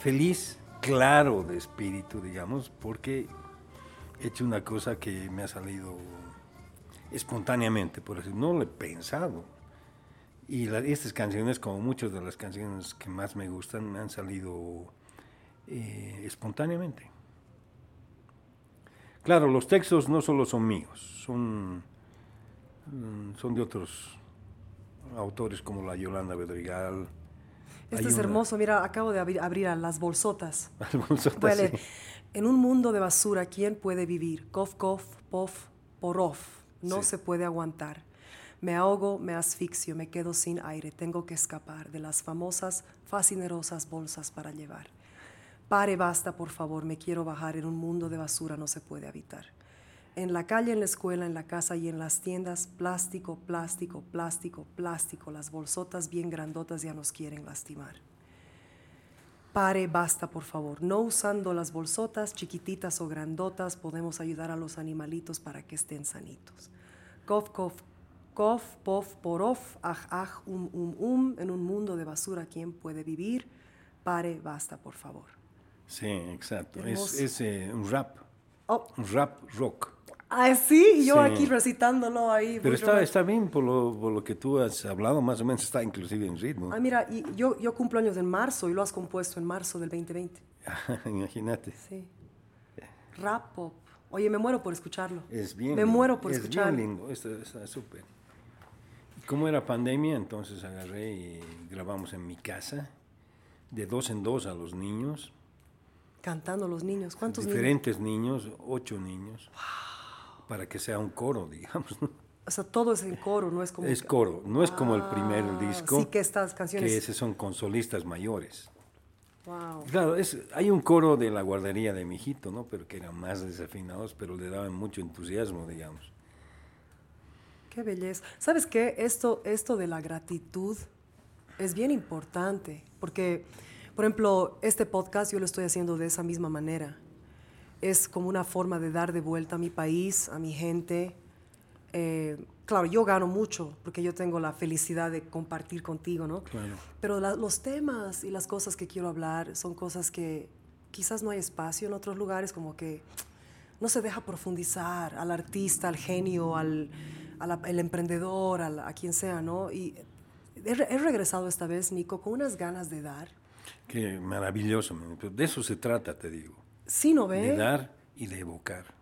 feliz claro de espíritu, digamos, porque he hecho una cosa que me ha salido espontáneamente, por así no lo he pensado. Y estas canciones, como muchas de las canciones que más me gustan, me han salido eh, espontáneamente. Claro, los textos no solo son míos, son, son de otros autores como la Yolanda Bedrigal, esto es hermoso, mira, acabo de abrir, a las bolsotas. (laughs) Las bolsotas, En un mundo de basura, ¿quién puede vivir? Kof, kof, pof, porof. No se puede aguantar. Me ahogo, me asfixio, me quedo sin aire. Tengo que escapar de las famosas, fascinerosas bolsas para llevar. Pare, basta, por favor, me quiero bajar. En un mundo de basura no se puede habitar. En la calle, en la escuela, en la casa y en las tiendas, plástico, plástico, plástico, plástico. Las bolsotas bien grandotas ya nos quieren lastimar. Pare, basta, por favor. No usando las bolsotas chiquititas o grandotas, podemos ayudar a los animalitos para que estén sanitos. Kof, kof, kof, pof, porof, aj, aj, um, um, um. En un mundo de basura, ¿quién puede vivir? Pare, basta, por favor. Sí, exacto. Es, eh, un rap. Oh. Un rap rock. Ah, sí, yo aquí recitándolo ahí. Pero está, está bien por lo, por lo, que tú has hablado, más o menos está inclusive en ritmo. Ah, mira, y yo, yo cumplo años en marzo y lo has compuesto en marzo del 2020. (laughs) Imagínate. Sí. Rap pop. Oye, me muero por escucharlo. Es bien. Me muero por escucharlo. Es bien lindo, está súper. Como era pandemia, entonces agarré y grabamos en mi casa, de dos en dos a los niños. Cantando los niños. ¿Cuántos Diferentes niños? ocho niños. Wow para que sea un coro, digamos. O sea, todo es en coro, no es como... Es coro, no es como el primer ah, disco. Sí, que estas canciones... Que esos son con solistas mayores. Wow. Claro, es, hay un coro de la guardería de mi hijito, ¿no? Pero que eran más desafinados, pero le daban mucho entusiasmo, digamos. Qué belleza. ¿Sabes qué? Esto, esto de la gratitud es bien importante, porque, por ejemplo, este podcast yo lo estoy haciendo de esa misma manera es como una forma de dar de vuelta a mi país, a mi gente. Eh, claro, yo gano mucho porque yo tengo la felicidad de compartir contigo, ¿no? Claro. Pero los temas y las cosas que quiero hablar son cosas que quizás no hay espacio en otros lugares, como que no se deja profundizar al artista, al genio, al, el emprendedor, a, quien sea, ¿no? Y he, he, regresado esta vez, Nico, con unas ganas de dar. Qué maravilloso, de eso se trata, te digo. Sí, ¿no ve? De dar y de evocar.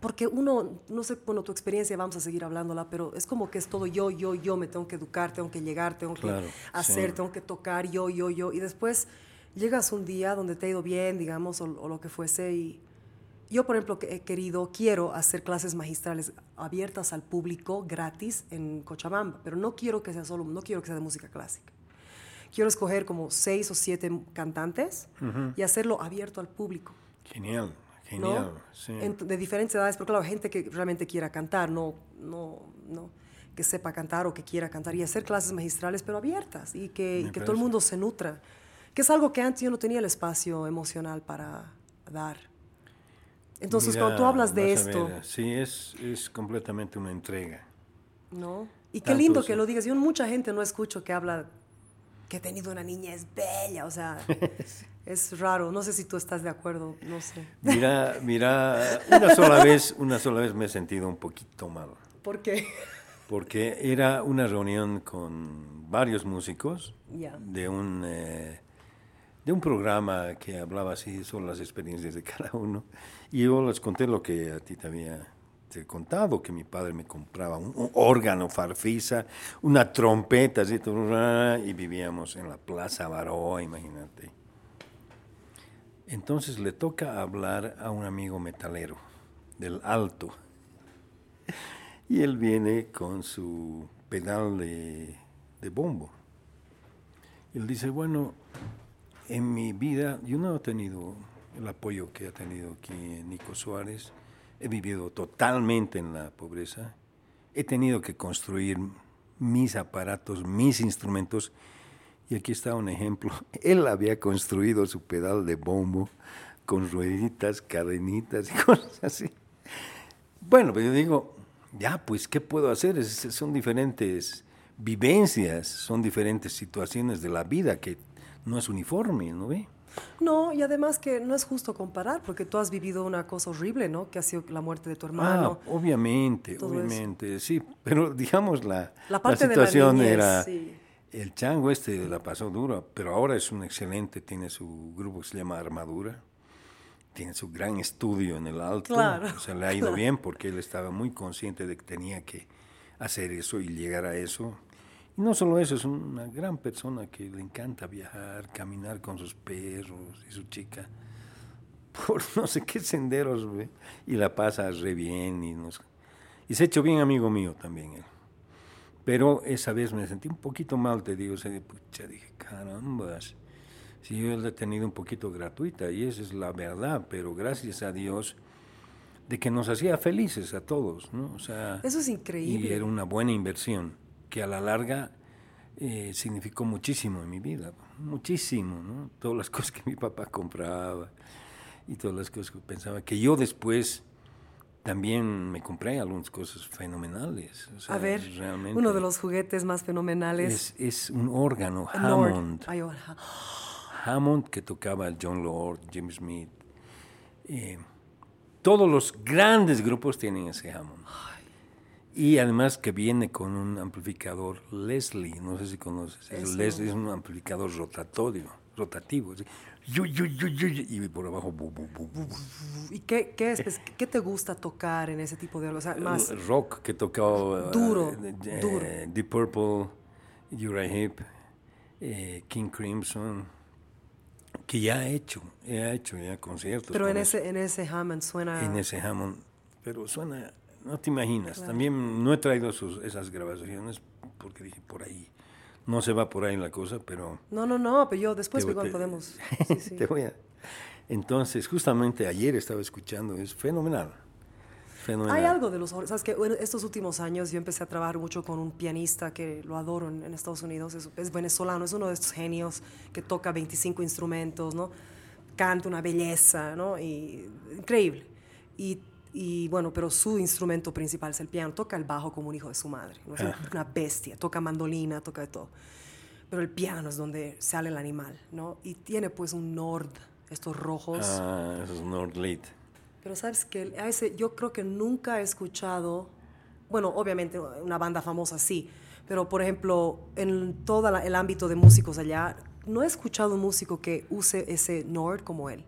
Porque uno, no sé, bueno, tu experiencia, vamos a seguir hablándola, pero es como que es todo yo, yo, yo, me tengo que educar, tengo que llegar, tengo que hacer, tengo que tocar, yo, yo, yo. Y después llegas un día donde te ha ido bien, digamos, o, lo que fuese, y yo, por ejemplo, he querido, quiero hacer clases magistrales abiertas al público gratis en Cochabamba, pero no quiero que sea solo, no quiero que sea de música clásica. Quiero escoger como seis o siete cantantes y hacerlo abierto al público. Genial. Genial, sí. de diferentes edades, pero claro, gente que realmente quiera cantar, no, no, no, que sepa cantar o que quiera cantar y hacer clases magistrales, pero abiertas y que, que todo el mundo se nutra, que es algo que antes yo no tenía el espacio emocional para dar. Entonces, cuando tú hablas de esto... sí, es, es completamente una entrega. ¿No? Y qué lindo que lo digas. Yo mucha gente no escucho que habla que he tenido una niña es bella, o sea, (laughs) es raro. No sé si tú estás de acuerdo, no sé. Mira, mira, una sola vez, una sola vez me he sentido un poquito mal. ¿Por qué? Porque era una reunión con varios músicos de un eh, de un programa que hablaba así sobre las experiencias de cada uno y yo les conté lo que a ti te había he contado que mi padre me compraba un, órgano farfisa, una trompeta, así, y vivíamos en la Plaza Baroa, imagínate. Entonces le toca hablar a un amigo metalero del Alto. Y él viene con su pedal de, de bombo. Y él dice, bueno, en mi vida yo no he tenido el apoyo que ha tenido aquí Nico Suárez he vivido totalmente en la pobreza, he tenido que construir mis aparatos, mis instrumentos, y aquí está un ejemplo. (laughs) Él había construido su pedal de bombo con rueditas, cadenitas y (laughs) cosas así. Bueno, pero yo digo, ya, pues, ¿qué puedo hacer? son diferentes vivencias, son diferentes situaciones de la vida que no es uniforme, ¿no ve? No, y además que no es justo comparar, porque tú has vivido una cosa horrible, ¿no? Que ha sido la muerte de tu hermano. Ah, obviamente, obviamente, sí. Pero (laughs) digamos, la, la, situación era... El chango este la pasó duro, pero ahora es un excelente, tiene su grupo que se llama Armadura, tiene su gran estudio en el alto, claro, o sea, le ha (laughs) ido bien porque él estaba muy consciente de que tenía que hacer eso y llegar a eso. Y no solo eso, es una gran persona que le encanta viajar, caminar con sus perros y su chica (laughs) por no sé qué senderos, y la pasa re bien y, nos, y se ha hecho bien amigo mío también él. Pero esa vez me sentí un poquito mal, te digo, pucha, dije, caramba, si yo la he tenido un poquito gratuita y esa es la verdad, pero gracias a Dios de que nos hacía felices a todos, ¿no? O sea, eso es increíble. Y era una buena inversión que a la larga eh, significó muchísimo en mi vida, muchísimo, ¿no? Todas las (laughs) cosas que mi papá compraba y todas las cosas que pensaba, que yo después también me compré algunas cosas fenomenales. a ver, uno de los juguetes más fenomenales. Es, un órgano, Hammond. Hammond que tocaba John Lord, James Smith. Eh, todos los grandes grupos tienen ese Hammond. Y además que viene con un amplificador Leslie, no sé si conoces. El Leslie es un amplificador rotatorio, rotativo. y por abajo. ¿Y qué, qué, es, qué, te gusta tocar en ese tipo de algo? más rock que tocó. Duro, uh, duro. Deep Purple, Uriah Heep, King Crimson que ya ha hecho, ha hecho ya conciertos. Pero en ese, en ese Hammond suena... En ese Hammond, pero suena no te imaginas. También no he traído esas grabaciones porque dije por ahí. No se va por ahí la cosa, pero... No, no, no, pero yo después igual podemos... (laughs) te voy a... Entonces, justamente ayer estaba escuchando, es fenomenal. Fenomenal. Hay algo de los... Sabes que estos últimos años yo empecé a trabajar mucho con un pianista que lo adoro en, Estados Unidos, es, es, venezolano, es uno de estos genios que toca 25 instrumentos, ¿no? Canta una belleza, ¿no? Y, increíble. Y y bueno, pero su instrumento principal es el piano. Toca el bajo como un hijo de su madre. ¿no? Es una bestia. Toca mandolina, toca de todo. Pero el piano es donde sale el animal, ¿no? Y tiene pues un Nord, estos rojos. Ah, esos Nord Lead. Pero sabes que ese, yo creo que nunca he escuchado bueno, obviamente una banda famosa sí, pero por ejemplo, en todo el ámbito de músicos allá, no he escuchado un músico que use ese Nord como él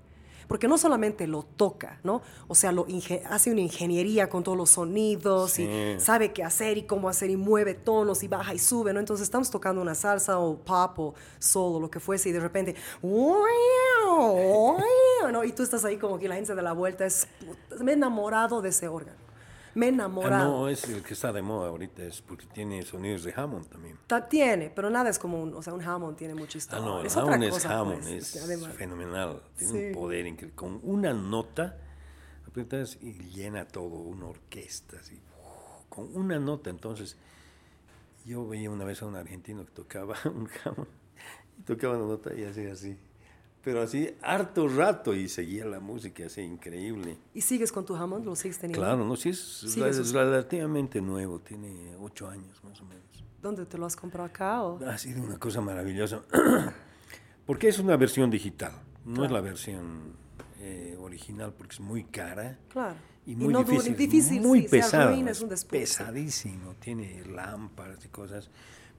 porque no solamente lo toca, ¿no? O sea, lo hace una ingeniería con todos los sonidos y sabe qué hacer y cómo hacer y mueve tonos y baja y sube, ¿no? Entonces estamos tocando una salsa o pop o soul o lo que fuese y de repente, ¿no? Y tú estás ahí como que la gente se da la vuelta, es, me he enamorado de ese órgano me he enamorado. Ah, no, es el que está de moda ahorita, es porque tiene sonidos de Hammond también. tiene, pero nada es como un, o sea, un Hammond tiene mucha historia. Ah, no, el es Hammond es cosa, Hammond, pues, es fenomenal, tiene un poder increíble. Con una nota, aprietas y llena todo, una orquesta, así, con una nota, entonces, yo veía una vez a un argentino que tocaba (laughs) un Hammond, y tocaba una nota y hacía así pero así harto rato y seguía la música así increíble. ¿Y sigues con tu Hammond? ¿Lo sigues teniendo? Claro, no, sí es, relativamente nuevo, tiene ocho años más o menos. ¿Dónde te lo has comprado acá? O? Ha sido una cosa maravillosa, (clears throat) porque es una versión digital, no es la versión eh, original porque es muy cara. Claro. Y muy difícil, muy pesado, es pesadísimo, tiene lámparas y cosas,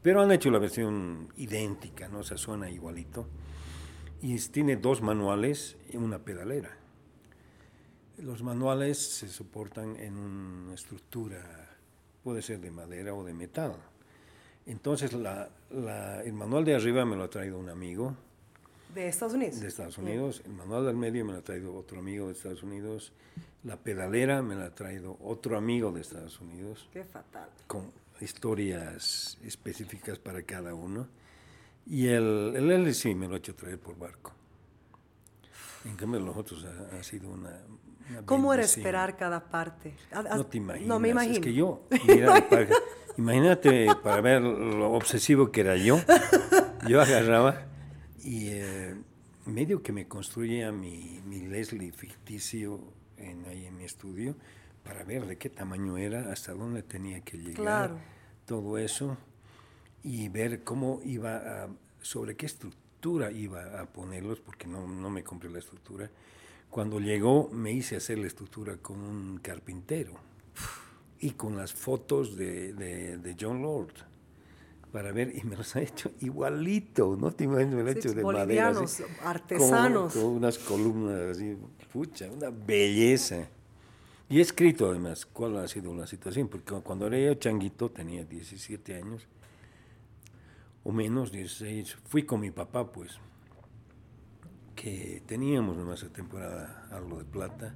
pero han hecho la versión idéntica, ¿no? O sea, suena igualito y tiene dos manuales y una pedalera. Los manuales se soportan en una estructura, puede ser de madera o de metal. Entonces el manual de arriba me lo ha traído un amigo. ¿De Estados Unidos? De Estados Unidos. El manual del medio me lo ha traído otro amigo de Estados Unidos. La pedalera me la ha traído otro amigo de Estados Unidos. Qué fatal. Con historias específicas para cada uno. Y el, el L sí me lo ha hecho traer por barco. En cambio, los otros ha, sido una. ¿Cómo era esperar cada parte? No te imaginas. No me imagino. Es que yo, (laughs) mira, imagínate para ver lo obsesivo que era yo. Yo agarraba y eh, medio que me construía mi, mi Leslie ficticio en, ahí en mi estudio para ver de qué tamaño era, hasta dónde tenía que llegar. Claro. Todo eso y ver cómo iba a, sobre qué estructura iba a ponerlos, porque no, no me compré la estructura. Cuando llegó me hice hacer la estructura con un carpintero y con las fotos de, de, John Lord para ver, y me los ha hecho igualito, ¿no te imaginas? Me lo ha hecho de madera. artesanos. Con, unas columnas así, pucha, una belleza. Y he escrito además cuál ha sido la situación, porque cuando era yo changuito, tenía 17 años, o menos, 16. Fui con mi papá, pues, que teníamos en esa temporada algo de plata,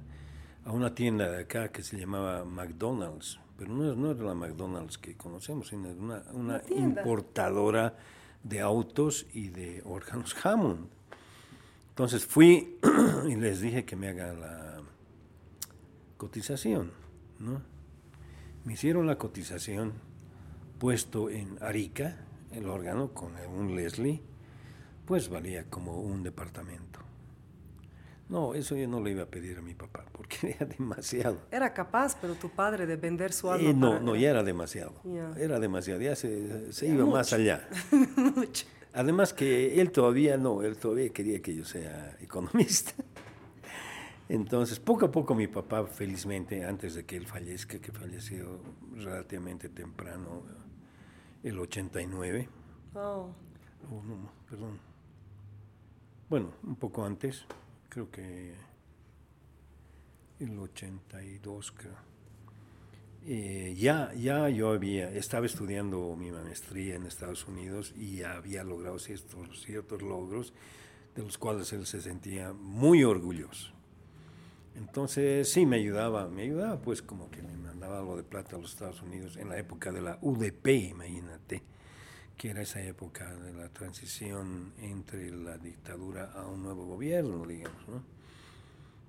a una tienda de acá que se llamaba McDonald's, pero no, no era la McDonald's que conocemos, sino una, una importadora de autos y de órganos (laughs) Hammond. Entonces fui (clears throat) y les dije que me haga la cotización, ¿no? Me hicieron la cotización puesto en Arica, el órgano con un Leslie, pues valía como un departamento. No, eso yo no le iba a pedir a mi papá, porque (laughs) era demasiado. Era capaz, pero tu padre, de vender su alma. Eh, no, no, ya era demasiado. Era demasiado, ya se, iba más allá. (laughs) Además que él todavía no, él todavía quería que yo sea (laughs) economista. Entonces, poco a poco mi papá, felizmente, antes de que él fallezca, que falleció relativamente temprano, el 89. Oh. no, perdón. Bueno, un poco antes, creo que el 82, creo. Eh, ya, ya yo había, estaba estudiando mi maestría en Estados Unidos y había logrado ciertos, ciertos logros de los cuales él se sentía muy orgulloso. Entonces sí me ayudaba, me ayudaba pues como que me mandaba algo de plata a los Estados Unidos en la época de la UDP, imagínate, que era esa época de la transición entre la dictadura a un nuevo gobierno, digamos, ¿no?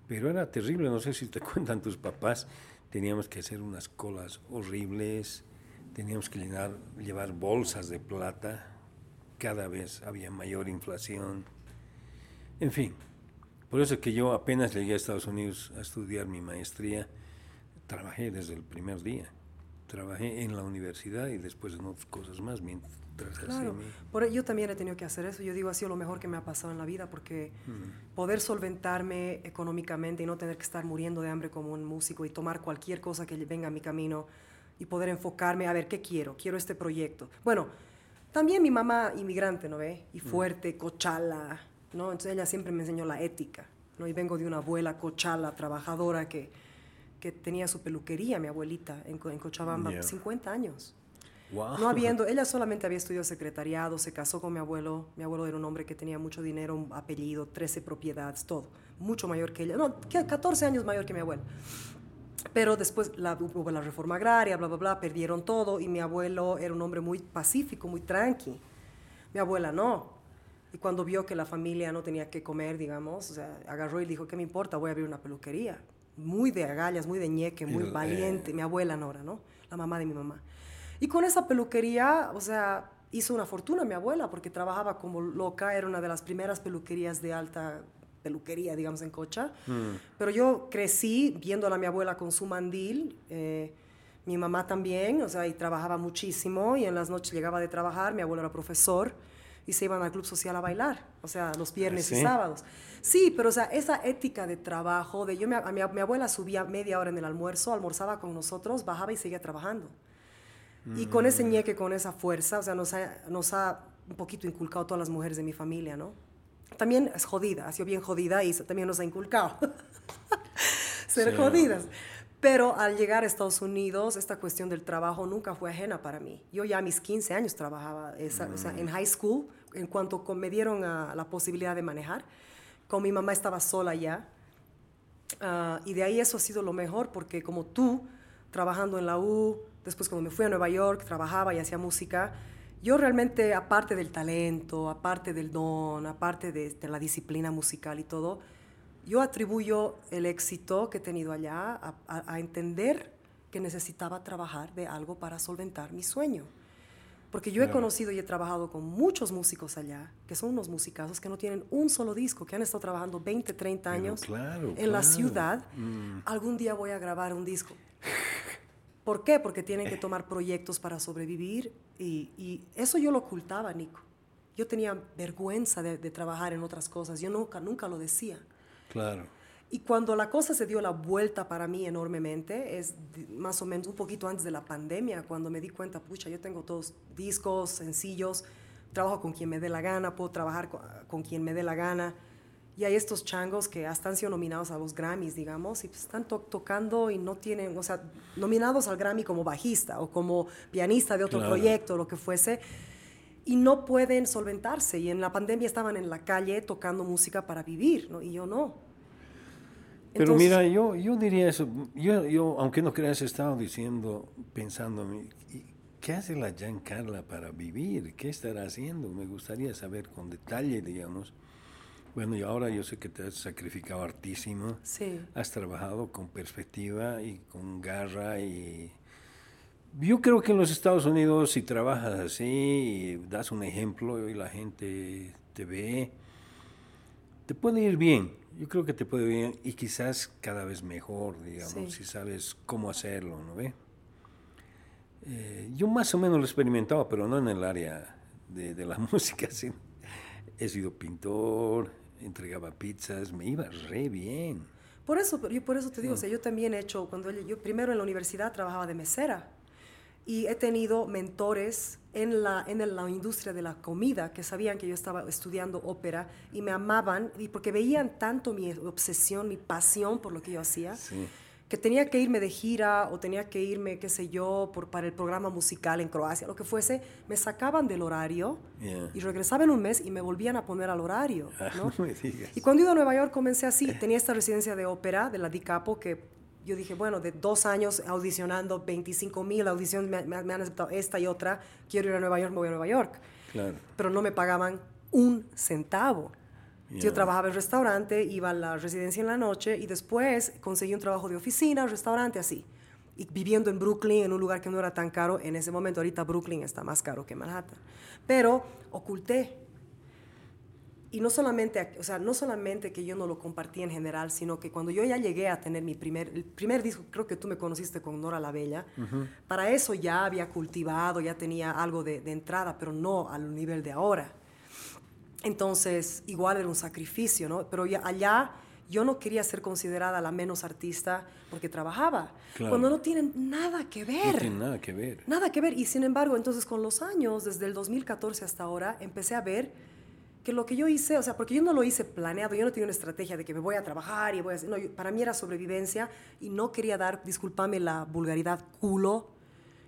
Pero era terrible, no sé si te (laughs) cuentan tus papás, teníamos que hacer unas colas horribles, teníamos que llenar, llevar bolsas de plata, cada vez había mayor inflación, en fin, por eso que yo apenas llegué a Estados Unidos a estudiar mi maestría, trabajé desde el primer día. Trabajé en la universidad y después en otras cosas más mientras claro. Por, yo también he tenido que hacer eso. Yo digo, ha sido lo mejor que me ha pasado en la vida porque mm. poder solventarme económicamente y no tener que estar muriendo de hambre como un músico y tomar cualquier cosa que venga a mi camino y poder enfocarme a ver qué quiero, quiero este proyecto. Bueno, también mi mamá inmigrante, ¿no ve? Y mm. fuerte, cochala, ¿no? Entonces ella siempre me enseñó la ética, ¿no? Y vengo de una abuela cochala, trabajadora, que, que tenía su peluquería, mi abuelita, en, en Cochabamba, 50 años. No habiendo, ella solamente había estudiado secretariado, se casó con mi abuelo. Mi abuelo era un hombre que tenía mucho dinero, un apellido, 13 propiedades, todo. Mucho mayor que ella. No, 14 años mayor que mi abuelo. Pero después la, hubo la reforma agraria, bla, bla, bla, perdieron todo y mi abuelo era un hombre muy pacífico, muy tranqui. Mi abuela no. Y cuando vio que la familia no tenía que comer, digamos, o sea, agarró y dijo, ¿qué me importa? Voy a abrir una peluquería. Muy de agallas, muy de ñeque, muy valiente. Mi abuela Nora, ¿no? La mamá de mi mamá. Y con esa peluquería, o sea, hizo una fortuna mi abuela porque trabajaba como loca, era una de las primeras peluquerías de alta peluquería, digamos, en Cocha. Mm. Pero yo crecí viéndola a mi abuela con su mandil, eh, mi mamá también, o sea, y trabajaba muchísimo y en las noches llegaba de trabajar, mi abuelo era profesor y se iban al club social a bailar, o sea, los viernes y sábados. Sí, pero o sea, esa ética de trabajo, de yo, mi, mi, mi abuela subía media hora en el almuerzo, almorzaba con nosotros, bajaba y seguía trabajando. Y con ese ñeque, con esa fuerza, o sea, nos ha, nos ha un poquito inculcado todas las mujeres de mi familia, ¿no? También es jodida, ha sido bien jodida y también nos ha inculcado (laughs) ser jodidas. Pero al llegar a Estados Unidos, esta cuestión del trabajo nunca fue ajena para mí. Yo ya a mis 15 años trabajaba esa, o sea, en high school, en cuanto me dieron a la posibilidad de manejar. Con mi mamá estaba sola ya. Ah, y de ahí eso ha sido lo mejor, porque como tú, trabajando en la U, Después cuando me fui a Nueva York, trabajaba y hacía música. Yo realmente, aparte del talento, aparte del don, aparte de, la disciplina musical y todo, yo atribuyo el éxito que he tenido allá a, entender que necesitaba trabajar de algo para solventar mi sueño. Porque yo he conocido y he trabajado con muchos músicos allá, que son unos musicazos que no tienen un solo disco, que han estado trabajando 20, 30 años en la ciudad. Mm. Algún día voy a grabar un disco. ¿Por qué? Porque tienen que tomar proyectos para sobrevivir y, eso yo lo ocultaba, Nico. Yo tenía vergüenza de, trabajar en otras cosas, yo nunca, nunca lo decía. Claro. Y cuando la cosa se dio la vuelta para mí enormemente, es más o menos un poquito antes de la pandemia, cuando me di cuenta, pucha, yo tengo todos discos, sencillos, trabajo con quien me dé la gana, puedo trabajar con quien me dé la gana. Y hay estos changos que hasta han sido nominados a los Grammys, digamos, y pues están tocando y no tienen, o sea, nominados al Grammy como bajista o como pianista de otro proyecto, lo que fuese, y no pueden solventarse. Y en la pandemia estaban en la calle tocando música para vivir, ¿no? Y yo no. Pero mira, yo, yo diría eso, yo, yo, aunque no creas, he estado diciendo, pensando, ¿qué hace la Jan Carla para vivir? ¿Qué estará haciendo? Me gustaría saber con detalle, digamos bueno, y ahora yo sé que te has sacrificado hartísimo. Sí. Has trabajado con perspectiva y con garra y... Yo creo que en los Estados Unidos si trabajas así y das un ejemplo y la gente te ve, te puede ir bien. Yo creo que te puede ir bien y quizás cada vez mejor, digamos, si sabes cómo hacerlo, ¿no ve? Eh, yo más o menos lo he experimentado, pero no en el área de, de la (laughs) música. ¿sí? He sido pintor, entregaba pizzas, me iba re bien. Por eso, yo por eso te digo, o sea, yo también he hecho, cuando yo primero en la universidad trabajaba de mesera y he tenido mentores en la, en la industria de la comida que sabían que yo estaba estudiando ópera y me amaban y porque veían tanto mi obsesión, mi pasión por lo que yo hacía. Sí que tenía que irme de gira o tenía que irme, qué sé yo, por, para el programa musical en Croacia, lo que fuese, me sacaban del horario y regresaba en un mes y me volvían a poner al horario. (laughs) ¿no? y cuando iba a Nueva York comencé así, tenía esta residencia de ópera de la DiCapo que yo dije, bueno, de dos años audicionando, 25 mil audiciones, me, me, han aceptado esta y otra, quiero ir a Nueva York, me voy a Nueva York. Claro. Pero no me pagaban un centavo. Yo trabajaba en restaurante, iba a la residencia en la noche y después conseguí un trabajo de oficina, restaurante, así. Y viviendo en Brooklyn, en un lugar que no era tan caro, en ese momento ahorita Brooklyn está más caro que Manhattan. Pero oculté. Y no solamente, o sea, no solamente que yo no lo compartí en general, sino que cuando yo ya llegué a tener mi primer, el primer disco, creo que tú me conociste con Nora la Bella, para eso ya había cultivado, ya tenía algo de, de entrada, pero no al nivel de ahora. Entonces, igual era un sacrificio, ¿no? Pero allá yo no quería ser considerada la menos artista porque trabajaba, cuando no tienen nada que ver. No tienen nada que ver. Nada que ver. Y sin embargo, entonces con los años, desde el 2014 hasta ahora, empecé a ver que lo que yo hice, o sea, porque yo no lo hice planeado, yo no tenía una estrategia de que me voy a trabajar y voy a hacer, no, para mí era sobrevivencia y no quería dar, discúlpame la vulgaridad, culo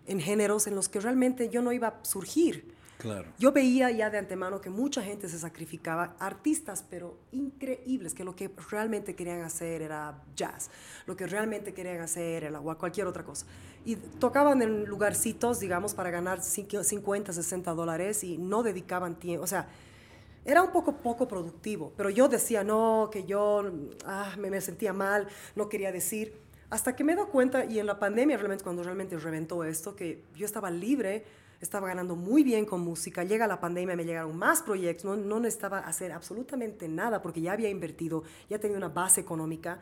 en géneros en los que realmente yo no iba a surgir. Claro. Yo veía ya de antemano que mucha gente se sacrificaba, artistas, pero increíbles, que lo que realmente querían hacer era jazz, lo que realmente querían hacer era cualquier otra cosa. Y tocaban en lugarcitos, digamos, para ganar 50, 60 dólares y no dedicaban tiempo, o sea, era un poco poco productivo, pero yo decía, no, que yo ah, me, me, sentía mal, no quería decir. Hasta que me doy cuenta, y en la pandemia realmente, cuando realmente reventó esto, que yo estaba libre, estaba ganando muy bien con música, llega la pandemia, me llegaron más proyectos, no, no necesitaba hacer absolutamente nada porque ya había invertido, ya tenía una base económica.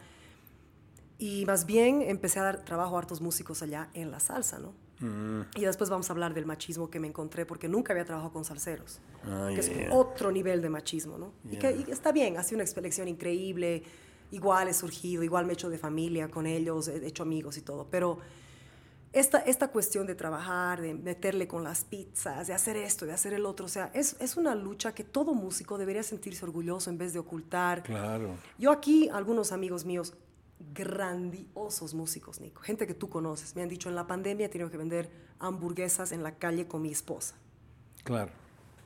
Y más bien empecé a dar trabajo a hartos músicos allá en la salsa, ¿no? Mm. Y después vamos a hablar del machismo que me encontré, porque nunca había trabajado con salseros, ah, que es otro nivel de machismo, ¿no? Y, que, está bien, ha sido una experiencia increíble, igual he surgido, igual me he hecho de familia con ellos, he hecho amigos y todo, pero esta, esta cuestión de trabajar, de meterle con las pizzas, de hacer esto, de hacer el otro, o sea, es, es una lucha que todo músico debería sentirse orgulloso en vez de ocultar. Claro. Yo aquí, algunos amigos míos, grandiosos músicos, Nico. Gente que tú conoces. Me han dicho, en la pandemia he tenido que vender hamburguesas en la calle con mi esposa. Claro.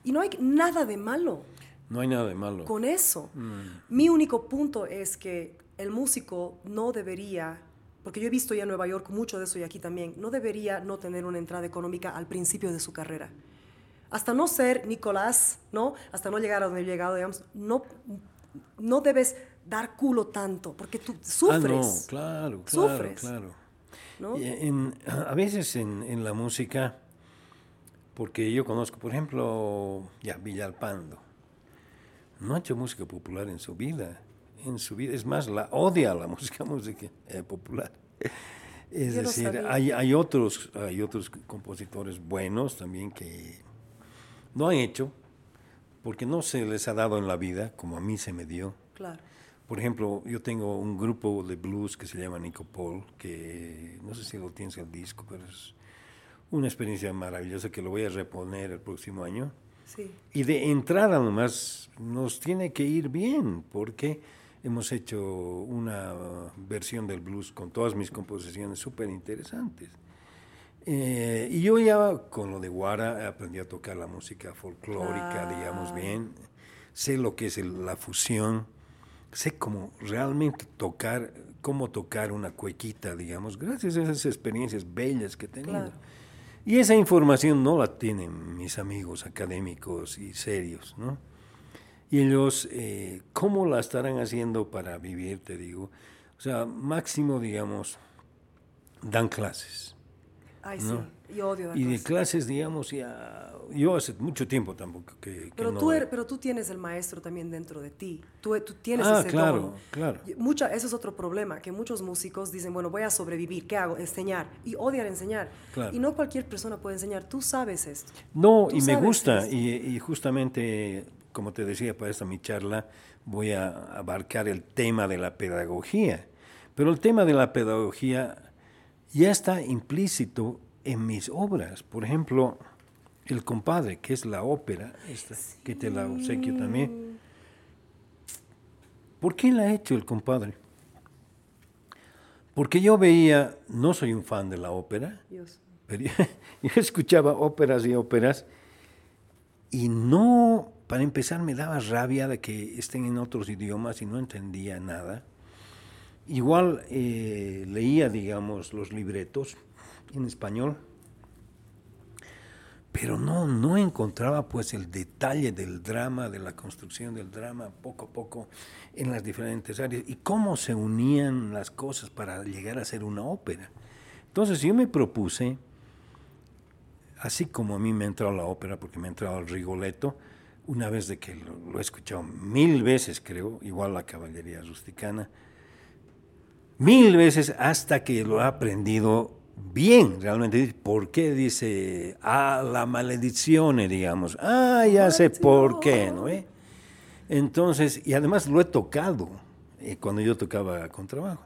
Y no hay nada de malo. No hay nada de malo. Con eso. Mm. Mi único punto es que el músico no debería, porque yo he visto ya en Nueva York mucho de eso y aquí también, no debería no tener una entrada económica al principio de su carrera. Hasta no ser Nicolás, ¿no? Hasta no llegar a donde he llegado, digamos, no, no debes dar culo tanto, porque tú sufres. Ah, no, claro, claro, claro. a veces en, la música, porque yo conozco, por ejemplo, ya Villalpando, no ha hecho música popular en su vida, en su vida, es más, la odia la (laughs) música, música eh, popular. Es decir, hay, hay, otros, hay otros compositores buenos también que no han hecho, porque no se les ha dado en la vida como a mí se me dio. Claro. Por ejemplo, yo tengo un grupo de blues que se llama Nico Paul, que no sé si lo tienes el disco, pero es una experiencia maravillosa que lo voy a reponer el próximo año. Sí. Y de entrada nomás nos tiene que ir bien, porque hemos hecho una versión del blues con todas mis composiciones súper interesantes. Eh, y yo ya con lo de Guara aprendí a tocar la música folclórica, digamos bien. Sé lo que es la fusión sé cómo realmente tocar, cómo tocar una cuequita, digamos, gracias a esas experiencias bellas que he tenido. Y esa información no la tienen mis amigos académicos y serios, ¿no? Y ellos, eh, ¿cómo la estarán haciendo para vivir, te digo? O sea, máximo, digamos, dan clases. Ay, sí. Yo odio dar Y de clases, digamos, ya yo hace mucho tiempo tampoco que, pero tú pero tú tienes el maestro también dentro de ti. Tú, tú tienes ah, ese claro claro. Mucha ese es otro problema que muchos músicos dicen bueno voy a sobrevivir qué hago enseñar y odian enseñar. Y no cualquier persona puede enseñar. Tú sabes esto. No y me gusta y, y, justamente como te decía para esta mi charla voy a abarcar el tema de la pedagogía. Pero el tema de la pedagogía ya está implícito en mis obras por ejemplo el compadre, que es la ópera, esta, que te la obsequio también. ¿Por qué la ha hecho el compadre? Porque yo veía, no soy un fan de la ópera, pero (laughs) yo, escuchaba óperas y óperas y no, para empezar, me daba rabia de que estén en otros idiomas y no entendía nada. Igual eh, leía, digamos, los libretos en español pero no, no encontraba pues el detalle del drama, de la construcción del drama, poco a poco en las diferentes áreas y cómo se unían las cosas para llegar a ser una ópera. Entonces yo me propuse, así como a mí me ha entrado la ópera, porque me ha entrado el Rigoletto, una vez de que lo, he escuchado mil veces, creo, igual la caballería rusticana, mil veces hasta que lo he aprendido bien, realmente. ¿Por qué dice, ah, la maledición, digamos? Ah, ya sé por qué, ¿no? Entonces, y además lo he tocado eh, cuando yo tocaba con trabajo.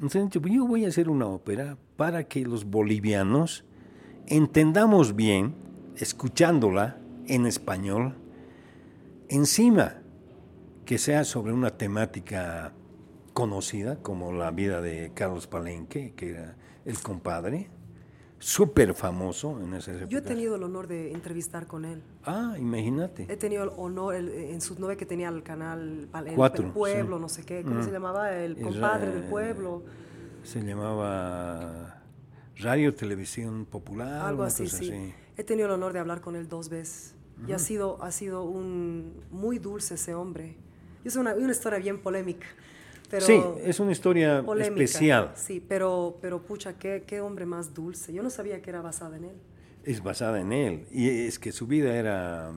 Entonces, yo voy a hacer una ópera para que los bolivianos entendamos bien, escuchándola en español, encima que sea sobre una temática conocida como la vida de Carlos Palenque, que era el compadre, súper famoso en ese época. Yo he tenido el honor de entrevistar con él. Ah, imagínate. He tenido el honor en sus nueve que tenía el canal el, Cuatro, Pueblo, no sé qué, ¿cómo se mm. llamaba? El compadre del pueblo. Se llamaba Radio Televisión Popular. Algo así, sí. He tenido el honor de hablar con él dos veces. Y ha sido, ha sido un muy dulce ese hombre. Es una, una historia bien polémica sí, es una historia especial. Sí, pero, pero pucha, qué, qué hombre más dulce. Yo no sabía que era basada en él. Es basada en él. Y es que su vida era,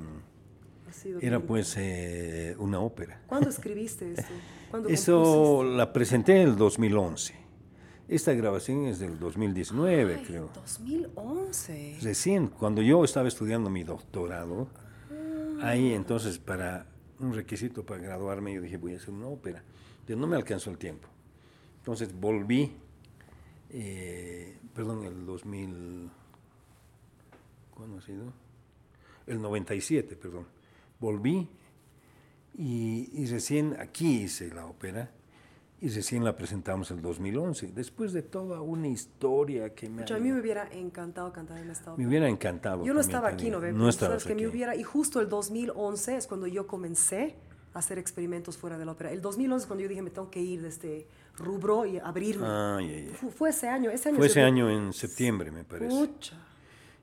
era pues eh, una ópera. ¿Cuándo escribiste esto? ¿Cuándo (laughs) Eso la presenté en el 2011. Esta grabación es del 2019, Ay, creo. 2011. Recién, cuando yo estaba estudiando mi doctorado, ahí entonces para un requisito para graduarme, yo dije, voy a hacer una ópera no me alcanzó el tiempo. Entonces volví, eh, perdón, el 2000, ¿cuándo ha sido? El 97, perdón. Volví y, recién aquí hice la ópera y recién la presentamos el 2011, después de toda una historia que me... a mí me hubiera encantado cantar en esta ópera. Me hubiera encantado. Yo no estaba aquí, ¿no? No estaba aquí. Me hubiera, y justo el 2011 es cuando yo comencé hacer experimentos fuera de la ópera. El 2011 cuando yo dije me tengo que ir de este rubro y abrirme. Ah, Fue, ese año. Ese año fue ese año en septiembre, me parece. Mucha.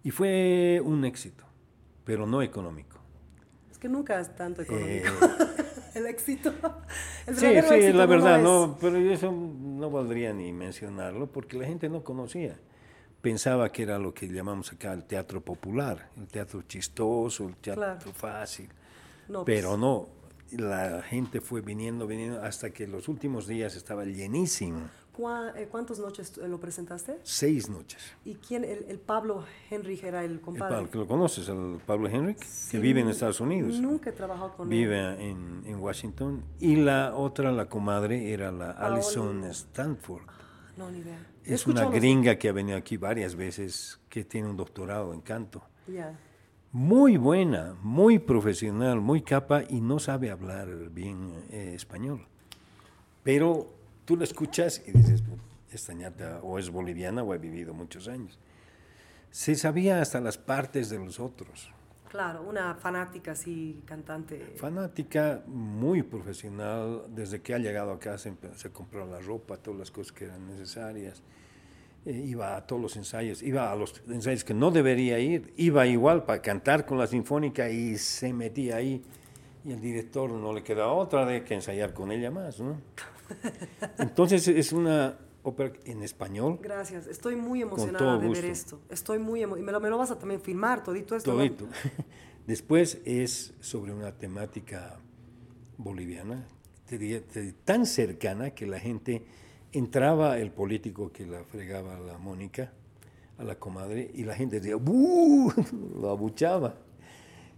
Y fue un éxito, pero no económico. Es que nunca es tanto económico. (laughs) el éxito. El sí, sí, la verdad, no, pero eso no valdría ni mencionarlo porque la gente no conocía. Pensaba que era lo que llamamos acá el teatro popular, el teatro chistoso, el teatro fácil. No, pero pues, no, la gente fue viniendo, viniendo, hasta que los últimos días estaba llenísimo. Eh, ¿Cuántas noches lo presentaste? Seis noches. ¿Y quién? El, Pablo Henry era el compadre. El, ¿Lo conoces, el Pablo Henry? que vive en Estados Unidos. Nunca he trabajado con él. Vive en, en, Washington. Y la otra, la comadre, era la Alison Stanford. No, ni idea. Es una gringa que ha venido aquí varias veces, que tiene un doctorado en canto. Ya muy buena, muy profesional, muy capa y no sabe hablar bien eh, español. Pero tú la escuchas y dices, esta ñata o es boliviana o ha vivido muchos años. Se sabía hasta las partes de los otros. Claro, una fanática así, cantante. Fanática, muy profesional. Desde que ha llegado acá se, se compró la ropa, todas las cosas que eran necesarias. Eh, iba a todos los ensayos, iba a los ensayos que no debería ir, iba igual para cantar con la sinfónica y se metía ahí y el director no le quedaba otra de que ensayar con ella más, ¿no? (laughs) Entonces es una ópera en español. Gracias, estoy muy emocionada de ver esto. Estoy muy y me lo, me lo vas a también filmar, todito esto. Todito. (laughs) Después es sobre una temática boliviana, tan cercana que la gente entraba el político que la fregaba a la Mónica, a la comadre, y la gente decía, ¡buh! (laughs) lo abuchaba.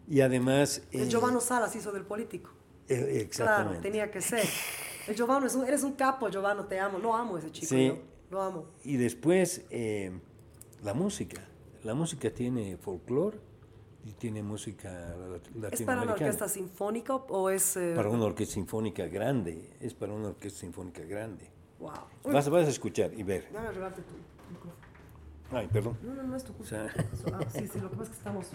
Y además... El eh, Giovanni Salas hizo del político. Eh, exactamente. Claro, tenía que ser. El Giovanni, eres un capo, Giovanni, te amo. Lo amo ese chico, sí. lo amo. Y después, eh, la música. La música tiene folclore y tiene música latinoamericana. ¿Es para una orquesta sinfónica o es...? Para una orquesta sinfónica grande. Es para una orquesta sinfónica grande. Wow. Vas, vas, a escuchar y ver. Dame arreglarte tu micrófono. Ay, perdón. No, no, no es tu culpa. Sea... ah, sí, sí, lo que pasa es que estamos.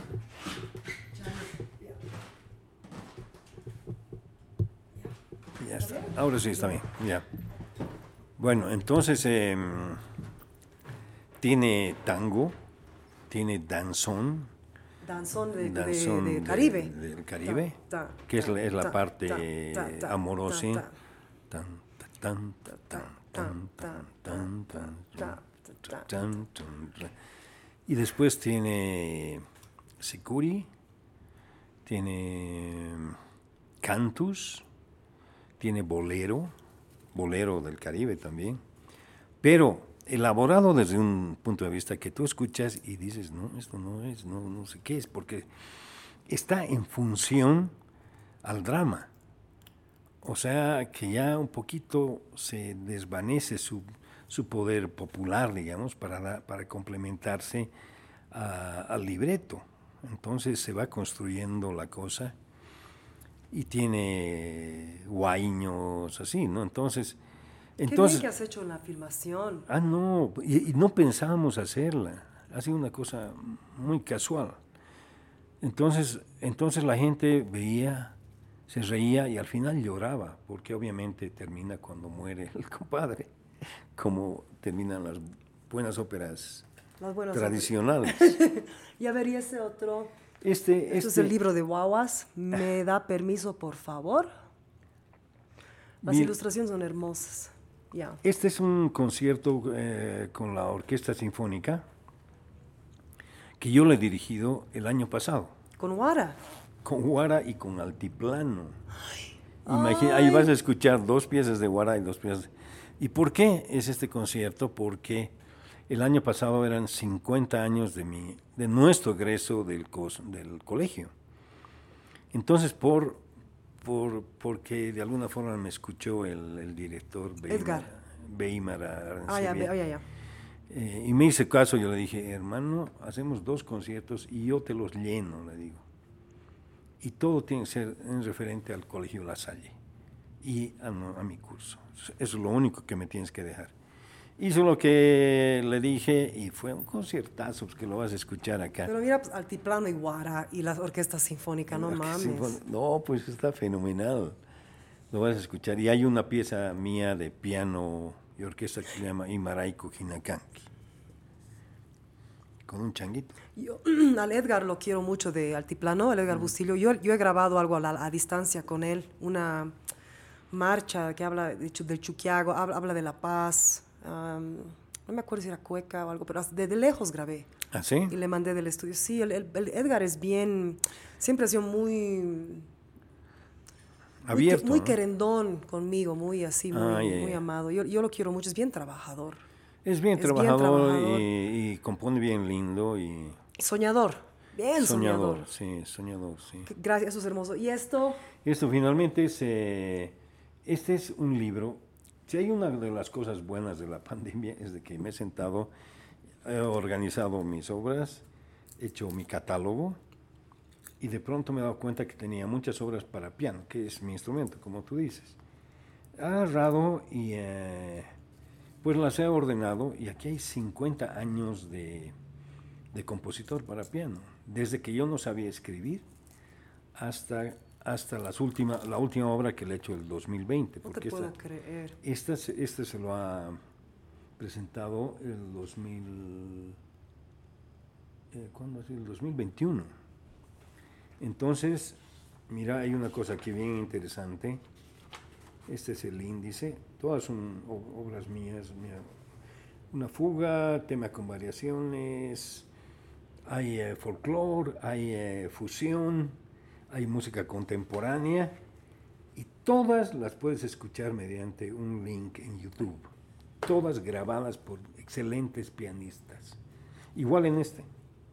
Ya, ya está. Ahora sí está bien. Ya. Bueno, entonces eh, tiene tango, tiene danzón. Danzón de, danzón de, de Caribe. Del Caribe, ta, ta, que es, es la parte ta, amorosa. Tan, y después tiene Sicuri, tiene Cantus, tiene Bolero, Bolero del Caribe también, pero elaborado desde un punto de vista que tú escuchas y dices, no, esto no es, no, no sé qué es, porque está en función al drama O sea que ya un poquito se desvanece su, su poder popular, digamos, para, para complementarse al libreto. Entonces se va construyendo la cosa y tiene guaiños así, ¿no? Entonces... entonces ¿Qué bien que has hecho la filmación? Ah, no, y, y no pensábamos hacerla. Ha sido una cosa muy casual. Entonces, entonces la gente veía, se reía y al final lloraba, porque obviamente termina cuando muere el compadre, como terminan las buenas óperas tradicionales. y a ver, y ese otro. Este, este, es el libro de Guaguas. ¿Me da permiso, por favor? Las ilustraciones son hermosas. Ya. Este es un concierto eh, con la Orquesta Sinfónica que yo le he dirigido el año pasado. ¿Con Guara? Con Guara y con Altiplano. ahí vas a escuchar dos piezas de Guara y dos piezas. ¿Y por qué es este concierto? Porque el año pasado eran 50 años de, mi, de nuestro egreso del, del colegio. Entonces, por, por, porque de alguna forma me escuchó el, director Edgar. Beimar Ah, ya, ya, ya. Eh, y me hice caso, yo le dije, hermano, hacemos dos conciertos y yo te los lleno, le digo. Y todo tiene que ser en referente al Colegio La Salle y a, mi curso. Eso es lo único que me tienes que dejar. Hizo lo que le dije y fue un conciertazo, pues, que lo vas a escuchar acá. Pero mira, pues, Altiplano y Guara y la Orquesta Sinfónica, no mames. no, pues está fenomenal. Lo vas a escuchar. Y hay una pieza mía de piano y orquesta que se llama Imaraico Hinakanki. Con un changuito. Yo (clears throat) al Edgar lo quiero mucho de Altiplano, al Edgar mm. Bustillo. Yo, yo he grabado algo a, distancia con él, una marcha que habla de, del Chuquiago, habla, de la paz. no me acuerdo si era cueca o algo, pero desde lejos grabé. ¿Ah, sí? Y le mandé del estudio. Sí, el, el Edgar es bien, siempre ha sido muy abierto. Muy, querendón conmigo, muy así, muy, amado. Yo, yo, lo quiero mucho, es bien trabajador. Es bien, trabajador, Y, compone bien lindo y... Soñador, bien soñador. Sí, soñador, sí. Gracias, eso es hermoso. ¿Y esto? Esto finalmente es, eh, este es un libro. Si hay una de las cosas buenas de la pandemia es de que me he sentado, he organizado mis obras, he hecho mi catálogo, y de pronto me he dado cuenta que tenía muchas obras para piano, que es mi instrumento, como tú dices. He agarrado y eh, pues las he ordenado y aquí hay 50 años de, de, compositor para piano, desde que yo no sabía escribir hasta, hasta las última, la última obra que le he hecho el 2020. No te puedo creer. Esta, esta se lo ha presentado el 2000... Eh, ¿Cuándo es? El 2021 entonces, mira, hay una cosa aquí bien interesante. Este es el índice. Todas son obras mías. Mira, una fuga, tema con variaciones, hay eh, folclore, hay eh, fusión, hay música contemporánea y todas las puedes escuchar mediante un link en YouTube. Todas grabadas por excelentes pianistas. Igual en este.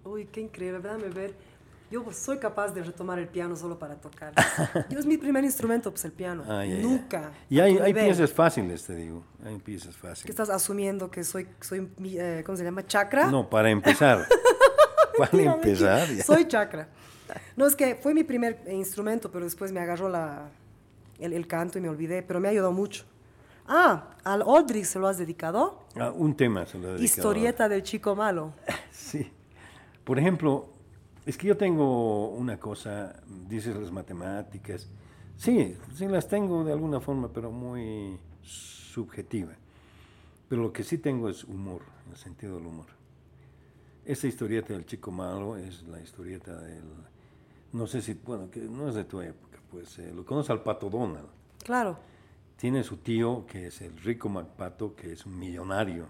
Uy, qué increíble, déjame ver. Yo soy capaz de retomar el piano solo para tocar. (laughs) Yo es mi primer instrumento, pues el piano. Ah, Nunca. Y hay, hay piezas fáciles, te digo. Hay piezas fáciles. ¿Qué estás asumiendo que soy, soy eh, ¿cómo se llama? ¿Chakra? No, para empezar. (laughs) (laughs) empezar. Soy chakra. No, es que fue mi primer instrumento, pero después me agarró la, el, el canto y me olvidé, pero me ha ayudado mucho. Ah, al Aldrich se lo has dedicado. Ah, un tema se lo he dedicado. Historieta del chico malo. (laughs) sí. Por ejemplo, es que yo tengo una cosa, dices las matemáticas, sí, sí las tengo de alguna forma, pero muy subjetiva. Pero lo que sí tengo es humor, el sentido del humor. Esta historieta del chico malo es la historieta del, no sé si, bueno, que no es de tu época, pues eh, lo conoces al pato Donald. Claro. Tiene su tío, que es el rico MacPato, que es un millonario,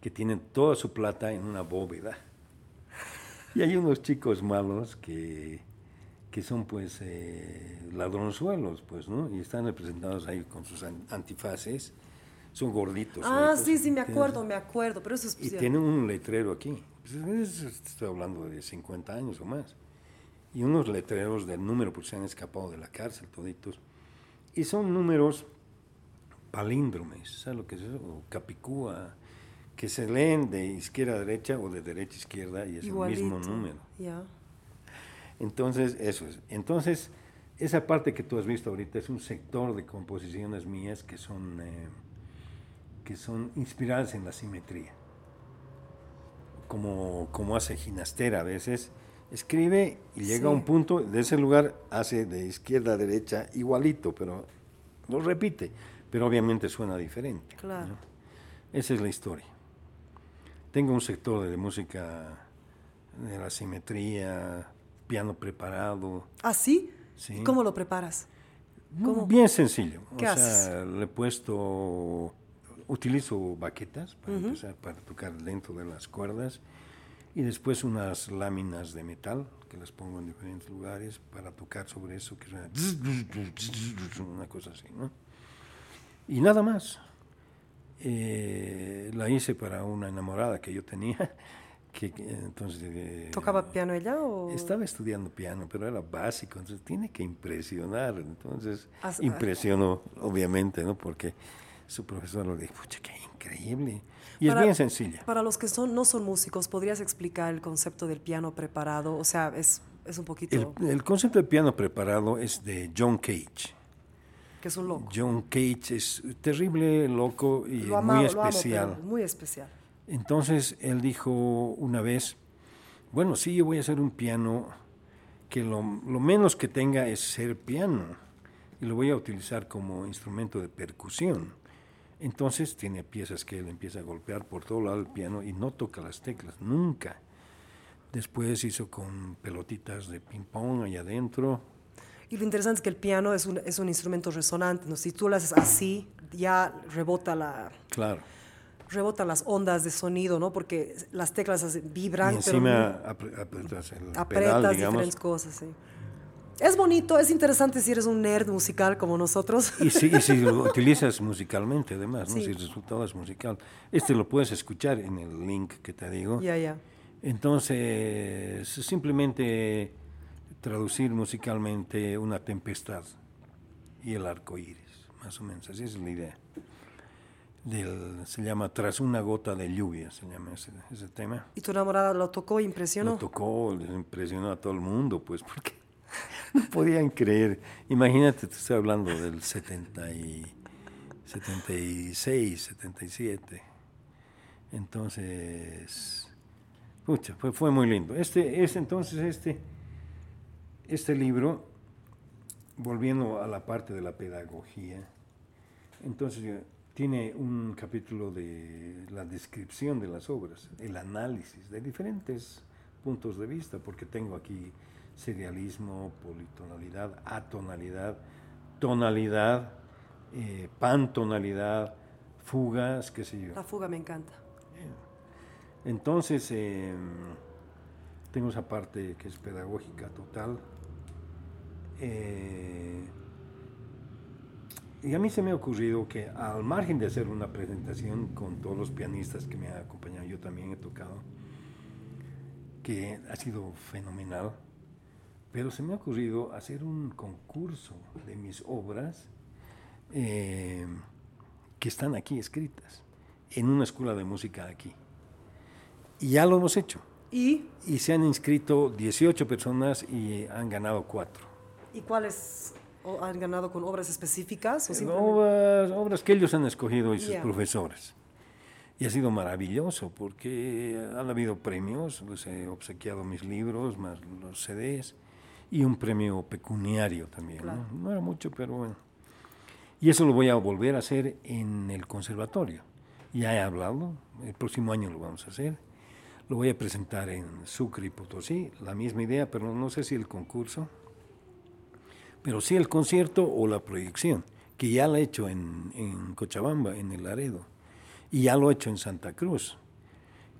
que tiene toda su plata en una bóveda y hay unos chicos malos que, que son pues eh, ladronzuelos, pues, ¿no? Y están representados ahí con sus antifaces. Son gorditos. Ah, sí, sí, me acuerdo, me acuerdo, pero eso es... Y tienen un letrero aquí. Pues, estoy hablando de 50 años o más. Y unos letreros del número, porque se han escapado de la cárcel toditos. Y son números palíndromes, ¿sabes lo que es eso? O capicúa, que se leen de izquierda a derecha o de derecha a izquierda y es el mismo número. Entonces, eso es. Entonces, esa parte que tú has visto ahorita es un sector de composiciones mías que son, eh, que son inspiradas en la simetría. Como, como hace Ginastera a veces, escribe y llega a un punto, de ese lugar hace de izquierda a derecha igualito, pero lo repite, pero obviamente suena diferente. Claro. Esa es la historia. Tengo un sector de música de la simetría, piano preparado. ¿Ah, sí? ¿Cómo lo preparas? Bien sencillo. ¿Qué o sea, le he puesto, utilizo baquetas para empezar, para tocar dentro de las cuerdas y después unas láminas de metal que las pongo en diferentes lugares para tocar sobre eso que suena una cosa así, ¿no? Y nada más. Eh, la hice para una enamorada que yo tenía (laughs) que, entonces, eh, ¿Tocaba piano ella o...? Estaba estudiando piano, pero era básico, entonces tiene que impresionar. Entonces impresionó, obviamente, ¿no? Porque su profesor lo dijo, pucha, qué increíble. Y es bien sencilla. Para los que son, no son músicos, ¿podrías explicar el concepto del piano preparado? O sea, es, es un poquito... El, concepto del piano preparado es de John Cage. Que es un loco. John Cage es terrible, loco y muy especial. muy especial. Entonces él dijo una vez, bueno, sí, yo voy a hacer un piano que lo, menos que tenga es ser piano y lo voy a utilizar como instrumento de percusión. Entonces tiene piezas que él empieza a golpear por todo lado del piano y no toca las teclas, nunca. Después hizo con pelotitas de ping-pong allá adentro. Y lo interesante es que el piano es un, es un instrumento resonante, ¿no? Si tú lo haces así, ya rebota la... Claro rebotan las ondas de sonido, ¿no? Porque las teclas vibran. Y encima apretas el apretas diferentes cosas, sí. Es bonito, es interesante si eres un nerd musical como nosotros. Y si, si (laughs) lo utilizas musicalmente, además, ¿no? si el resultado es musical. Este lo puedes escuchar en el link que te digo. Ya, ya. Entonces, simplemente traducir musicalmente una tempestad y el arco iris, más o menos, así es la idea del, se llama Tras una gota de lluvia, se llama ese, ese tema. ¿Y tu enamorada lo tocó, impresionó? Lo tocó, impresionó a todo el mundo, pues, (laughs) porque (laughs) no podían creer. Imagínate, te estoy hablando del 70 y, 76, 77. Entonces, pucha, fue, fue muy lindo. Este, este, entonces, este, este libro, volviendo a la parte de la pedagogía, entonces tiene un capítulo de la descripción de las obras, el análisis de diferentes puntos de vista, porque tengo aquí serialismo, politonalidad, atonalidad, tonalidad, eh, pantonalidad, fugas, qué sé yo. La fuga me encanta. Entonces, em, tengo esa parte que es pedagógica total. Eh, y a mí se me ha ocurrido que al margen de hacer una presentación con todos los pianistas que me han acompañado, yo también he tocado, que ha sido fenomenal, pero se me ha ocurrido hacer un concurso de mis obras eh, que están aquí escritas, en una escuela de música aquí. Y ya lo hemos hecho. ¿Y? Y se han inscrito 18 personas y han ganado 4. ¿Y cuáles ¿O han ganado con obras específicas? O obras, obras que ellos han escogido y sus profesores. Y ha sido maravilloso porque han habido premios, les he obsequiado mis libros, más los CDs, y un premio pecuniario también. ¿no? ¿no? era mucho, pero bueno. Y eso lo voy a volver a hacer en el conservatorio. Ya he hablado, el próximo año lo vamos a hacer. Lo voy a presentar en Sucre y Potosí, la misma idea, pero no sé si el concurso pero sí el concierto o la proyección, que ya lo he hecho en, Cochabamba, en el Laredo, y ya lo he hecho en Santa Cruz,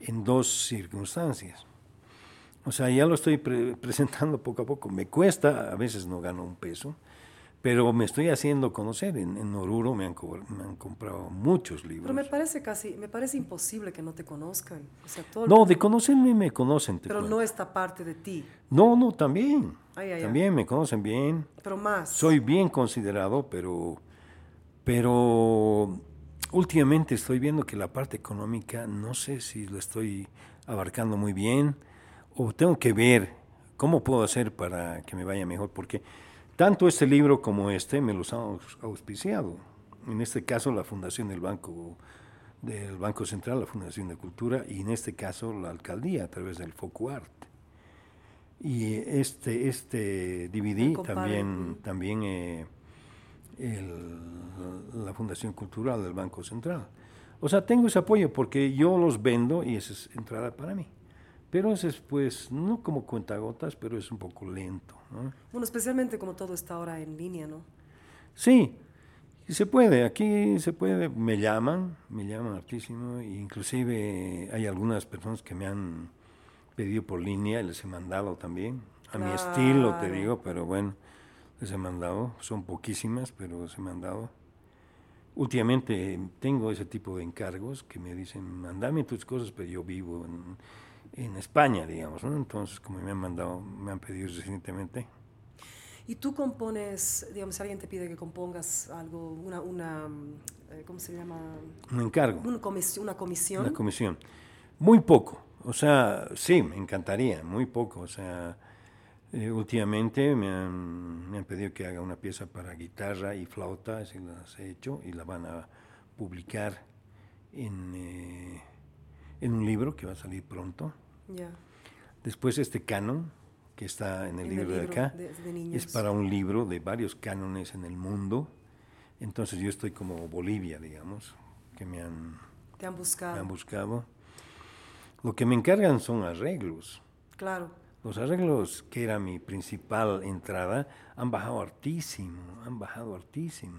en dos circunstancias. O sea, ya lo estoy (laughs) presentando poco a poco. Me cuesta, a veces no gano un peso, pero me estoy haciendo conocer. En, en Oruro me han, me han, comprado muchos libros. Pero me parece casi, me parece imposible que no te conozcan. O sea, todo no, de conocerme me conocen. pero no esta parte de ti. No, no, también. también me conocen bien. Pero más. Soy bien considerado, pero, pero últimamente estoy viendo que la parte económica, no sé si lo estoy abarcando muy bien o tengo que ver cómo puedo hacer para que me vaya mejor, porque tanto este libro como este me los han auspiciado. En este caso la Fundación del Banco del Banco Central, la Fundación de Cultura, y en este caso la alcaldía a través del FOCUART. Y este, este DVD también, también eh, la Fundación Cultural del Banco Central. O sea, tengo ese apoyo porque yo los vendo y esa es entrada para mí. Pero es pues, no como cuentagotas, pero es un poco lento. Bueno, especialmente como todo está ahora en línea, ¿no? Sí, se puede, aquí se puede, me llaman, me llaman hartísimo, e inclusive hay algunas personas que me han pedido por línea y les he mandado también, a mi estilo te digo, pero bueno, les he mandado, son poquísimas, pero les he mandado. Últimamente tengo ese tipo de encargos que me dicen, mandame tus cosas, pero yo vivo en en España, digamos, ¿no? Entonces, como me han mandado, me han pedido recientemente. ¿Y tú compones, digamos, si alguien te pide que compongas algo, una, una eh, ¿cómo se llama? Un encargo. Una comisión, una comisión. Una comisión. Muy poco. O sea, sí, me encantaría, muy poco. O sea, eh, últimamente me han, me han, pedido que haga una pieza para guitarra y flauta, así las he hecho, y la van a publicar en, eh, en un libro que va a salir pronto. Después este canon, que está en el, libro, de acá, es para un libro de varios cánones en el mundo. Entonces yo estoy como Bolivia, digamos, que me han, Te han buscado. han buscado. Lo que me encargan son arreglos. Claro. Los arreglos, que era mi principal entrada, han bajado hartísimo, han bajado hartísimo.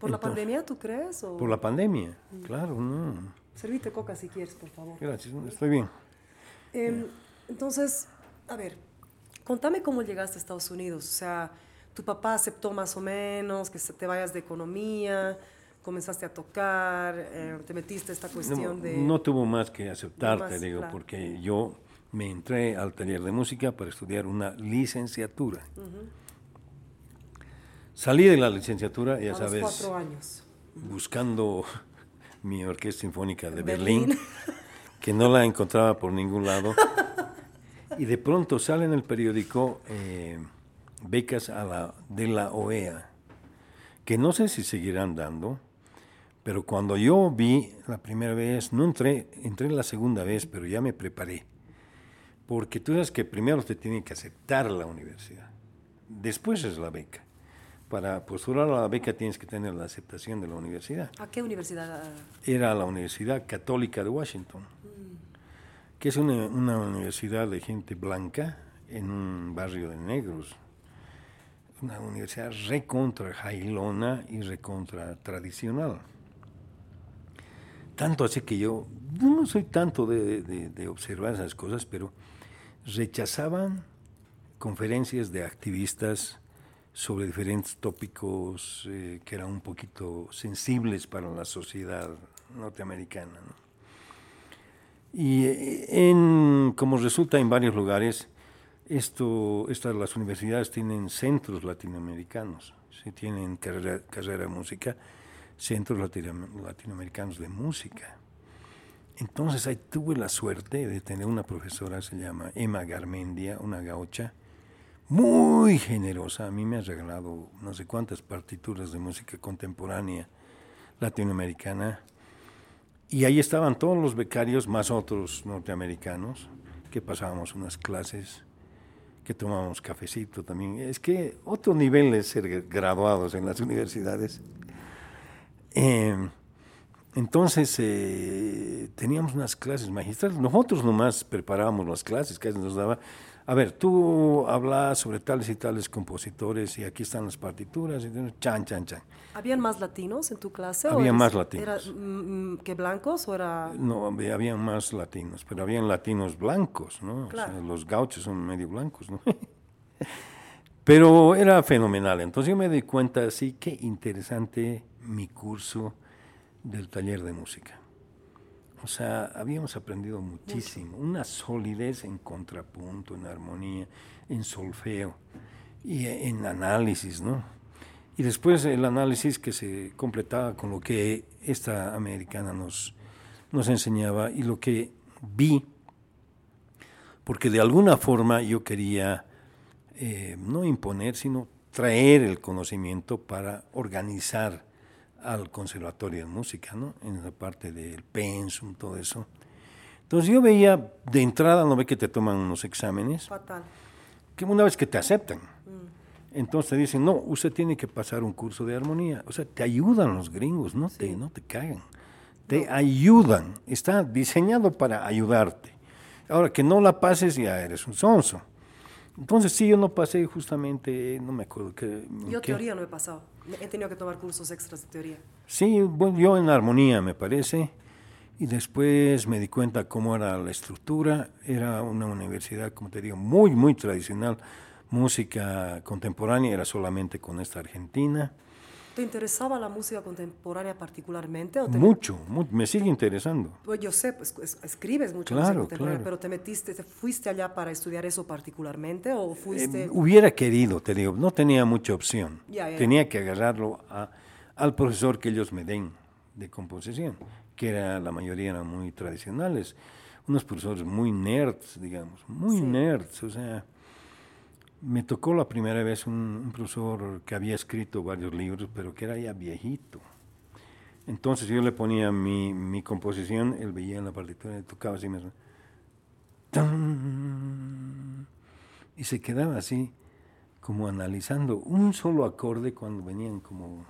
¿Por la pandemia, tú crees? Por la pandemia, mm. claro, no. Servite coca si quieres, por favor. Gracias, estoy bien. Em, entonces, a ver, contame cómo llegaste a Estados Unidos. O sea, tu papá aceptó más o menos que te vayas de economía, comenzaste a tocar, eh, te metiste esta cuestión de... No tuvo más que aceptar, te digo, porque yo me entré al taller de música para estudiar una licenciatura. Salí de la licenciatura, ya sabes, cuatro años. buscando (laughs) mi orquesta sinfónica de Berlín, (laughs) que no la encontraba por ningún lado. Y de pronto sale en el periódico eh, becas a la, de la OEA, que no sé si seguirán dando, pero cuando yo vi la primera vez, no entré, entré la segunda vez, pero ya me preparé. Porque tú sabes que primero te tiene que aceptar la universidad, después es la beca para postular a la beca tienes que tener la aceptación de la universidad. ¿A qué universidad? Era la Universidad Católica de Washington. Que es una, universidad de gente blanca en un barrio de negros. Una universidad recontra jailona y recontra tradicional. Tanto así que yo no soy tanto de, observar esas cosas, pero rechazaban conferencias de activistas sobre diferentes tópicos eh, que eran un poquito sensibles para la sociedad norteamericana. Y eh, en, como resulta en varios lugares, esto, estas, las universidades tienen centros latinoamericanos, si tienen carrera, carrera de música, centros latinoamericanos de música. Entonces ahí tuve la suerte de tener una profesora, se llama Emma Garmendia, una gaucha, muy generosa. A mí me ha regalado no sé cuántas partituras de música contemporánea latinoamericana. Y ahí estaban todos los becarios, más otros norteamericanos, que pasábamos unas clases, que tomábamos cafecito también. Es que otro nivel es ser graduados en las (laughs) universidades. Em, entonces eh, teníamos unas clases magistrales. Nosotros nomás preparábamos las clases, que nos daba a ver, tú hablas sobre tales y tales compositores y aquí están las partituras, y chan, chan, chan. ¿Habían más latinos en tu clase? Había más latinos. ¿Era, mm, mm, que blancos o era...? No, había más latinos, pero habían latinos blancos, ¿no? los gauchos son medio blancos, ¿no? (laughs) Pero era fenomenal. Entonces yo me di cuenta, así, qué interesante mi curso del taller de música. O sea, habíamos aprendido muchísimo, una solidez en contrapunto, en armonía, en solfeo y en análisis, ¿no? Y después el análisis que se completaba con lo que esta americana nos, nos enseñaba y lo que vi, porque de alguna forma yo quería eh, no imponer, sino traer el conocimiento para organizar al Conservatorio de Música, ¿no? En la parte del pensum, todo eso. Entonces yo veía de entrada, no ve que te toman unos exámenes. Fatal. Que una vez que te aceptan, mm. entonces te dicen, no, usted tiene que pasar un curso de armonía. O sea, te ayudan los gringos, no, te, no te cagan. Te ayudan. Está diseñado para ayudarte. Ahora, que no la pases, ya eres un sonso. Entonces, sí, yo no pasé justamente, no me acuerdo que... Yo teoría no he pasado. He tenido que tomar cursos extras de teoría. Sí, bueno, yo en armonía, me parece. Y después me di cuenta cómo era la estructura. Era una universidad, como te digo, muy, muy tradicional. Música contemporánea era solamente con esta argentina. ¿Te interesaba la música contemporánea particularmente? O mucho, me sigue interesando. Pues yo sé, pues escribes mucho música contemporánea, pero ¿te metiste, te fuiste allá para estudiar eso particularmente o fuiste...? Eh, hubiera querido, te digo, no tenía mucha opción. Tenía que agarrarlo al profesor que ellos me den de composición, que era la mayoría eran muy tradicionales, unos profesores muy nerds, digamos, muy nerds, o sea me tocó la primera vez un, profesor que había escrito varios libros, pero que era ya viejito. Entonces yo le ponía mi, mi composición, él veía en la partitura y tocaba así mismo. Y se quedaba así, como analizando un solo acorde cuando venían como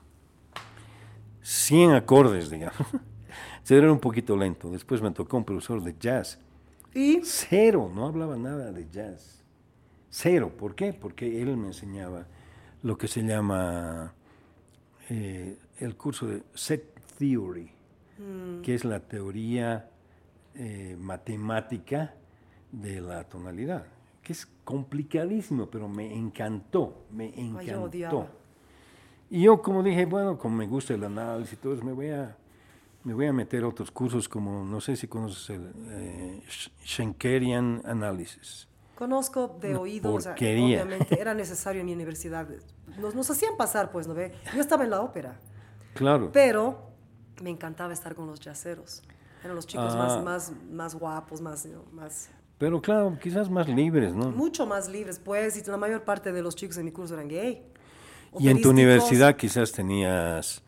100 acordes, digamos. (laughs) Se era un poquito lento. Después me tocó un profesor de jazz. ¿Y? Cero, no hablaba nada de jazz Cero. ¿Por qué? Porque él me enseñaba lo que se llama eh, el curso de set theory, mm. que es la teoría eh, matemática de la tonalidad, que es complicadísimo, pero me encantó, me encantó. y yo como dije, bueno, como me gusta el análisis y todo eso, me voy a, me voy a meter otros cursos como, no sé si conoces el eh, Schenkerian Analysis. Conozco de oído, o sea, obviamente era necesario en mi universidad. Nos, nos hacían pasar, pues, ¿no ve? Yo estaba en la ópera. Claro. Pero me encantaba estar con los yaceros. Eran los chicos más, ah. más, más guapos, más, más... Pero claro, quizás más libres, ¿no? Mucho más libres, pues, y la mayor parte de los chicos en mi curso eran gay. Y en tu universidad quizás tenías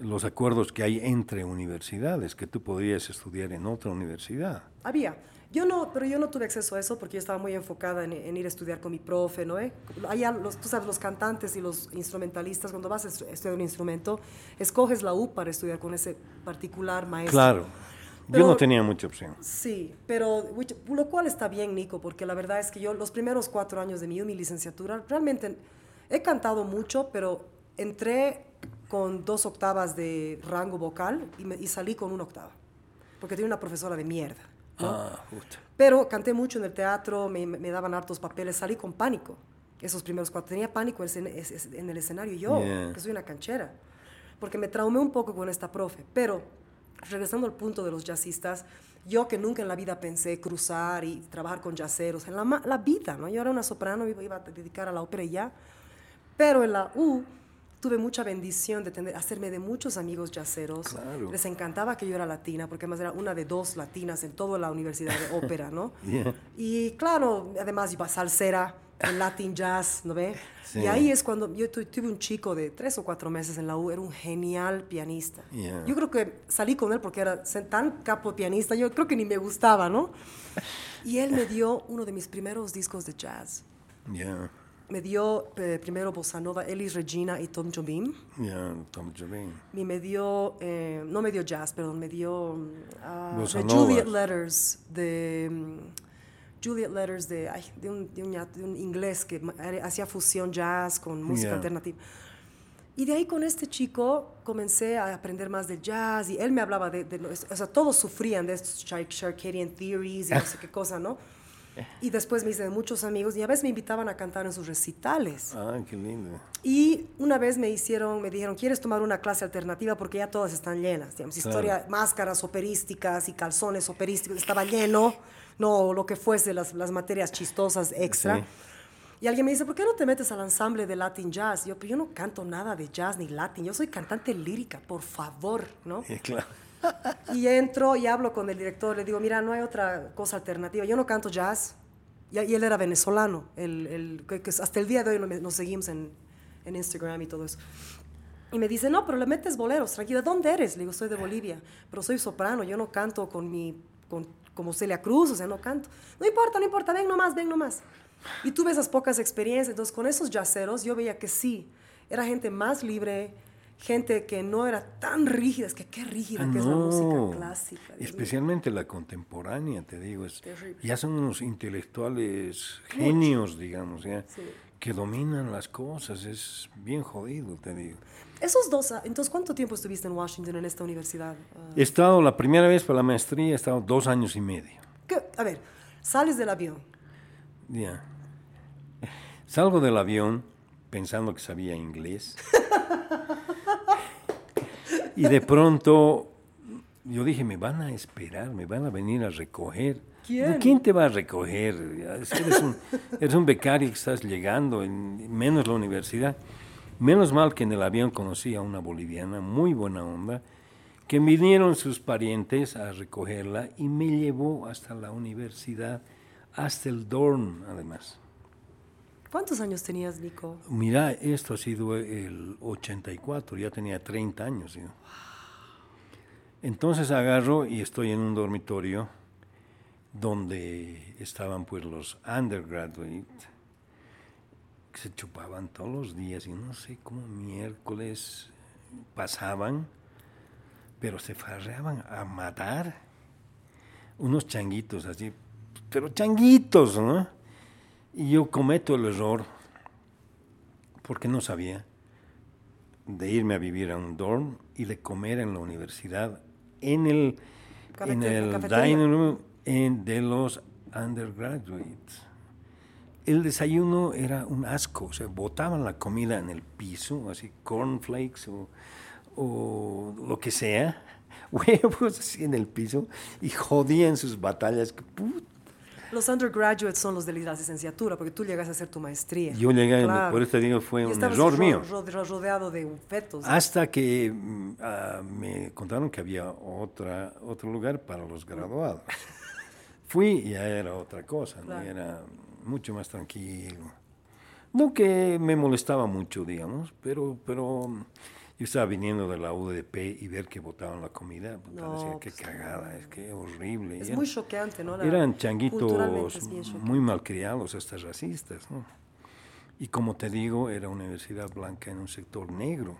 los acuerdos que hay entre universidades, que tú podrías estudiar en otra universidad. Había. Yo no, pero yo no tuve acceso a eso porque yo estaba muy enfocada en, ir a estudiar con mi profe, ¿no? Eh? Allá, los, tú sabes, los cantantes y los instrumentalistas, cuando vas a estudiar un instrumento, escoges la U para estudiar con ese particular maestro. Claro. yo no tenía mucha opción. Sí, pero lo cual está bien, Nico, porque la verdad es que yo los primeros cuatro años de mi, mi licenciatura, realmente he cantado mucho, pero entré con dos octavas de rango vocal y, y salí con una octava, porque tenía una profesora de mierda. Ah, Pero canté mucho en el teatro, me, me, daban hartos papeles, salí con pánico. Esos primeros cuatro, tenía pánico en, el escenario yo, que soy una canchera, porque me traumé un poco con esta profe. Pero, regresando al punto de los jazzistas, yo que nunca en la vida pensé cruzar y trabajar con jazzeros, en la, la vida, ¿no? Yo era una soprano, iba a dedicar a la ópera y ya. Pero en la U tuve mucha bendición de tener, hacerme de muchos amigos yaceros. Les encantaba que yo era latina, porque además era una de dos latinas en toda la universidad de ópera, ¿no? (laughs) Y claro, además iba salsera, en Latin Jazz, ¿no ve? Y ahí es cuando yo tuve un chico de tres o cuatro meses en la U, era un genial pianista. Yo creo que salí con él porque era tan capo pianista, yo creo que ni me gustaba, ¿no? Y él me dio uno de mis primeros discos de jazz. Yeah me dio eh, primero Bossa Nova, Elis Regina y Tom Jobim. Yeah, Tom Jobim. Y me dio, eh, no me dio jazz, perdón, me dio uh, Juliet Letters, de um, Juliet Letters de, ay, de, un, de, un, de, un, inglés que hacía fusión jazz con música alternativa. Y de ahí con este chico comencé a aprender más de jazz y él me hablaba de, de o sea, todos sufrían de estos circadian theories y no sé qué cosa, ¿no? (laughs) Y después me hice de muchos amigos y a veces me invitaban a cantar en sus recitales. Ah, qué lindo. Y una vez me hicieron, me dijeron, ¿quieres tomar una clase alternativa? Porque ya todas están llenas, digamos, historia, máscaras operísticas y calzones operísticos, estaba lleno, no lo que fuese, las, las materias chistosas extra. Y alguien me dice, ¿por qué no te metes al ensamble de Latin Jazz? yo, pero yo no canto nada de jazz ni latin, yo soy cantante lírica, por favor, ¿no? Sí, claro. Y entro y hablo con el director, le digo, mira, no hay otra cosa alternativa, yo no canto jazz. Y, él era venezolano, el, el, que, hasta el día de hoy nos seguimos en, en, Instagram y todo eso. Y me dice, no, pero le metes boleros, tranquila, ¿dónde eres? Le digo, soy de Bolivia, pero soy soprano, yo no canto con mi, con, como Celia Cruz, o sea, no canto. No importa, no importa, ven nomás, ven nomás. Y tuve esas pocas experiencias, entonces con esos yaceros yo veía que sí, era gente más libre, gente que no era tan rígida, es que qué rígida ah, que es la música clásica. Especialmente la contemporánea, te digo, es, ya son unos intelectuales genios, digamos, ya, que dominan las cosas, es bien jodido, te digo. Esos dos, ah, entonces, ¿cuánto tiempo estuviste en Washington, en esta universidad? He estado, la primera vez para la maestría, he estado dos años y medio. A ver, sales del avión. Ya. Salgo del avión pensando que sabía inglés. (laughs) Y de pronto yo dije, me van a esperar, me van a venir a recoger. ¿Quién? ¿Quién te va a recoger? Eres un, eres un becario que estás llegando, en, menos la universidad. Menos mal que en el avión conocí a una boliviana muy buena onda, que vinieron sus parientes a recogerla y me llevó hasta la universidad, hasta el dorm además. ¿Cuántos años tenías, Nico? Mira, esto ha sido el 84, ya tenía 30 años. Entonces agarro y estoy en un dormitorio donde estaban pues los undergraduates que se chupaban todos los días y no sé cómo miércoles pasaban, pero se farreaban a matar unos changuitos así, pero changuitos, ¿no? Y yo cometo el error, porque no sabía, de irme a vivir a un dorm y de comer en la universidad, en el, en el dining room de los undergraduates. El desayuno era un asco, o sea, botaban la comida en el piso, así cornflakes o, o lo que sea, (laughs) huevos así en el piso, y jodían sus batallas. Los undergraduates son los de la licenciatura, porque tú llegas a hacer tu maestría. Yo llegué, por eso te digo, fue un error mío. rodeado de fetos. Hasta que ah, me contaron que había otra, otro lugar para los graduados. (laughs) Fui y ya era otra cosa, era mucho más tranquilo. No que me molestaba mucho, digamos, pero, pero yo estaba viniendo de la UDP y ver que botaban la comida, pues, decía, qué pues, cagada, es que horrible. Es muy choqueante, ¿no? eran changuitos muy malcriados, hasta racistas, ¿no? Y como te digo, era universidad blanca en un sector negro.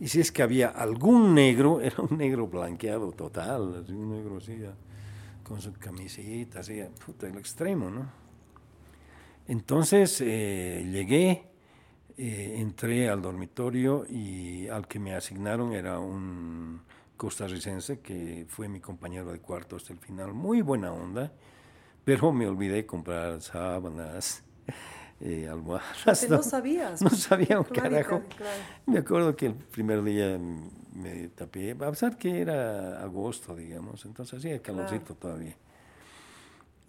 Y si es que había algún negro, (laughs) era un negro blanqueado total, un negro así, con su camiseta, así, puta, el extremo, ¿no? Entonces eh, llegué eh, entré al dormitorio y al que me asignaron era un costarricense que fue mi compañero de cuarto hasta el final, muy buena onda, pero me olvidé comprar sábanas, eh, almohadas. No, sabías. No sabía un carajo. Me acuerdo que el primer día me tapé, a pesar que era agosto, digamos, entonces hacía calorcito todavía.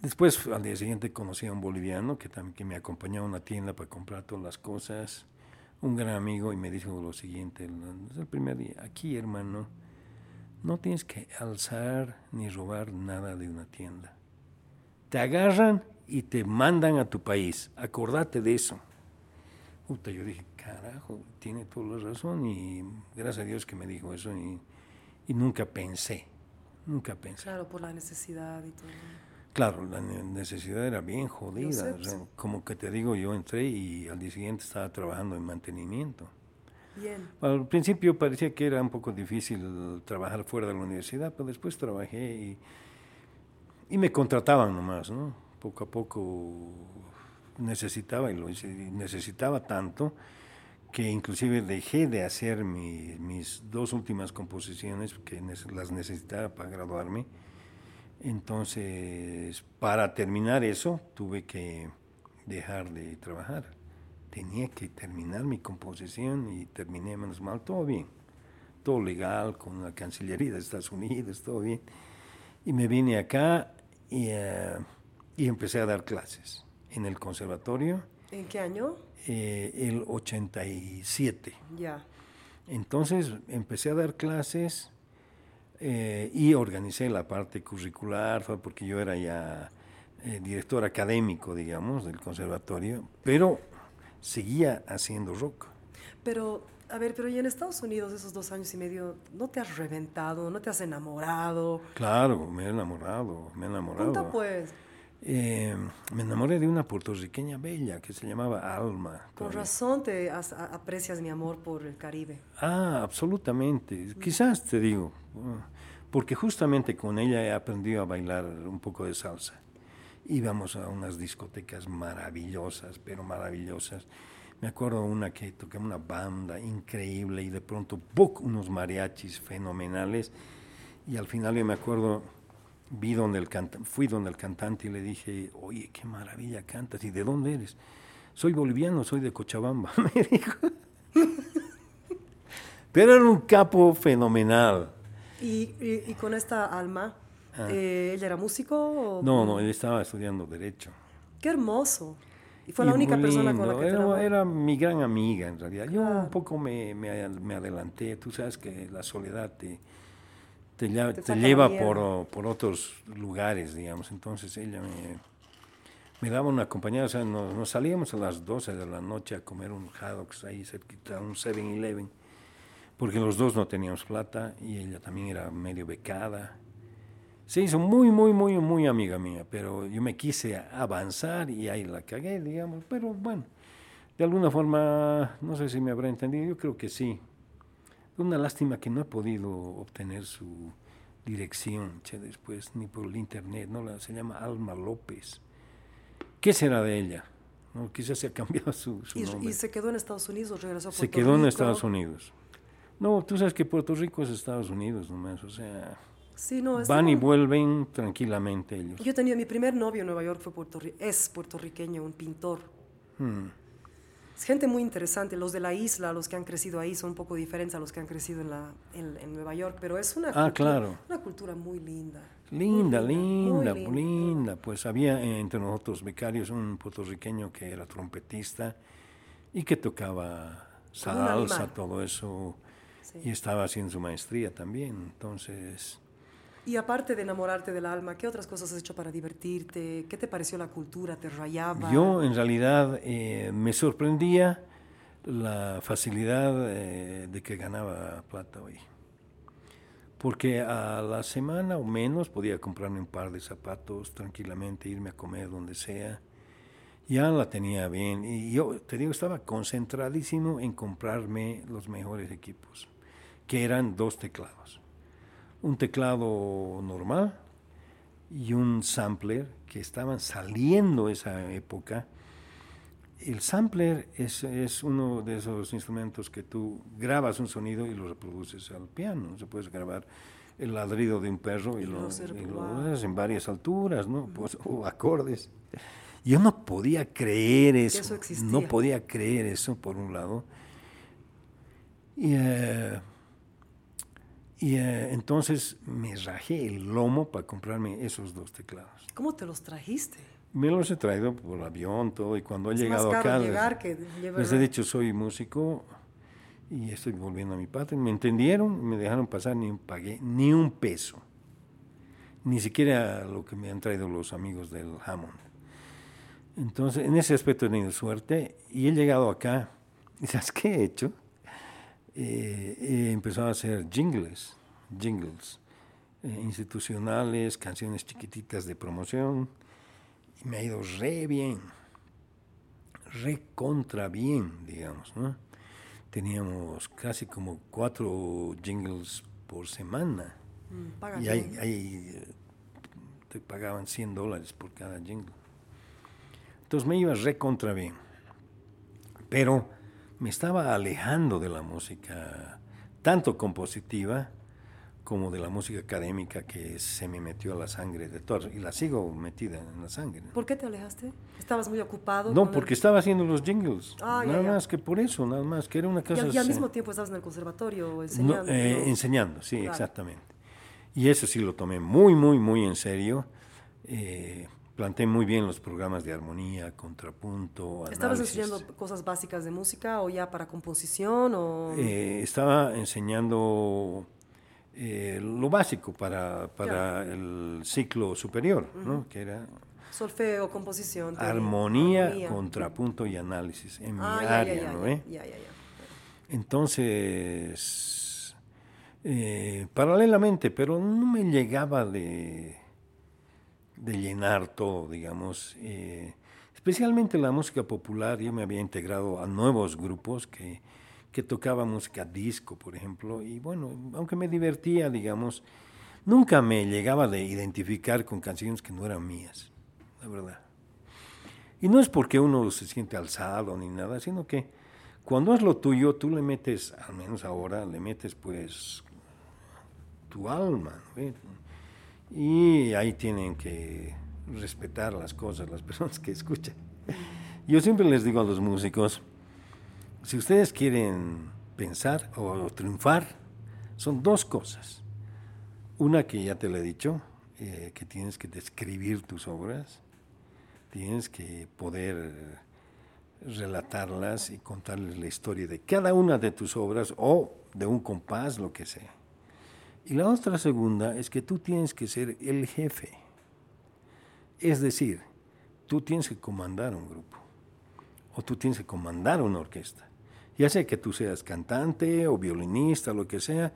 Después, al día siguiente, conocí a un boliviano que, también, que me acompañó a una tienda para comprar todas las cosas. Un gran amigo y me dijo lo siguiente, el, primer día, aquí hermano, no tienes que alzar ni robar nada de una tienda. Te agarran y te mandan a tu país. Acordate de eso. Puta, yo dije, carajo, tiene toda la razón y gracias a Dios que me dijo eso y, y nunca pensé, nunca pensé. Claro, por la necesidad y todo. Claro, la necesidad era bien jodida. como que te digo, yo entré y al día siguiente estaba trabajando en mantenimiento. Bien. Al principio parecía que era un poco difícil trabajar fuera de la universidad, pero después trabajé y, y me contrataban nomás, ¿no? Poco a poco necesitaba y lo necesitaba tanto que inclusive dejé de hacer mis dos últimas composiciones que las necesitaba para graduarme Entonces, para terminar eso, tuve que dejar de trabajar. Tenía que terminar mi composición y terminé, menos mal, todo bien. Todo legal, con la Cancillería de Estados Unidos, todo bien. Y me vine acá y, eh, y empecé a dar clases en el conservatorio. ¿En qué año? Eh, el 87. Ya. Entonces empecé a dar clases eh, y organicé la parte curricular, porque yo era ya eh, director académico, digamos, del conservatorio, pero seguía haciendo rock. Pero, a ver, pero y en Estados Unidos esos dos años y medio, ¿no te has reventado, no te has enamorado? Claro, me he enamorado, me he enamorado. Cuenta pues. Eh, me enamoré de una puertorriqueña bella que se llamaba Alma. Con razón te aprecias mi amor por el Caribe. Ah, absolutamente. Quizás te digo, porque justamente con ella he aprendido a bailar un poco de salsa. Íbamos a unas discotecas maravillosas, pero maravillosas. Me acuerdo una que tocaba una banda increíble y de pronto ¡buc! unos mariachis fenomenales. Y al final yo me acuerdo vi donde el fui donde el cantante y le dije, oye, qué maravilla cantas, ¿y de dónde eres? Soy boliviano, soy de Cochabamba, (laughs) me dijo. Pero era un capo fenomenal. ¿Y, con esta alma, ah. eh, era músico? No, no, él estaba estudiando Derecho. Qué hermoso. Y fue la única persona con la que era, era mi gran amiga, en realidad. Yo un poco me, me, me adelanté. Tú sabes que la soledad te te, lleva por, por, otros lugares, digamos. Entonces ella me, me daba una compañía, o sea, nos, salíamos a las 12 de la noche a comer un haddocks ahí cerquita, un 7-Eleven, porque los dos no teníamos plata y ella también era medio becada. Se hizo muy, muy, muy, muy amiga mía, pero yo me quise avanzar y ahí la cagué, digamos, pero bueno, de alguna forma, no sé si me habrá entendido, yo creo que sí, una lástima que no he podido obtener su dirección che, después, ni por el internet, ¿no? La, se llama Alma López. ¿Qué será de ella? ¿No? Quizás se ha cambiado su, su ¿Y, nombre. ¿Y se quedó en Estados Unidos o regresó a Puerto Se quedó en Estados Unidos. No, tú sabes que Puerto Rico es Estados Unidos nomás, o sea... Sí, no, van y vuelven tranquilamente ellos. Yo tenía mi primer novio en Nueva York, fue puerto, es puertorriqueño, un pintor. Hmm. Es gente muy interesante. Los de la isla, los que han crecido ahí, son un poco diferentes a los que han crecido en, la, en, Nueva York, pero es una, ah, cultura, claro. una cultura muy linda. Linda, linda, linda, linda. Pues había entre nosotros becarios un puertorriqueño que era trompetista y que tocaba salsa, todo eso, y estaba haciendo su maestría también. Entonces y aparte de enamorarte del alma, ¿qué otras cosas has hecho para divertirte? ¿Qué te pareció la cultura? ¿Te rayaba? Yo en realidad eh, me sorprendía la facilidad eh, de que ganaba plata hoy. Porque a la semana o menos podía comprarme un par de zapatos tranquilamente, irme a comer donde sea. Ya la tenía bien. Y yo, te digo, estaba concentradísimo en comprarme los mejores equipos, que eran dos teclados un teclado normal y un sampler que estaban saliendo esa época. El sampler es, es, uno de esos instrumentos que tú grabas un sonido y lo reproduces al piano. Se puede grabar el ladrido de un perro y, lo, haces en varias alturas, ¿no? Pues, o acordes. Yo no podía creer eso. no podía creer eso, por un lado. Y eh, y eh, entonces me rajé el lomo para comprarme esos dos teclados. ¿Cómo te los trajiste? Me los he traído por avión, todo, y cuando he llegado acá, les, he dicho, soy músico y estoy volviendo a mi patria. Me entendieron, me dejaron pasar, ni pagué ni un peso. Ni siquiera lo que me han traído los amigos del Hammond. Entonces, en ese aspecto he tenido suerte y he llegado acá. (laughs) ¿Y sabes qué he hecho? Eh, empezó a hacer jingles, jingles eh, institucionales, canciones chiquititas de promoción, y me ha ido re bien, re contra bien, digamos, ¿no? Teníamos casi como cuatro jingles por semana. Mm, y ahí, ahí, te pagaban 100 dólares por cada jingle. Entonces me iba re contra bien. Pero me estaba alejando de la música tanto compositiva como de la música académica que se me metió a la sangre de todo y la sigo metida en la sangre. ¿Por qué te alejaste? ¿Estabas muy ocupado? No, porque estaba haciendo los jingles. Ah, nada más que por eso, nada más, que era una cosa... ¿Y, al mismo tiempo estabas en el conservatorio enseñando? Eh, enseñando, sí, exactamente. Y eso sí lo tomé muy, muy, muy en serio. Eh, planté muy bien los programas de armonía, contrapunto, ¿Estabas enseñando cosas básicas de música o ya para composición? O... Eh, estaba enseñando eh, lo básico para, para el ciclo superior, ¿no? que era solfeo, composición, armonía, contrapunto y análisis en mi ah, área, ¿no? Eh? Entonces, eh, paralelamente, pero no me llegaba de, de llenar todo, digamos. especialmente la música popular, yo me había integrado a nuevos grupos que que tocaba música disco, por ejemplo, y bueno, aunque me divertía, digamos, nunca me llegaba de identificar con canciones que no eran mías, la verdad. Y no es porque uno se siente alzado ni nada, sino que cuando es lo tuyo, tú le metes, al menos ahora, le metes pues tu alma, y ahí tienen que respetar las cosas las (laughs) personas que escuchan. Yo siempre les digo a los músicos, si ustedes quieren pensar o triunfar, son dos cosas. Una que ya te lo he dicho, eh, que tienes que describir tus obras, tienes que poder relatarlas y contarles la historia de cada una de tus obras o de un compás, lo que sea. Y la otra segunda es que tú tienes que ser el jefe. Es decir, tú tienes que comandar un grupo o tú tienes que comandar una orquesta ya sea que tú seas cantante o violinista, lo que sea,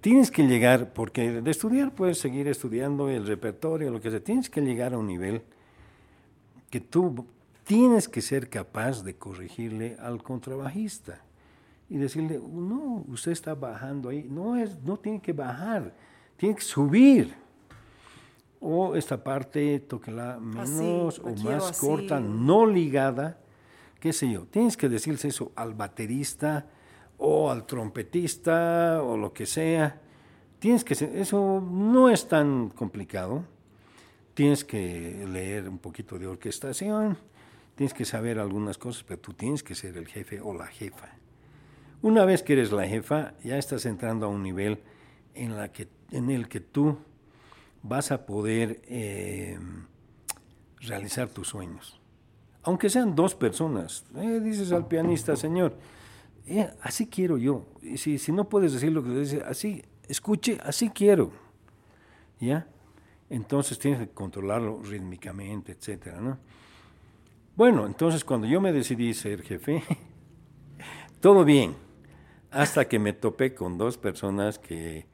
tienes que llegar, porque de estudiar puedes seguir estudiando el repertorio, lo que sea, tienes que llegar a un nivel que tú tienes que ser capaz de corregirle al contrabajista y decirle, no, usted está bajando ahí, no, es, no tiene que bajar, tiene que subir. O esta parte, tóquela menos o más corta, no ligada qué sé yo, tienes que decirse eso al baterista o al trompetista o lo que sea. Tienes que eso no es tan complicado. Tienes que leer un poquito de orquestación, tienes que saber algunas cosas, pero tú tienes que ser el jefe o la jefa. Una vez que eres la jefa, ya estás entrando a un nivel en, el que tú vas a poder eh, realizar tus sueños aunque sean dos personas. Eh, dices al pianista, señor, eh, así quiero yo. Y si, no puedes decir lo que dice, así, escuche, así quiero. ¿Ya? Entonces tienes que controlarlo rítmicamente, etcétera, ¿no? Bueno, entonces cuando yo me decidí ser jefe, (laughs) todo bien, hasta que me topé con dos personas que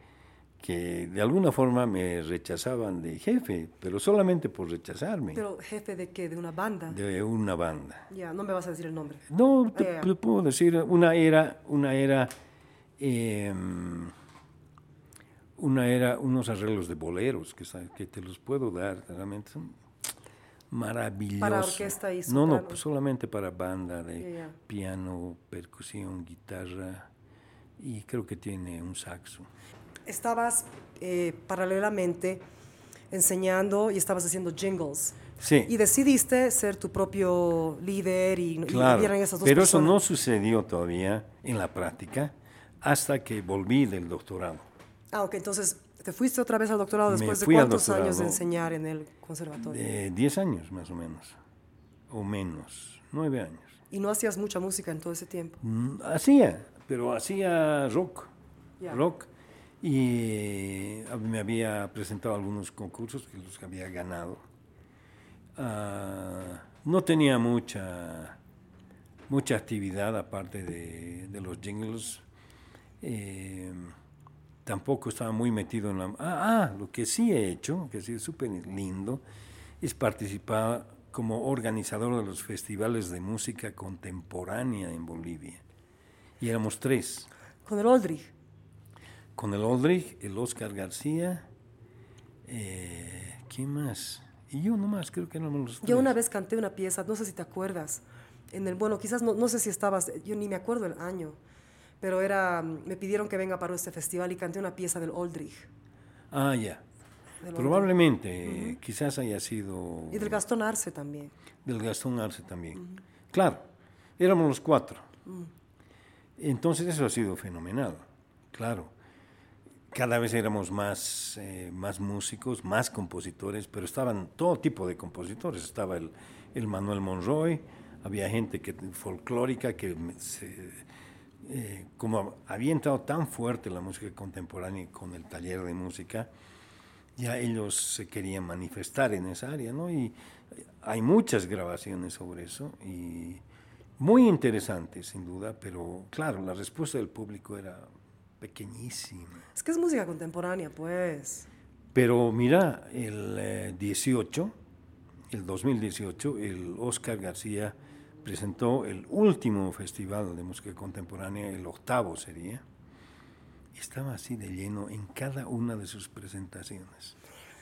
que de alguna forma me rechazaban de jefe, pero solamente por rechazarme. ¿Pero jefe de qué? ¿De una banda? De una banda. Ya, no me vas a decir el nombre. No, te, puedo decir, una era, una era, em, una era unos arreglos de boleros, que, que te los puedo dar, realmente son maravillosos. ¿Para orquesta y No, no, pues solamente para banda de piano, percusión, guitarra, y creo que tiene un saxo estabas eh, paralelamente enseñando y estabas haciendo jingles. Sí. Y decidiste ser tu propio líder y, claro, esas dos Pero eso no sucedió todavía en la práctica hasta que volví del doctorado. Ah, ok, entonces te fuiste otra vez al doctorado después de cuántos años de enseñar en el conservatorio? De diez años más o menos, o menos, nueve años. ¿Y no hacías mucha música en todo ese tiempo? Mm, hacía, pero hacía rock. Rock y me había presentado algunos concursos que los había ganado. Ah, no tenía mucha, mucha actividad aparte de, de los jingles. Eh, tampoco estaba muy metido en la... Ah, ah, lo que sí he hecho, que sí es súper lindo, es participar como organizador de los festivales de música contemporánea en Bolivia. Y éramos tres. Con el Oldrich con el Oldrich, el Oscar García, eh, ¿quién más? Y yo nomás, creo que no los Yo una vez canté una pieza, no sé si te acuerdas, en el, bueno, quizás no, no sé si estabas, yo ni me acuerdo el año, pero era, me pidieron que venga para este festival y canté una pieza del Oldrich. Ah, ya. Probablemente, quizás haya sido... Y del Gastón Arce también. Del Gastón Arce también. Claro, éramos los cuatro. Mm. Entonces eso ha sido fenomenal, claro. Cada vez éramos más, eh, más músicos, más compositores, pero estaban todo tipo de compositores. Estaba el, el Manuel Monroy, había gente que, folclórica que eh, como había entrado tan fuerte la música contemporánea con el taller de música, ya ellos se querían manifestar en esa área, ¿no? Y hay muchas grabaciones sobre eso y muy interesantes, sin duda, pero claro, la respuesta del público era pequeñísima. Es que es música contemporánea, pues. Pero mira, el 18, eh, el 2018, el Oscar García presentó el último festival de música contemporánea, el octavo sería, estaba así de lleno en cada una de sus presentaciones.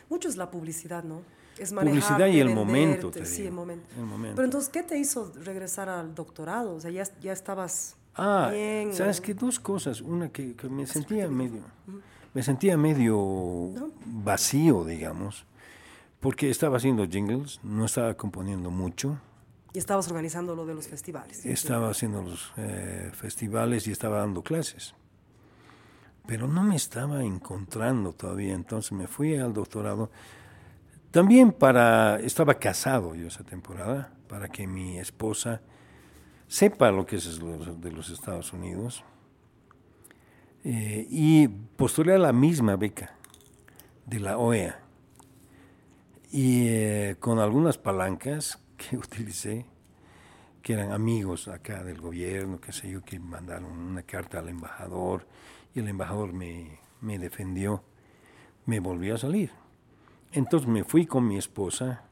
Mucho es la publicidad, ¿no? Es publicidad y el momento, sí, el momento. Pero entonces, ¿qué te hizo regresar al doctorado? O sea, ya, ya estabas ah, bien. sabes que dos cosas, una que, me sentía medio, me sentía medio vacío, digamos, porque estaba haciendo jingles, no estaba componiendo mucho. Y estabas organizando lo de los festivales. Estaba haciendo los eh, festivales y estaba dando clases pero no me estaba encontrando todavía, entonces me fui al doctorado. También para, estaba casado yo esa temporada, para que mi esposa sepa lo que es de los Estados Unidos. Eh, y postulé a la misma beca de la OEA. Y eh, con algunas palancas que (laughs) utilicé, que eran amigos acá del gobierno, qué sé yo, que mandaron una carta al embajador y el embajador me, me defendió, me volvió a salir. Entonces me fui con mi esposa.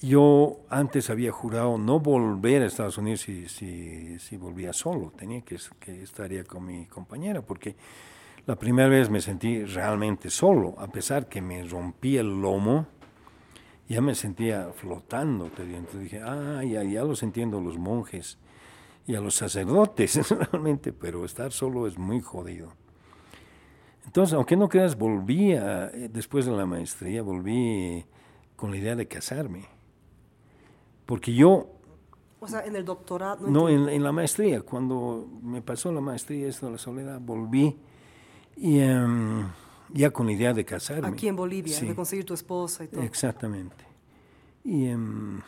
Yo antes había jurado no volver a Estados Unidos si, si, volvía solo, tenía que, que estaría con mi compañera, porque la primera vez me sentí realmente solo, a pesar que me rompí el lomo, ya me sentía flotando. Entonces dije, ah, ya, ya los entiendo los monjes y a los sacerdotes (laughs) realmente, pero estar solo es muy jodido. Entonces, aunque no creas, volví eh, después de la maestría, volví con la idea de casarme. Porque yo... O sea, en el doctorado... No, en, la maestría. Cuando me pasó la maestría, esto de la soledad, volví y em, ya con la idea de casarme. Aquí en Bolivia, de conseguir tu esposa y todo. Exactamente. Y... Em,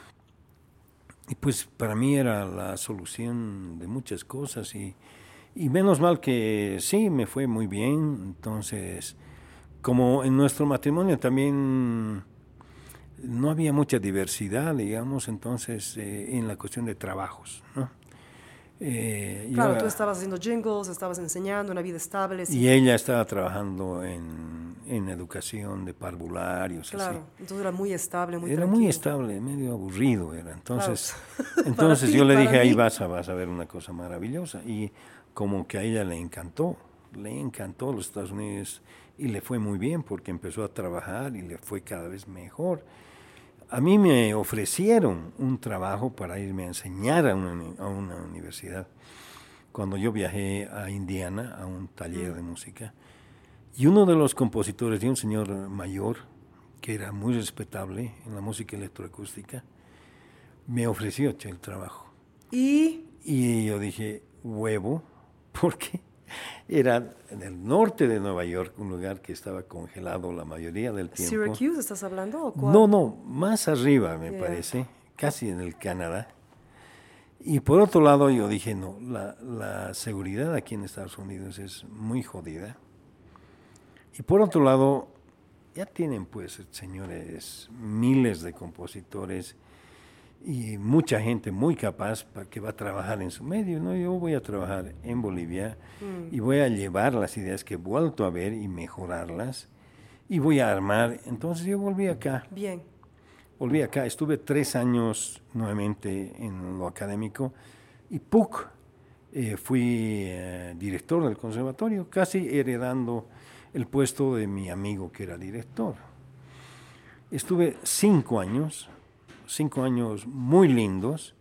y pues para mí era la solución de muchas cosas y, y menos mal que sí, me fue muy bien. Entonces, como en nuestro matrimonio también no había mucha diversidad, digamos, entonces eh, en la cuestión de trabajos, ¿no? Eh, claro, tú estabas haciendo jingles, estabas enseñando, una vida estable. Y ella estaba trabajando en, en educación de parvularios. Claro, entonces era muy estable, muy Era muy estable, medio aburrido era. Entonces, (laughs) entonces yo le dije, ahí vas a, vas a ver una cosa maravillosa. Y como que a ella le encantó, le encantó los Estados Unidos y le fue muy bien porque empezó a trabajar y le fue cada vez mejor a mí me ofrecieron un trabajo para irme a enseñar a una, universidad cuando yo viajé a Indiana a un taller de música. Y uno de los compositores, de un señor mayor, que era muy respetable en la música electroacústica, me ofreció el trabajo. ¿Y? Y yo dije, huevo, (laughs) ¿por qué? Era en el norte de Nueva York, un lugar que estaba congelado la mayoría del tiempo. ¿Syracuse estás hablando o cuál? No, no, más arriba me parece, casi en el Canadá. Y por otro lado yo dije, no, la, la seguridad aquí en Estados Unidos es muy jodida. Y por otro lado, ya tienen pues, señores, miles de compositores y mucha gente muy capaz para que va a trabajar en su medio. ¿no? Yo voy a trabajar en Bolivia mm. y voy a llevar las ideas que he vuelto a ver y mejorarlas y voy a armar. Entonces yo volví acá. Bien. Volví acá, estuve tres años nuevamente en lo académico y PUC, eh, fui eh, director del conservatorio, casi heredando el puesto de mi amigo que era director. Estuve cinco años cinco años muy lindos,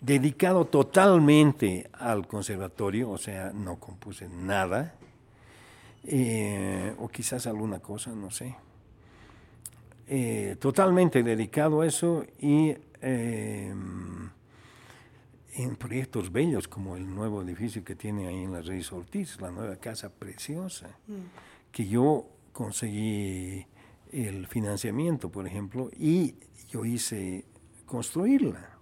dedicado totalmente al conservatorio, o sea, no compuse nada, eh, o quizás alguna cosa, no sé. Eh, totalmente dedicado a eso y eh, en proyectos bellos como el nuevo edificio que tiene ahí en la Reyes Ortiz, la nueva casa preciosa, mm. que yo conseguí el financiamiento, por ejemplo, y yo hice construirla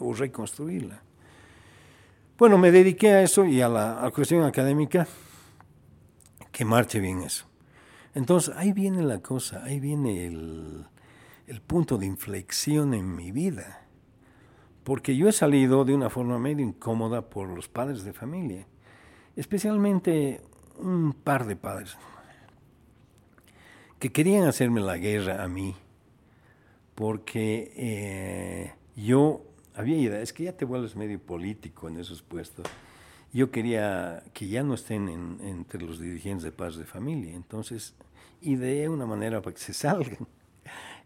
o reconstruirla. Bueno, me dediqué a eso y a la, cuestión académica, que marche bien eso. Entonces, ahí viene la cosa, ahí viene el, el punto de inflexión en mi vida. Porque yo he salido de una forma medio incómoda por los padres de familia, especialmente un par de padres que querían hacerme la guerra a mí, porque eh, yo había idea, es que ya te vuelves medio político en esos puestos. Yo quería que ya no estén entre los dirigentes de paz de familia, entonces ideé una manera para que se (laughs) salgan.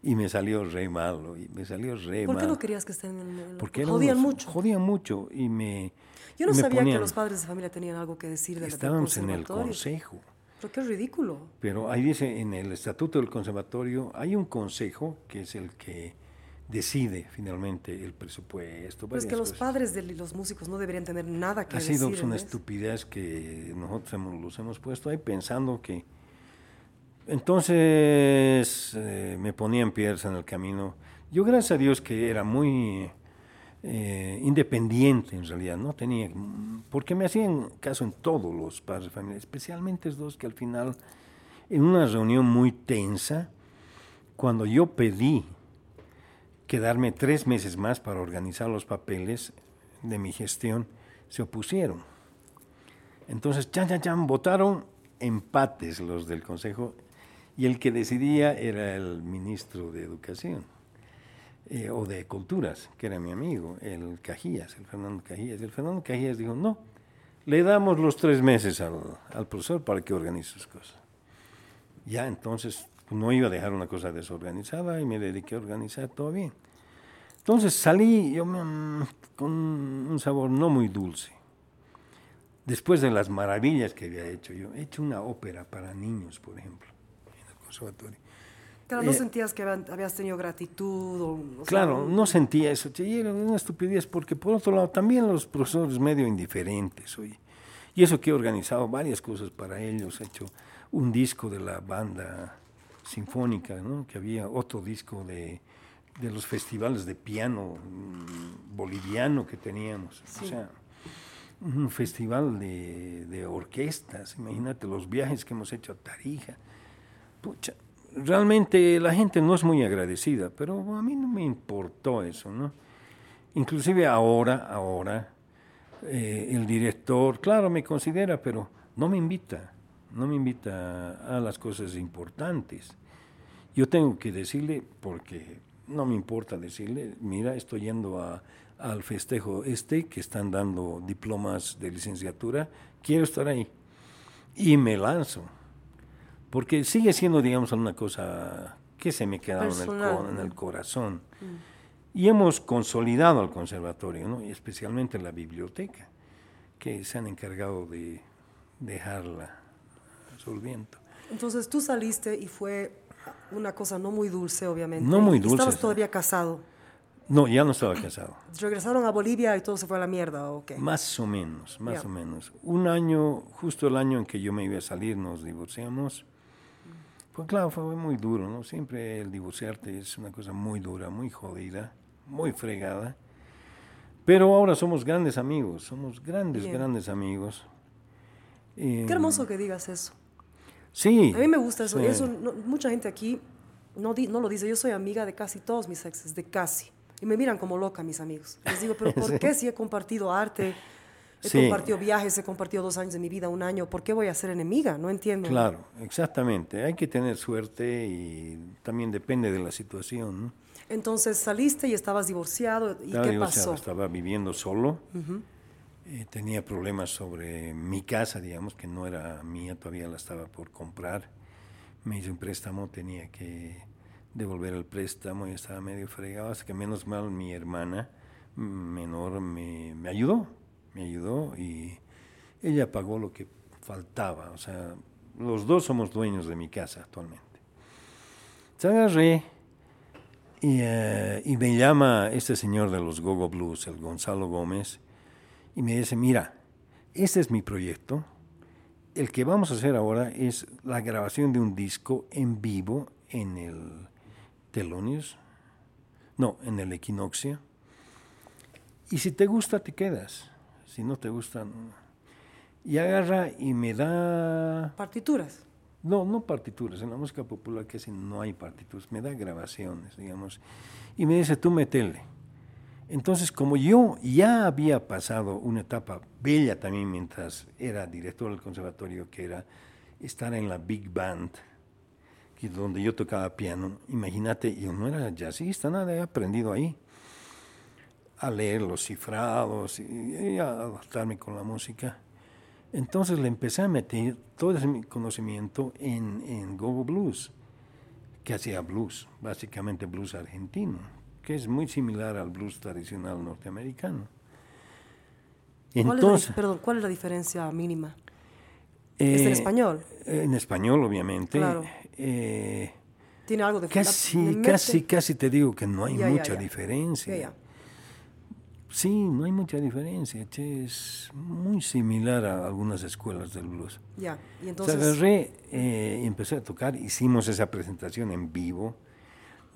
Y me salió re malo, y me salió re ¿Por qué no querías que estén en el Porque jodían mucho? Jodían mucho y me Yo no sabía que los padres de familia tenían algo que decir de Estábamos en el consejo. Pero qué ridículo. Pero ahí dice, en el estatuto del conservatorio hay un consejo que es el que decide finalmente el presupuesto. Pues que los padres de los músicos no deberían tener nada que decir. Ha sido una estupidez que nosotros hemos, los hemos puesto ahí pensando que... Entonces eh, me ponían piedras en el camino. Yo gracias a Dios que era muy eh, independiente en realidad, no tenía... Porque me hacían caso en todos los padres de familia, especialmente es dos que al final, en una reunión muy tensa, cuando yo pedí quedarme tres meses más para organizar los papeles de mi gestión, se opusieron. Entonces, chan, chan, chan, votaron empates los del Consejo y el que decidía era el ministro de Educación eh, o de Culturas, que era mi amigo, el Cajías, el Fernando Cajías. El Fernando Cajías dijo, no, le damos los tres meses al, profesor para que organice sus cosas. Ya entonces no iba a dejar una cosa desorganizada y me dediqué a organizar todo bien. Entonces salí yo con un sabor no muy dulce. Después de las maravillas que había hecho yo, he hecho una ópera para niños, por ejemplo, en el conservatorio. Claro, ¿no eh, sentías que habías tenido gratitud? O, claro, no sentía eso. Y era una estupidez porque, por otro lado, también los profesores medio indiferentes. Oye. Y eso que he organizado varias cosas para ellos. He hecho un disco de la banda sinfónica, ¿no? que había otro disco de, de los festivales de piano mm, boliviano que teníamos. O sea, un festival de, de, orquestas, imagínate los viajes que hemos hecho a Tarija. Pucha, realmente la gente no es muy agradecida, pero a mí no me importó eso, ¿no? Inclusive ahora, ahora, eh, el director, claro, me considera, pero no me invita no me invita a las cosas importantes. Yo tengo que decirle, porque no me importa decirle, mira, estoy yendo a, al festejo este, que están dando diplomas de licenciatura, quiero estar ahí. Y me lanzo. Porque sigue siendo, digamos, una cosa que se me queda en el, en el corazón. Mm. Y hemos consolidado al conservatorio, ¿no? y especialmente la biblioteca, que se han encargado de dejarla entonces tú saliste y fue una cosa no muy dulce, obviamente. No muy dulce. ¿Estabas todavía casado? No, ya no estaba casado. ¿Regresaron a Bolivia y todo se fue a la mierda o qué? Más o menos, más o menos. Un año, justo el año en que yo me iba a salir, nos divorciamos. Pues claro, fue muy duro, ¿no? Siempre el divorciarte es una cosa muy dura, muy jodida, muy fregada. Pero ahora somos grandes amigos, somos grandes, grandes amigos. Qué hermoso que digas eso. Sí. A mí me gusta eso. eso mucha gente aquí no, no lo dice. Yo soy amiga de casi todos mis exes, de casi. Y me miran como loca mis amigos. Les digo, (laughs) pero ¿por qué si he compartido arte, he compartido viajes, he compartido dos años de mi vida, un año, ¿por qué voy a ser enemiga? No entiendo. Claro, exactamente. Hay que tener suerte y también depende de la situación. Entonces saliste y estabas divorciado. ¿Y qué pasó? Estaba viviendo solo. Eh, tenía problemas sobre mi casa, digamos, que no era mía, todavía la estaba por comprar. Me hice un préstamo, tenía que devolver el préstamo y estaba medio fregado, hasta que menos mal mi hermana menor me, me ayudó, me ayudó y ella pagó lo que faltaba. O sea, los dos somos dueños de mi casa actualmente. Se agarré y, eh, y, me llama este señor de los Gogo Blues, el Gonzalo Gómez, y me dice, mira, este es mi proyecto. El que vamos a hacer ahora es la grabación de un disco en vivo en el Telonius, no, en el Equinoccio. Y si te gusta, te quedas. Si no te gusta, no. Y agarra y me da... Partituras. No, no partituras. En la música popular casi no hay partituras. Me da grabaciones, digamos. Y me dice, tú metele. Entonces, como yo ya había pasado una etapa bella también mientras era director del conservatorio, que era estar en la big band, que donde yo tocaba piano, imagínate, yo no era jazzista, nada, he aprendido ahí a leer los cifrados y, a adaptarme con la música. Entonces le empecé a meter todo ese conocimiento en, en Gogo Blues, que hacía blues, básicamente blues argentino, que es muy similar al blues tradicional norteamericano. Entonces, ¿Cuál, es la, perdón, ¿cuál es la diferencia mínima? ¿Es en eh, español? En español, obviamente. Claro. Eh, ¿Tiene algo de Casi, casi, casi te digo que no hay mucha diferencia. Sí, no hay mucha diferencia. es muy similar a algunas escuelas del blues. Ya, y entonces. agarré eh, y empecé a tocar. Hicimos esa presentación en vivo,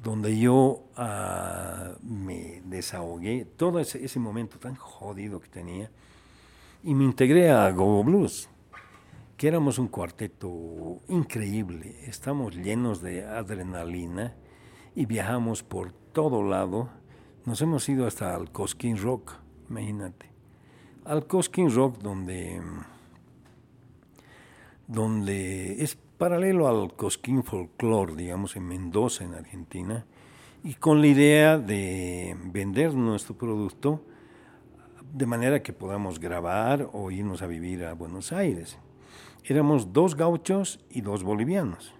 donde yo ah, me desahogué todo ese, ese, momento tan jodido que tenía y me integré a Go Blues, que éramos un cuarteto increíble. Estamos llenos de adrenalina y viajamos por todo lado nos hemos ido hasta el Cosquín Rock, imagínate. Al Cosquín Rock donde, donde es paralelo al Cosquín Folklore, digamos, en Mendoza, en Argentina, y con la idea de vender nuestro producto de manera que podamos grabar o irnos a vivir a Buenos Aires. Éramos dos gauchos y dos bolivianos.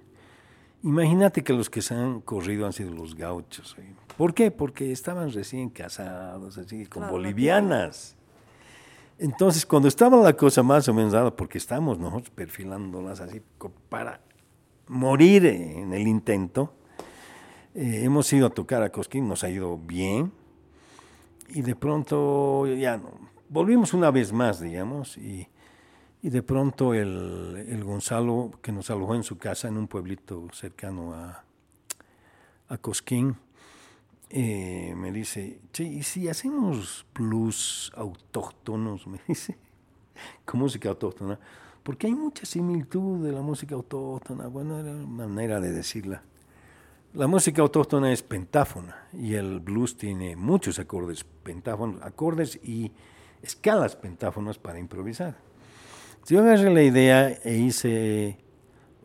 Imagínate que los que se han corrido han sido los gauchos. ¿Por qué? Porque estaban recién casados, así, con bolivianas. Entonces, cuando estaba la cosa más o menos dada, porque estamos nosotros perfilándolas así para morir en el intento, eh, hemos ido a tocar a Cosquín, nos ha ido bien, y de pronto ya no, volvimos una vez más, digamos, y y de pronto el, el, Gonzalo, que nos alojó en su casa en un pueblito cercano a, a Cosquín, eh, me dice, che, ¿y si hacemos blues autóctonos? (laughs) Me dice, con música autóctona, porque hay mucha similitud de la música autóctona. Bueno, era una manera de decirla. La música autóctona es pentáfona y el blues tiene muchos acordes pentáfonos, acordes y escalas pentáfonas para improvisar. Yo agarré la idea e hice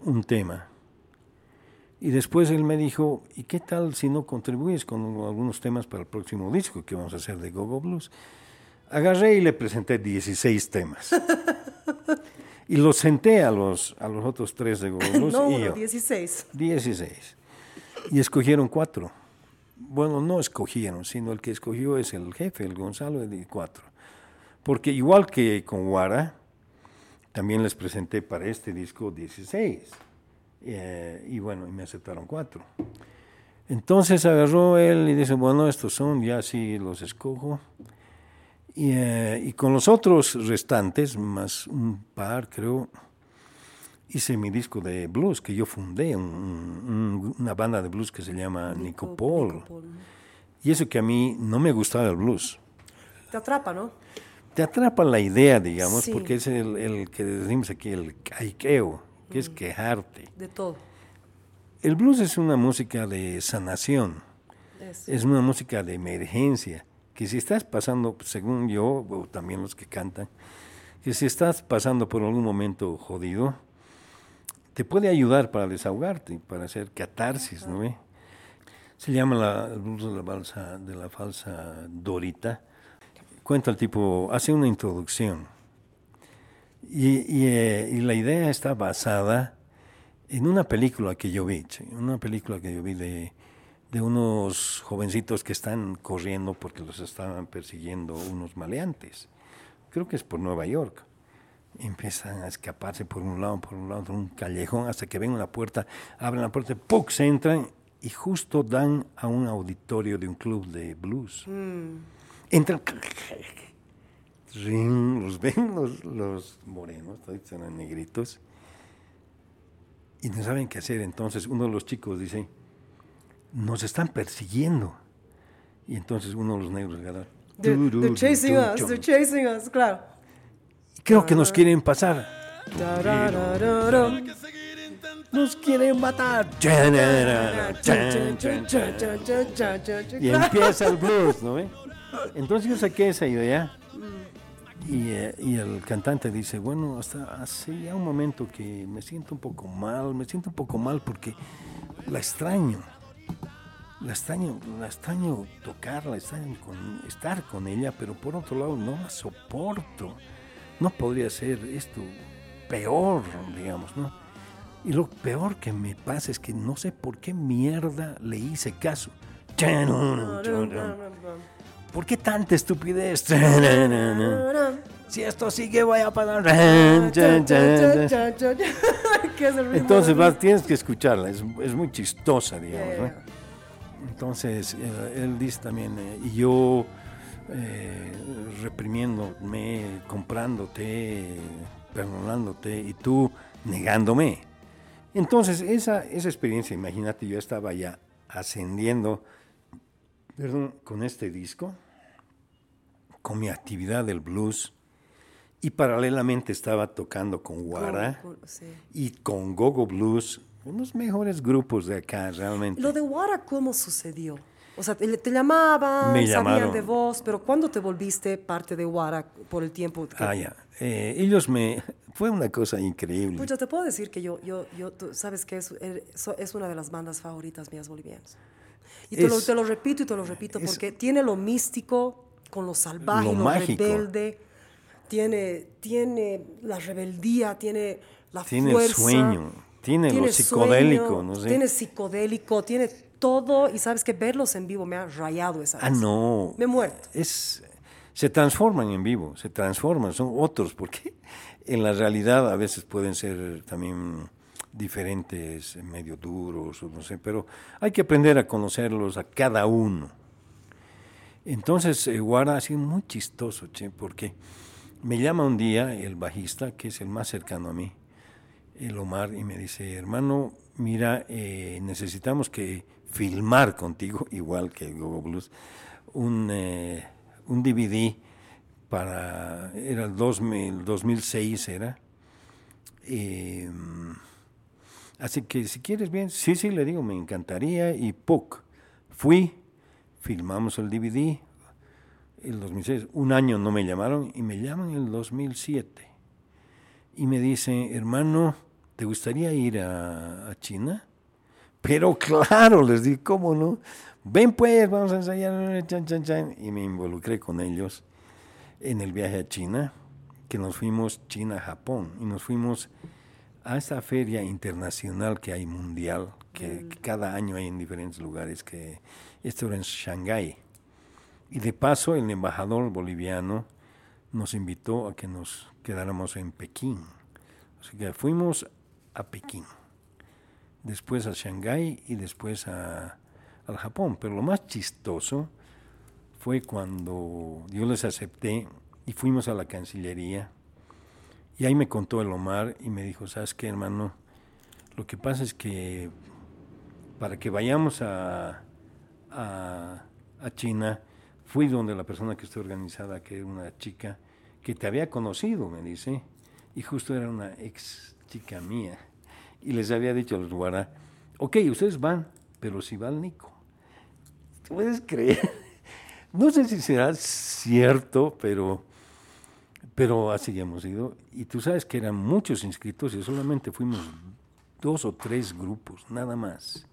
un tema. Y después él me dijo, ¿y qué tal si no contribuyes con algunos temas para el próximo disco que vamos a hacer de Gogo Blues? Agarré y le presenté 16 temas. y los senté a los, a los otros tres de Gogo (laughs) Blues. no, y uno, 16. 16. Y escogieron cuatro. Bueno, no escogieron, sino el que escogió es el jefe, el Gonzalo, de cuatro. Porque igual que con Guara, también les presenté para este disco 16. Eh, y bueno, y me aceptaron cuatro. Entonces agarró él y dice, bueno, estos son, ya sí los escojo. Y, eh, y, con los otros restantes, más un par creo, hice mi disco de blues que yo fundé, una banda de blues que se llama Nicopol. Y eso que a mí no me gustaba el blues. Te atrapa, ¿no? Te atrapa la idea, digamos, porque es el, que decimos aquí, el caiqueo, que es quejarte. De todo. El blues es una música de sanación, es. una música de emergencia, que si estás pasando, según yo, o también los que cantan, que si estás pasando por algún momento jodido, te puede ayudar para desahogarte, para hacer catarsis, ¿no? Se llama la, el blues de la, balsa, de la falsa Dorita cuenta el tipo, hace una introducción. Y, eh, la idea está basada en una película que yo vi, una película que yo vi de, unos jovencitos que están corriendo porque los estaban persiguiendo unos maleantes. Creo que es por Nueva York. Empiezan a escaparse por un lado, por un lado, por un callejón, hasta que ven una puerta, abren la puerta, ¡puc! se entran y justo dan a un auditorio de un club de blues. Entran, los ven los, los morenos, son negritos, y no saben qué hacer. Entonces uno de los chicos dice, nos están persiguiendo. Y entonces uno de los negros. They're, chasing us, they're chasing us, claro. Creo que nos quieren pasar. Nos quieren matar. Y empieza el blues, ¿no ve? Entonces yo saqué esa idea. Y, eh, y, el cantante dice, bueno, hasta hace ya un momento que me siento un poco mal, me siento un poco mal porque la extraño la extraño, la extraño tocarla, extraño estar con ella, pero por otro lado no la soporto. No podría ser esto peor, digamos, ¿no? Y lo peor que me pasa es que no sé por qué mierda le hice caso. ¿Por qué tanta estupidez? Si esto sigue voy a parar. (laughs) Entonces vas, tienes que escucharla, es, es muy chistosa, digamos. ¿no? Entonces, eh, él dice también, eh, y yo eh, reprimiéndome, comprándote, perdonándote, y tú negándome. Entonces, esa, esa experiencia, imagínate, yo estaba ya ascendiendo, perdón, con este disco, con mi actividad del blues, y paralelamente estaba tocando con Guara y con Gogo Blues unos mejores grupos de acá, realmente. Lo de Wara, ¿cómo sucedió? O sea, te, llamaban, me sabían de vos, pero ¿cuándo te volviste parte de Wara por el tiempo? Ah, ya. Eh, ellos me... (laughs) Fue una cosa increíble. Pues yo te puedo decir que yo, yo, yo tú sabes que es, es una de las bandas favoritas mías bolivianas. Y te, lo, te lo, repito y te lo repito porque tiene lo místico con lo salvaje, lo, rebelde, tiene, tiene la rebeldía, tiene la tiene fuerza. Tiene sueño tiene, lo psicodélico, no sé. Tiene psicodélico, tiene todo. Y sabes que verlos en vivo me ha rayado esa Ah, no. Me he muerto. Es, se transforman en vivo, se transforman, son otros, porque en la realidad a veces pueden ser también diferentes, medio duros, no sé, pero hay que aprender a conocerlos a cada uno. Entonces, eh, Guara ha sido muy chistoso, che, porque me llama un día el bajista, que es el más cercano a mí, el Omar y me dice, hermano, mira, eh, necesitamos que filmar contigo, (laughs) igual que Gogo Blues, un, eh, un DVD para, era el 2000, 2006 era. Em, así que si quieres bien, sí, sí, le digo, me encantaría. Y PUC, fui, filmamos el DVD, el 2006, un año no me llamaron y me llaman el 2007. Y me dice, hermano, ¿te gustaría ir a, China? Pero claro, les di, ¿cómo no? Ven pues, vamos a ensayar, chan, chan, chan. Y me involucré con ellos en el viaje a China, que nos fuimos China-Japón, y nos fuimos a esa feria internacional que hay mundial, que, que, cada año hay en diferentes lugares, que esto era en Shanghái. Y de paso el embajador boliviano nos invitó a que nos quedáramos en Pekín. Así que fuimos a Pekín, después a Shanghái y después a, al Japón. Pero lo más chistoso fue cuando yo les acepté y fuimos a la Cancillería. Y ahí me contó el Omar y me dijo, ¿sabes qué, hermano? Lo que pasa es que para que vayamos a, a, a China, fui donde la persona que está organizada, que era una chica que te había conocido, me dice, y justo era una ex chica mía. Y les había dicho a los guará, ok, ustedes van, pero si va el Nico. ¿Puedes creer? (laughs) No sé si será cierto, pero, pero así hemos ido. Y tú sabes que eran muchos inscritos y solamente fuimos dos o tres grupos, nada más.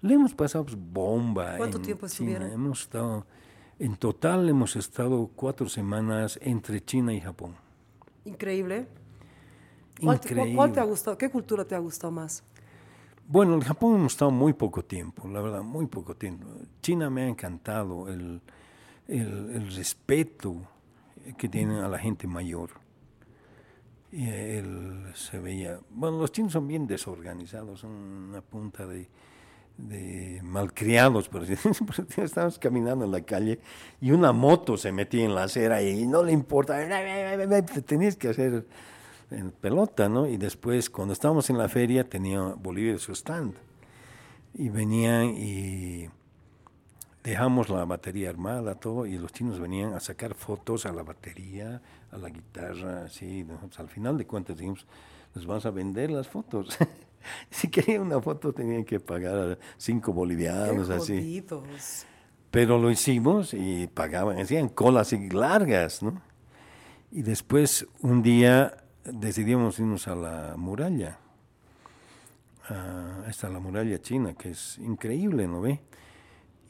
Le hemos pasado pues, bomba. ¿Cuánto tiempo estuvieron? Hemos estado, en total hemos estado cuatro semanas entre China y Japón. Increíble. ¿Cuál, te ha gustado? ¿Qué cultura te ha gustado más? Bueno, en Japón hemos estado muy poco tiempo, la verdad, muy poco tiempo. China me ha encantado el, el, respeto que tienen a la gente mayor. Y él se veía, bueno, los chinos son bien desorganizados, son una punta de, de malcriados, por (laughs) estábamos caminando en la calle y una moto se metía en la acera y no le importa, tenías que hacer en pelota, ¿no? Y después, cuando estábamos en la feria, tenía Bolivia su stand. Y venían y dejamos la batería armada, todo, y los chinos venían a sacar fotos a la batería, a la guitarra, así. al final de cuentas dijimos, nos vamos a vender las fotos. (laughs) si querían una foto tenían que pagar cinco bolivianos, así. Pero lo hicimos y pagaban, hacían colas largas, ¿no? Y después un día decidimos irnos a la muralla. a esta la muralla china, que es increíble, ¿no ve?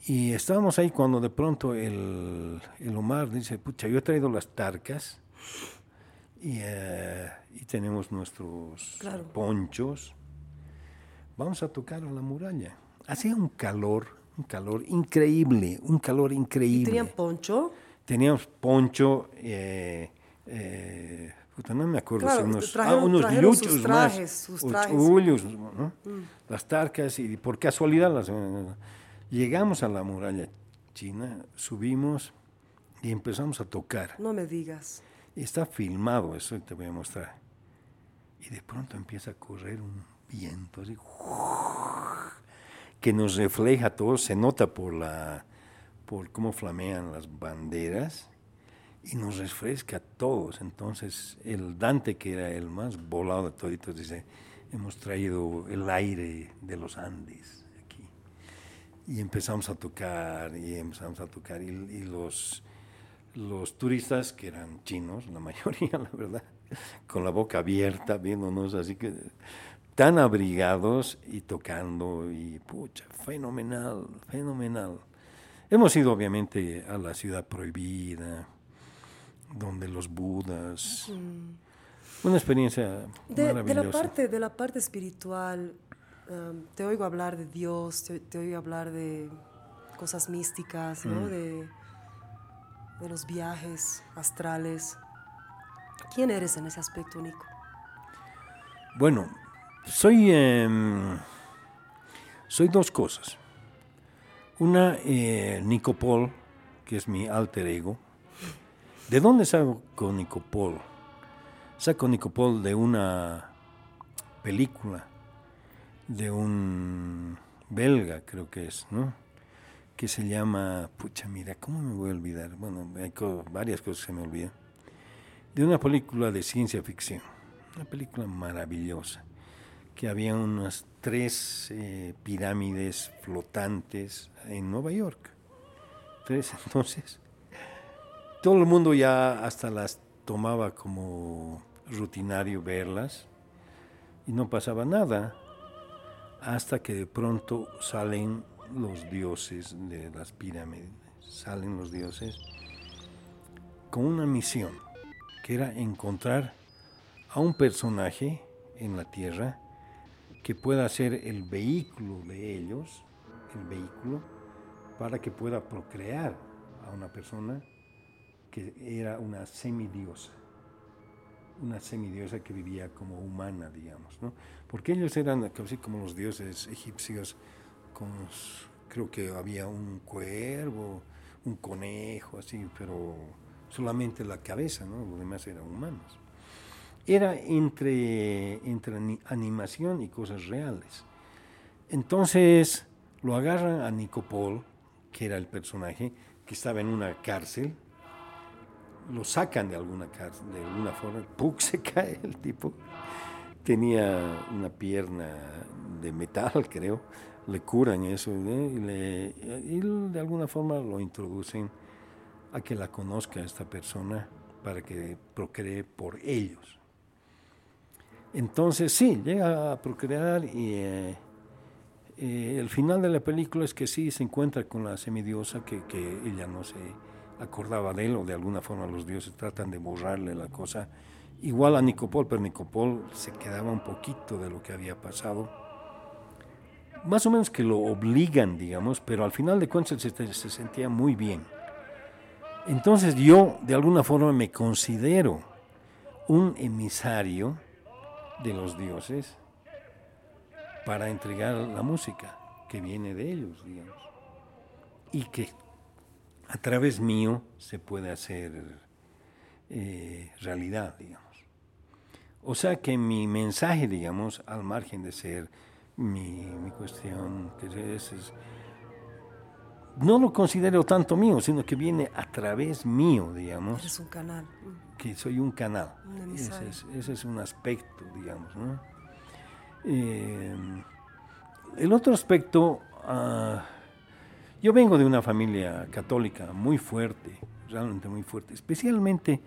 Y estábamos ahí cuando de pronto el, el Omar dice, pucha, yo he traído las tarcas y, eh, y tenemos nuestros ponchos. Vamos a tocar a la muralla. Hacía un calor, un calor increíble, un calor increíble. ¿Tenían poncho? Teníamos poncho, eh, eh, no me acuerdo si unos, ah, unos yuchos sus trajes, más, sus trajes. ¿no? Mm. las tarcas, y por casualidad las, llegamos a la muralla china, subimos y empezamos a tocar. No me digas. Está filmado, eso te voy a mostrar. Y de pronto empieza a correr un viento así, que nos refleja todo, se nota por la por cómo flamean las banderas y nos refresca a todos. Entonces, el Dante, que era el más volado de toditos, dice, hemos traído el aire de los Andes. Y empezamos a tocar, y empezamos a tocar, y, los, los turistas, que eran chinos, la (laughs) mayoría, la verdad, con la boca abierta, viéndonos, así que tan abrigados y tocando, y pucha, fenomenal, fenomenal. Hemos ido obviamente a la ciudad prohibida, donde los budas. Una experiencia de, maravillosa. De la parte, de la parte espiritual, um, te oigo hablar de Dios, te, oigo hablar de cosas místicas, ¿no? Mm. de, de los viajes astrales. ¿Quién eres en ese aspecto, Nico? Bueno, soy, em, soy dos cosas. Una, eh, Nico Paul, que es mi alter ego, ¿De dónde saco Nicopol? Saco Nicopol de una película de un belga, creo que es, ¿no? Que se llama, pucha, mira, ¿cómo me voy a olvidar? Bueno, hay varias cosas que se me olvidan. De una película de ciencia ficción, una película maravillosa, que había unas tres eh, pirámides flotantes en Nueva York. Tres, (laughs) entonces todo el mundo ya hasta las tomaba como rutinario verlas y no pasaba nada hasta que de pronto salen los dioses de las pirámides, salen los dioses con una misión que era encontrar a un personaje en la tierra que pueda ser el vehículo de ellos, el vehículo, para que pueda procrear a una persona que era una semidiosa, una semidiosa que vivía como humana, digamos, ¿no? Porque ellos eran así como los dioses egipcios, con, creo que había un cuervo, un conejo, así, pero solamente la cabeza, ¿no? Los demás eran humanos. Era entre, entre animación y cosas reales. Entonces lo agarran a Nicopol, que era el personaje, que estaba en una cárcel, lo sacan de alguna, de alguna forma, ¡puc! se (laughs) cae el tipo. Tenía una pierna de metal, (laughs) creo, le curan eso y, le, y de alguna forma lo introducen a que la conozca esta persona para que procree por ellos. Entonces sí, llega a procrear y eh, eh, el final de la película es que sí se encuentra con la semidiosa que, que ella no se acordaba de él o de alguna forma los dioses tratan de borrarle la cosa. Igual a Nicopol, pero Nicopol se quedaba un poquito de lo que había pasado. más o menos que lo obligan, digamos, pero al final de cuentas se, se sentía muy bien. Entonces yo de alguna forma me considero un emisario de los dioses para entregar la música que viene de ellos, digamos, y que a través mío se puede hacer eh, realidad, digamos. O sea que mi mensaje, digamos, al margen de ser mi, cuestión, que es, no lo considero tanto mío, sino que viene a través mío, digamos. Es un canal. Que soy un canal. ese, es, un aspecto, digamos. ¿no? Eh, el otro aspecto, ah, yo vengo de una familia católica muy fuerte, realmente muy fuerte, especialmente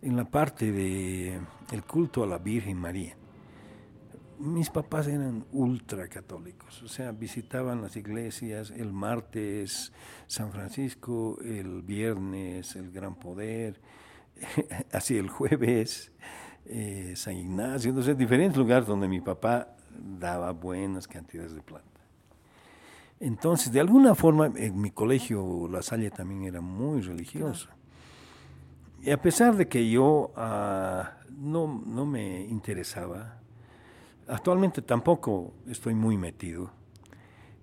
en la parte de el culto a la Virgen María. Mis papás eran ultra católicos, o sea, visitaban las iglesias el martes San Francisco, el viernes el Gran Poder, (laughs) así el jueves eh, San Ignacio, entonces diferentes lugares donde mi papá daba buenas cantidades de plata. Entonces, de alguna forma, en mi colegio La Salle también era muy religioso. Y a pesar de que yo ah, no, no, me interesaba, actualmente tampoco estoy muy metido.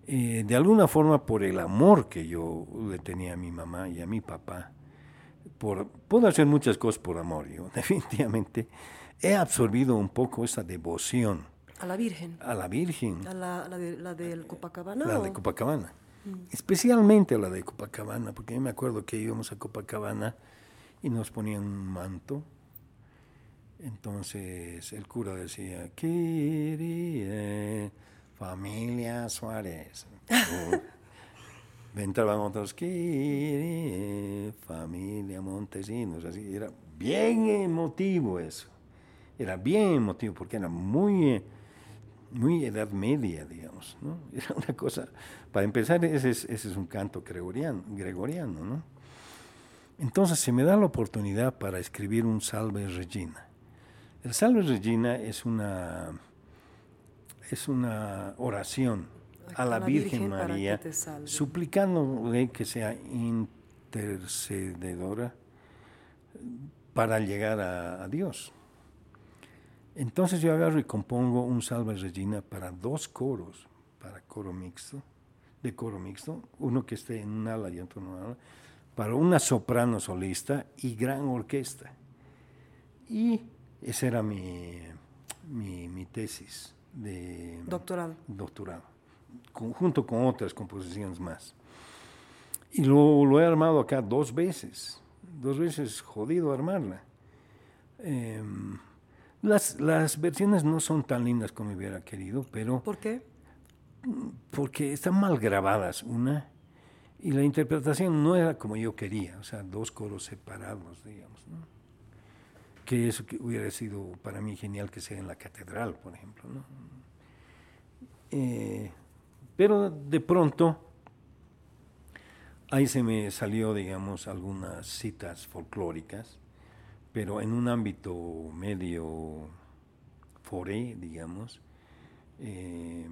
Eh, de alguna forma, por el amor que yo le tenía a mi mamá y a mi papá, por, puedo hacer muchas cosas por amor, yo (laughs) definitivamente he absorbido un poco esa devoción. A la Virgen. A la Virgen. A la, la, de, la del Copacabana. La de Copacabana. Mm. Especialmente la de Copacabana, porque yo me acuerdo que íbamos a Copacabana y nos ponían un manto. Entonces el cura decía, Kiri, familia Suárez. (laughs) Entraban otros, Kiri, familia Montesinos. Así, era bien emotivo eso. Era bien emotivo porque era muy, muy edad media, digamos. ¿no? (laughs) Era una cosa, para empezar, ese es, ese es un canto gregoriano, gregoriano ¿no? Entonces se me da la oportunidad para escribir un Salve Regina. El Salve Regina es una, es una oración a la, Virgen, María, suplicándole que sea intercededora para llegar a, Dios. Entonces yo agarro y compongo un Salve Regina para dos coros, para coro mixto, de coro mixto, uno que esté en un ala y otro en un ala, para una soprano solista y gran orquesta. Y esa era mi, mi, tesis de doctorado. doctorado, junto con otras composiciones más. Y lo, lo, he armado acá dos veces, dos veces jodido armarla. Em, las, las versiones no son tan lindas como hubiera querido, pero... ¿Por qué? Porque están mal grabadas, una, y la interpretación no era como yo quería, o sea, dos coros separados, digamos. ¿no? Que eso que hubiera sido para mí genial que sea en la catedral, por ejemplo. ¿no? Eh, pero de pronto, ahí se me salió, digamos, algunas citas folclóricas, pero en un ámbito medio foré, digamos. Eh,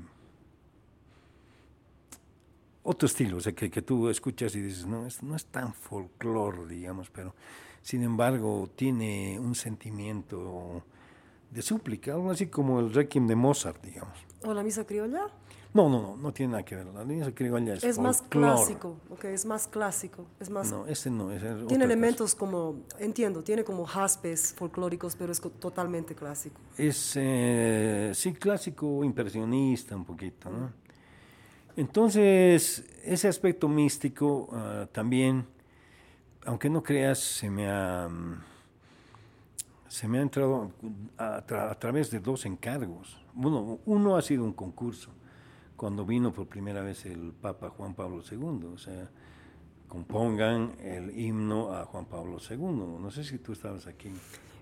otro estilo, o sea, que, que tú escuchas y dices, no, es, no es tan folclore, digamos, pero sin embargo tiene un sentimiento de súplica, algo así como el Requiem de Mozart, digamos. ¿O la misa criolla? No, no, no, no tiene nada que ver. La misa criolla es Es más clásico, ok, es más clásico. Es más, no, ese no. es tiene elementos como, entiendo, tiene como jaspes folclóricos, pero es totalmente clásico. Es, eh, sí, clásico impresionista un poquito, ¿no? Entonces, ese aspecto místico ah, también, aunque no creas, se me ha, mm, se me ha entrado a, través de dos encargos. Bueno, uno ha sido un concurso, cuando vino por primera vez el Papa Juan Pablo II, o sea, compongan el himno a Juan Pablo II. No sé si tú estabas aquí.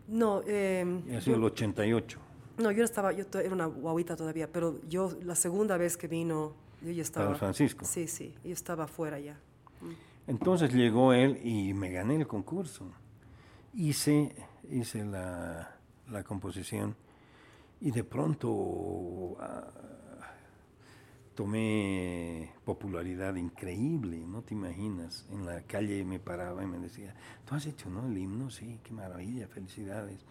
No. Eh, ha sido el 88. No, yo estaba, yo era una guaguita todavía, pero yo la segunda vez que vino yo estaba. Para Francisco. Sí, sí, yo estaba afuera ya. Mm. Entonces llegó él y me gané el concurso. Hice, hice la, composición y de pronto, ah, tomé popularidad increíble, no te imaginas. En la calle me paraba y me decía, ¿tú has hecho no el himno? Sí, qué maravilla, felicidades.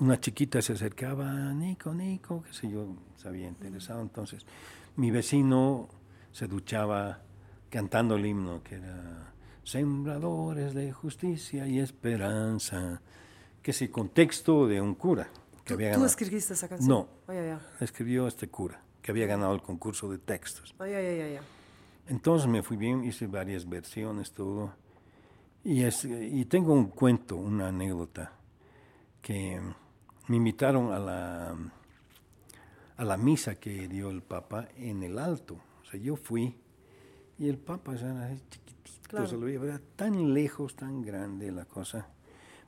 Una chiquita se acercaba, Nico, Nico, qué sé yo, se había interesado. Entonces, mi vecino se duchaba cantando el himno, que era Sembradores de justicia y esperanza, que es el contexto de un cura. Que ¿Tú, había ¿Tú escribiste esa canción? No, ay. escribió este cura que había ganado el concurso de textos. Ay, ay, ay, ay, ay. Entonces me fui bien, hice varias versiones, todo. Y, es- y tengo un cuento, una anécdota, que me invitaron a la, a la misa que dio el Papa en el Alto. O sea, yo fui y el Papa era chiquitito, Claro. se lo veía era tan lejos, tan grande la cosa.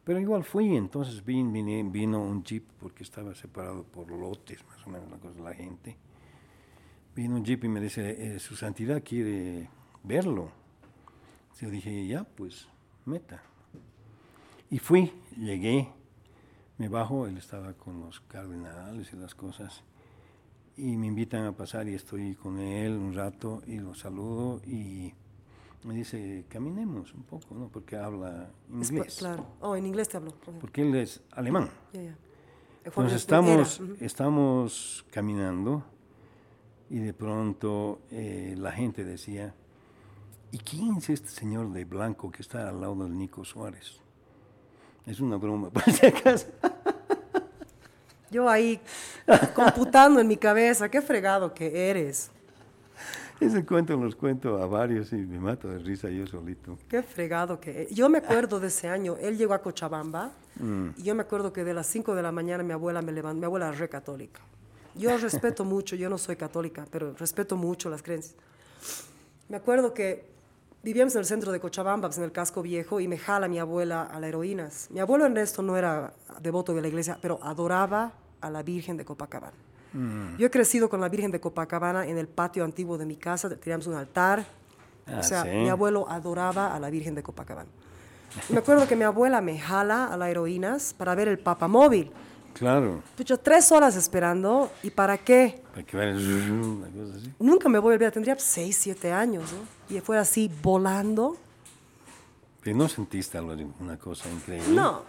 Pero igual fui, entonces vin- vine- vino un jeep porque estaba separado por lotes, más o menos la cosa, la gente. Vino un jeep y me dice, eh, su santidad quiere verlo. Yo dije, ya, pues, meta. Y fui, llegué, me bajo, él estaba con los cardenales y las cosas, y me invitan a pasar y estoy con él un rato y lo saludo y me dice, caminemos un poco, ¿no? Porque habla inglés. Claro. Oh, en inglés te hablo. Ok. Porque él es alemán. Eh, Juan Entonces estamos, ujú. estamos caminando y de pronto eh, la gente decía, ¿y quién es este señor de blanco que está al lado del Nico Suárez? Es una broma, (laughs) por si acaso. Yo ahí computando en mi cabeza, qué fregado que eres. Ese cuento los cuento a varios y me mato de risa yo solito. Qué fregado que es. Yo me acuerdo de ese año, él llegó a Cochabamba y yo me acuerdo que de las 5 de la mañana mi abuela me levantó, mi abuela es re católica. Yo respeto mucho, yo no soy católica, pero respeto mucho las creencias. Me acuerdo que vivíamos en el centro de Cochabamba, pues, en el casco viejo, y me jala mi abuela a la heroínas. Mi abuelo Ernesto no era devoto de la iglesia, pero adoraba a la Virgen de Copacabana. Yo he crecido con la Virgen de Copacabana en el patio antiguo de mi casa, teníamos un altar. Ah, o sea, ¿sí? mi abuelo adoraba a la Virgen de Copacabana. Y me acuerdo que mi abuela me jala a la heroínas para ver el papamóvil. Claro, Pucha, tres horas esperando, ¿y para qué? para que vean una cosa así. Nunca me voy a olvidar, tendría seis, siete años, ¿no? Y fue así volando. Pero no sentiste algo, de- una cosa increíble. No,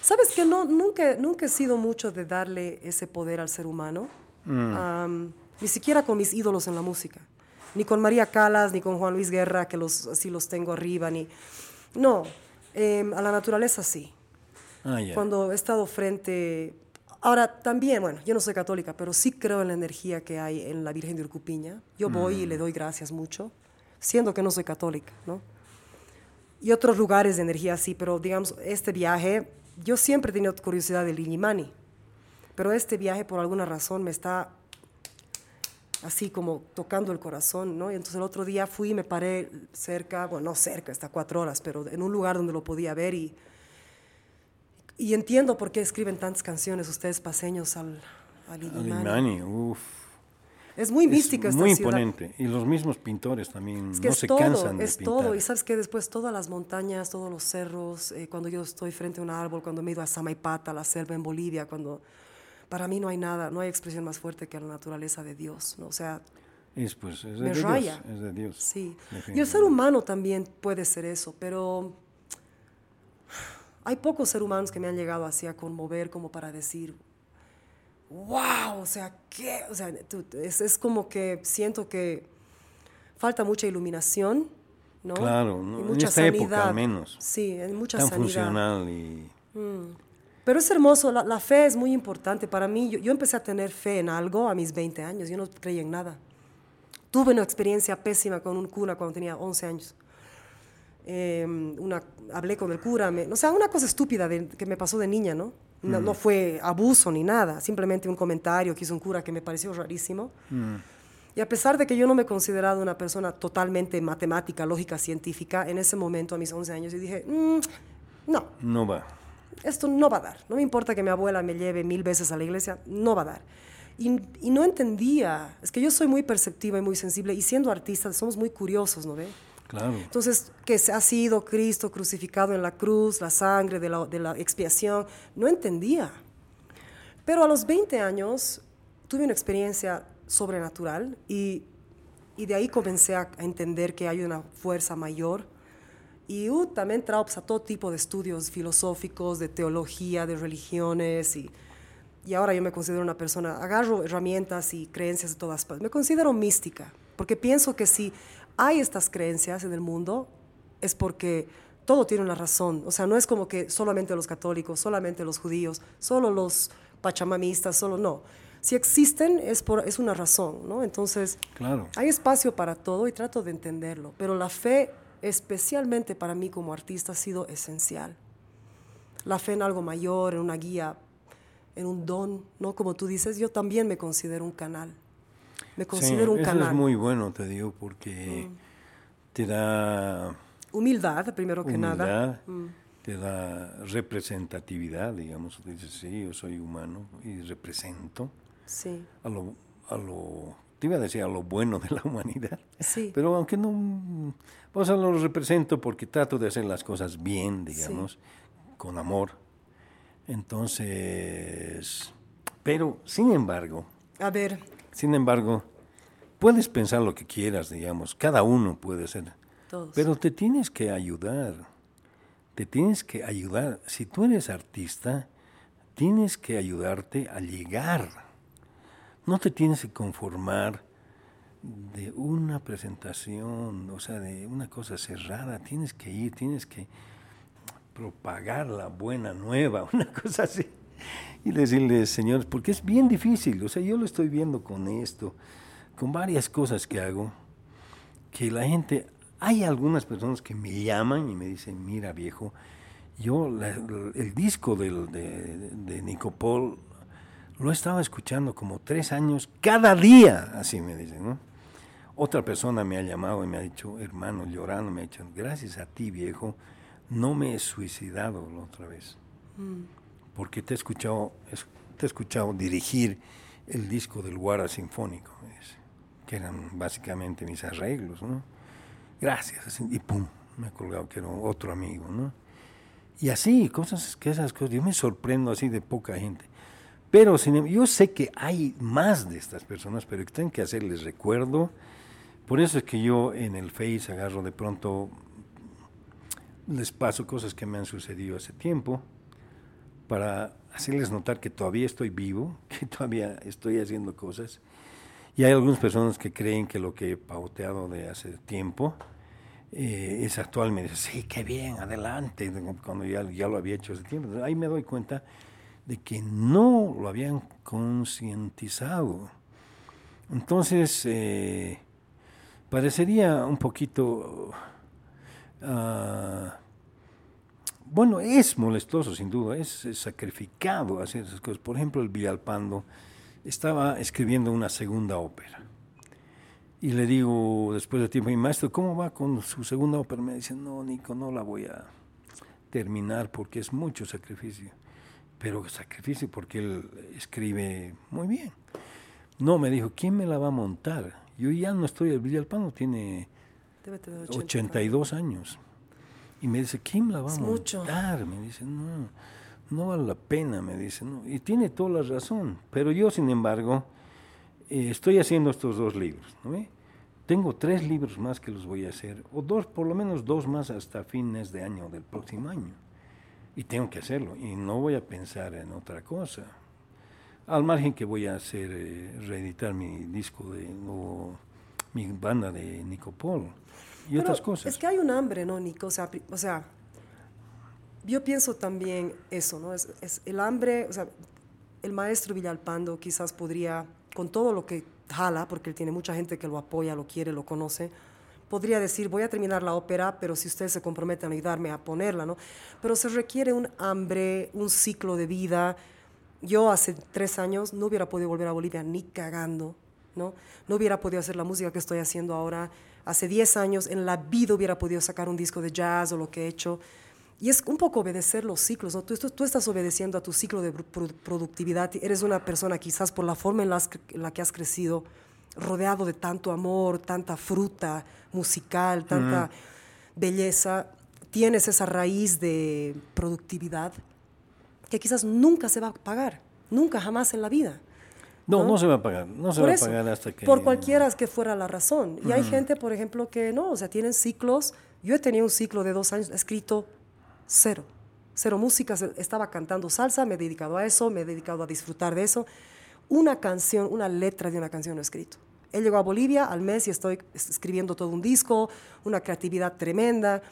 sabes que no, nunca, nunca he sido mucho de darle ese poder al ser humano, Am, ni siquiera con mis ídolos en la música, ni con María Calas, ni con Juan Luis Guerra, que los, así los tengo arriba, ni... No, em, a la naturaleza sí. Ah, ya. Cuando he estado frente... Ahora, también, bueno, yo no soy católica, pero sí creo en la energía que hay en la Virgen de Urcupiña. Yo voy y le doy gracias mucho, siendo que no soy católica, ¿no? Y otros lugares de energía sí, pero digamos, este viaje, yo siempre he tenido curiosidad del Illimani, pero este viaje por alguna razón me está así como tocando el corazón, ¿no? Y entonces el otro día fui y me paré cerca, bueno, no cerca, está cuatro horas, pero en un lugar donde lo podía ver y, y entiendo por qué escriben tantas canciones ustedes paseños al, al Illimani. Alemania, uff. Es muy mística es esta muy ciudad. imponente. Y los mismos pintores también Es que no es se todo, cansan de es pintar. todo. Y sabes que después todas las montañas, todos los cerros, eh, cuando yo estoy frente a un árbol, cuando me he ido a Samaipata, la selva en Bolivia, cuando para mí no hay nada, no hay expresión más fuerte que la naturaleza de Dios, ¿no? O sea, Es, pues, es de me Dios, raya. es de Dios. Sí. Y el ser humano también puede ser eso, pero hay pocos seres humanos que me han llegado así a conmover como para decir, wow, o sea, ¿qué? O sea, es, es como que siento que falta mucha iluminación, ¿no? Claro, ¿no? Y en mucha época sanidad. al menos. Sí, en mucha Tan sanidad. funcional y... Pero es hermoso, la, la fe es muy importante para mí. Yo, yo empecé a tener fe en algo a mis 20 años, yo no creía en nada. Tuve una experiencia pésima con un cura cuando tenía 11 años. Eh, una, hablé con el cura, me- o sea, una cosa estúpida de- que me pasó de niña, ¿no? No, no fue abuso ni nada, simplemente un comentario que hizo un cura que me pareció rarísimo. Y a pesar de que yo no me he considerado una persona totalmente matemática, lógica, científica, en ese momento, a mis 11 años, yo dije, "Mm, no, No va. esto no va a dar. No me importa que mi abuela me lleve mil veces a la iglesia, no va a dar. Y, y no entendía, es que yo soy muy perceptiva y muy sensible, y siendo artista somos muy curiosos, ¿no ve? Claro. Entonces, que ha sido Cristo crucificado en la cruz, la sangre de la, de la expiación, no entendía. Pero a los 20 años tuve una experiencia sobrenatural y y de ahí comencé a, entender que hay una fuerza mayor. Y uh, también trajo pues, a todo tipo de estudios filosóficos, de teología, de religiones. Y, y ahora yo me considero una persona, agarro herramientas y creencias de todas partes. Me considero mística, porque pienso que si hay estas creencias en el mundo, es porque todo tiene una razón. O sea, no es como que solamente los católicos, solamente los judíos, solo los pachamamistas, solo no si existen es, por, es una razón, ¿no? Entonces, claro. hay espacio para todo y trato de entenderlo, pero la fe, especialmente para mí como artista, ha sido esencial. La fe en algo mayor, en una guía, en un don, ¿no? Como tú dices, yo también me considero un canal. Me considero un eso canal. es muy bueno, te digo, porque mm. te da... Humildad, primero que nada. Mm. Te da representatividad, digamos. Dices, sí, yo soy humano y represento sí. a, lo, a lo, te iba a decir a lo bueno de la (laughs) humanidad, sí. pero aunque no, pues lo represento porque trato de hacer las cosas bien, digamos, con amor. Entonces, pero sin embargo, a ver, sin embargo, puedes pensar lo que quieras, digamos, cada uno puede ser, Todos. pero te tienes que ayudar, te tienes que ayudar. Si tú eres artista, tienes que ayudarte a llegar no te tienes que conformar de una presentación, o sea, de una cosa cerrada. Tienes que ir, tienes que propagar la buena nueva, (laughs) una cosa así. Y decirles, señores, porque es bien difícil. O sea, yo lo estoy viendo con esto, con varias cosas que hago, que la gente, hay algunas personas que me llaman y me dicen, mira viejo, yo el disco del, de, de Nicopol lo estaba escuchando como tres años cada día, así me dicen, ¿no? Otra persona me ha llamado y me ha dicho, hermano, llorando, me ha dicho, gracias a ti, viejo, no me he suicidado la otra vez. Mm. Porque te he escuchado, te he escuchado dirigir el disco del Guara Sinfónico, que eran básicamente mis arreglos, ¿no? Gracias. Y pum, me ha colgado que era otro amigo, ¿no? Y así, cosas que esas cosas, yo me sorprendo así de poca gente. Pero em, yo sé que hay más de estas personas, pero que tengo que hacerles recuerdo. Por eso es que yo en el Face agarro de pronto, les paso cosas que me han sucedido hace tiempo, para hacerles notar que todavía estoy vivo, (laughs) que todavía estoy haciendo cosas. Y hay algunas personas que creen que lo que he pauteado de hace tiempo eh, es actual. Me dicen, sí, qué bien, adelante, cuando ya, lo había hecho hace tiempo. Ahí me doy cuenta de que no lo habían concientizado. Entonces, eh, parecería un poquito... Ah, bueno, es molestoso sin duda, es, sacrificado hacer esas cosas. Por ejemplo, el Villalpando estaba escribiendo una segunda ópera. Y le digo después de tiempo, mi maestro, ¿cómo va con su segunda ópera? Me dice, no, Nico, no la voy a terminar porque es mucho sacrificio pero sacrificio porque él escribe muy bien. No, me dijo, ¿quién me la va a montar? Yo ya no estoy, el Villalpano tiene 82 años. Y me dice, ¿quién la va a montar? Me dice, no, no vale la pena, me dice. No. Y tiene toda la razón. Pero yo, sin embargo, eh, estoy haciendo estos dos libros. Tengo tres libros más que los voy a hacer, o dos, por lo menos dos más hasta fines de año, del próximo año y tengo que hacerlo y no voy a pensar en otra cosa. Al margen que voy a hacer, eh, reeditar mi disco de mi banda de Nicopol y otras cosas. Es que hay un hambre, ¿no, Nico? O sea, o sea yo pienso también eso, ¿no? Es, es, el hambre, o sea, el maestro Villalpando quizás podría, con todo lo que jala, porque él tiene mucha gente que lo apoya, lo quiere, lo conoce, podría decir, voy a terminar la ópera, pero si ustedes se comprometen a ayudarme a ponerla, ¿no? Pero se requiere un hambre, un ciclo de vida. Yo hace tres años no hubiera podido volver a Bolivia ni cagando, ¿no? No hubiera podido hacer la música que estoy haciendo ahora. Hace diez años en la vida hubiera podido sacar un disco de jazz o lo que he hecho. Y es un poco obedecer los ciclos, ¿no? Tú, tú, estás obedeciendo a tu ciclo de productividad. Eres una persona quizás por la forma en la que has crecido, rodeado de tanto amor, tanta fruta musical, tanta belleza, tienes esa raíz de productividad que quizás nunca se va a pagar, nunca jamás en la vida. No, no, se va a pagar, no se va a pagar hasta que... Por cualquiera que fuera la razón. Y hay gente, por ejemplo, que no, o sea, tienen ciclos. Yo he tenido un ciclo de dos años, he escrito cero, cero música, estaba cantando salsa, me he dedicado a eso, me he dedicado a disfrutar de eso. Una canción, una letra de una canción no he escrito. Él llegó a Bolivia al mes y estoy escribiendo todo un disco, una creatividad tremenda,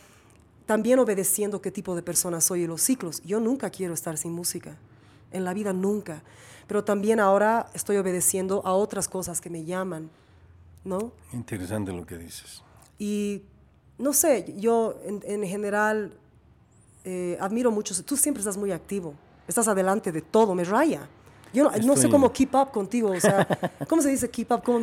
también obedeciendo qué tipo de persona soy y los ciclos. Yo nunca quiero estar sin música, en la vida nunca, pero también ahora estoy obedeciendo a otras cosas que me llaman, ¿no? Interesante lo que dices. Y no sé, yo en, general eh, admiro mucho, tú siempre estás muy activo, estás adelante de todo, me raya. Yo no, sé cómo keep up contigo, o sea, (laughs) ¿cómo se dice keep up? ¿Cómo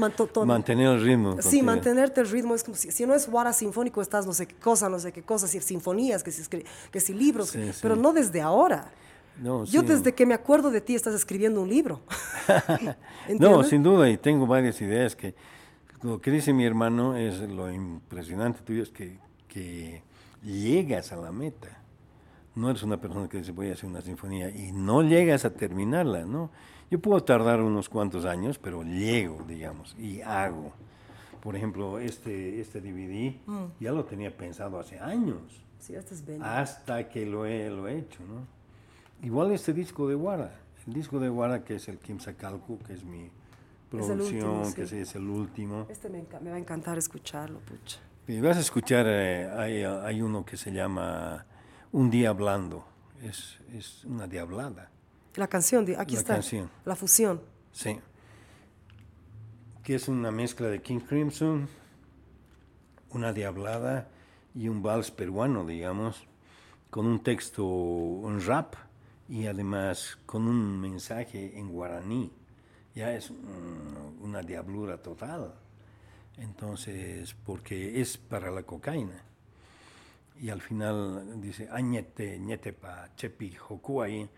Mantener el ritmo. Sí, mantenerte el ritmo. Es como si, si no es guara sinfónico, estás no sé qué cosa, no sé qué cosa, si sinfonías, que si, que si libros, pero no desde ahora. No, Yo desde que me acuerdo de ti estás escribiendo un libro. (laughs) (laughs) no, sin duda, y tengo varias ideas que lo que dice mi hermano es lo impresionante tuyo es que, que llegas a la meta no eres una persona que dice voy a hacer una sinfonía y no llegas a terminarla, ¿no? Yo puedo tardar unos cuantos años, pero llego, digamos, y hago. Por ejemplo, este, este DVD mm. ya lo tenía pensado hace años. Sí, este es bello. Hasta que lo he, lo he hecho, ¿no? Igual este disco de Guara, el disco de Guara que es el Kim Sakalku, que es mi producción, que es el último. Este me, me, va a encantar escucharlo, pucha. Y vas a escuchar, eh, hay, hay uno que se llama un diablando, es, es una diablada. La canción, aquí la está. Canción. La fusión. Sí. Que es una mezcla de King Crimson, una diablada y un vals peruano, digamos, con un texto, un rap y además con un mensaje en guaraní. Ya es una diablura total. Entonces, porque es para la cocaína y al final dice añete ñetepa chepi jokuai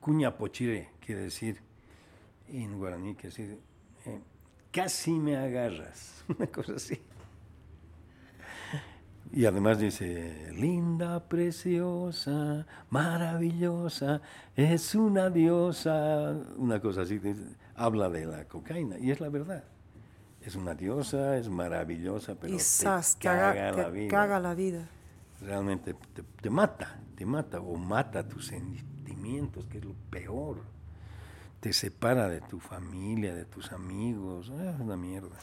cuña pochire quiere decir en guaraní quiere decir eh, casi me agarras (laughs) una cosa así y además dice linda preciosa maravillosa es una diosa una cosa así habla de la cocaína y es la verdad es una diosa es maravillosa pero te caga, la vida. caga la vida realmente te, mata, te mata o mata tus sentimientos, que es lo peor. Te separa de tu familia, de tus amigos, es una mierda.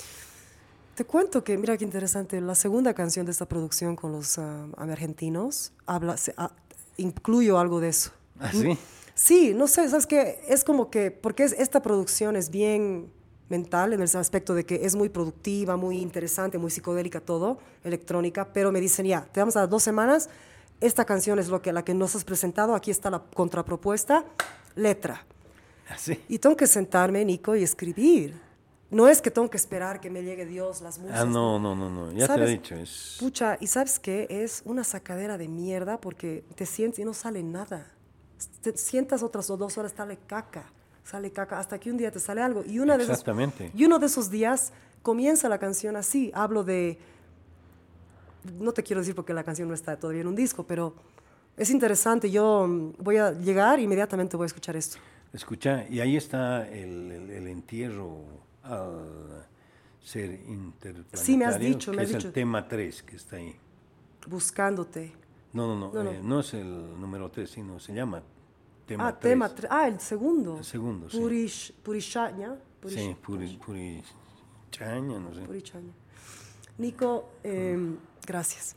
Te cuento que, mira qué interesante, la segunda canción de esta producción con los uh, argentinos habla, ah, incluyo algo de eso. ¿Ah, sí? Sí, no sé, sabes que es como que, porque es, esta producción es bien mental en el aspecto de que es muy productiva, muy interesante, muy psicodélica todo, electrónica, pero me dicen, ya, te vamos a dar dos semanas, esta canción es lo que, la que nos has presentado, aquí está la contrapropuesta, letra. ¿Ah, y tengo que sentarme, Nico, y escribir. No es que tengo que esperar que me llegue Dios, las músicas. Ah, no, no, no, no, ya te he dicho. Es... Pucha, ¿y sabes qué? Es una sacadera de mierda porque te sientes y no sale nada. Te sientas otras dos horas, sale caca sale caca, hasta que un día te sale algo. Y, una Exactamente. De esos, y uno de esos días comienza la canción así. Hablo de, no te quiero decir porque la canción no está todavía en un disco, pero es interesante. Yo mm, voy a llegar e inmediatamente voy a escuchar esto. Escucha, y ahí está el, el, entierro al ser interplanetario. Sí, me has dicho, me has es el tema 3 que está ahí. Buscándote. No, no, no, no, eh, no es el número 3, sino se llama Tema ah, tema Ah, el segundo. El segundo, sí. Purish, purishaña. sí, Purichaña, no sé. Purichaña. Nico, em, gracias.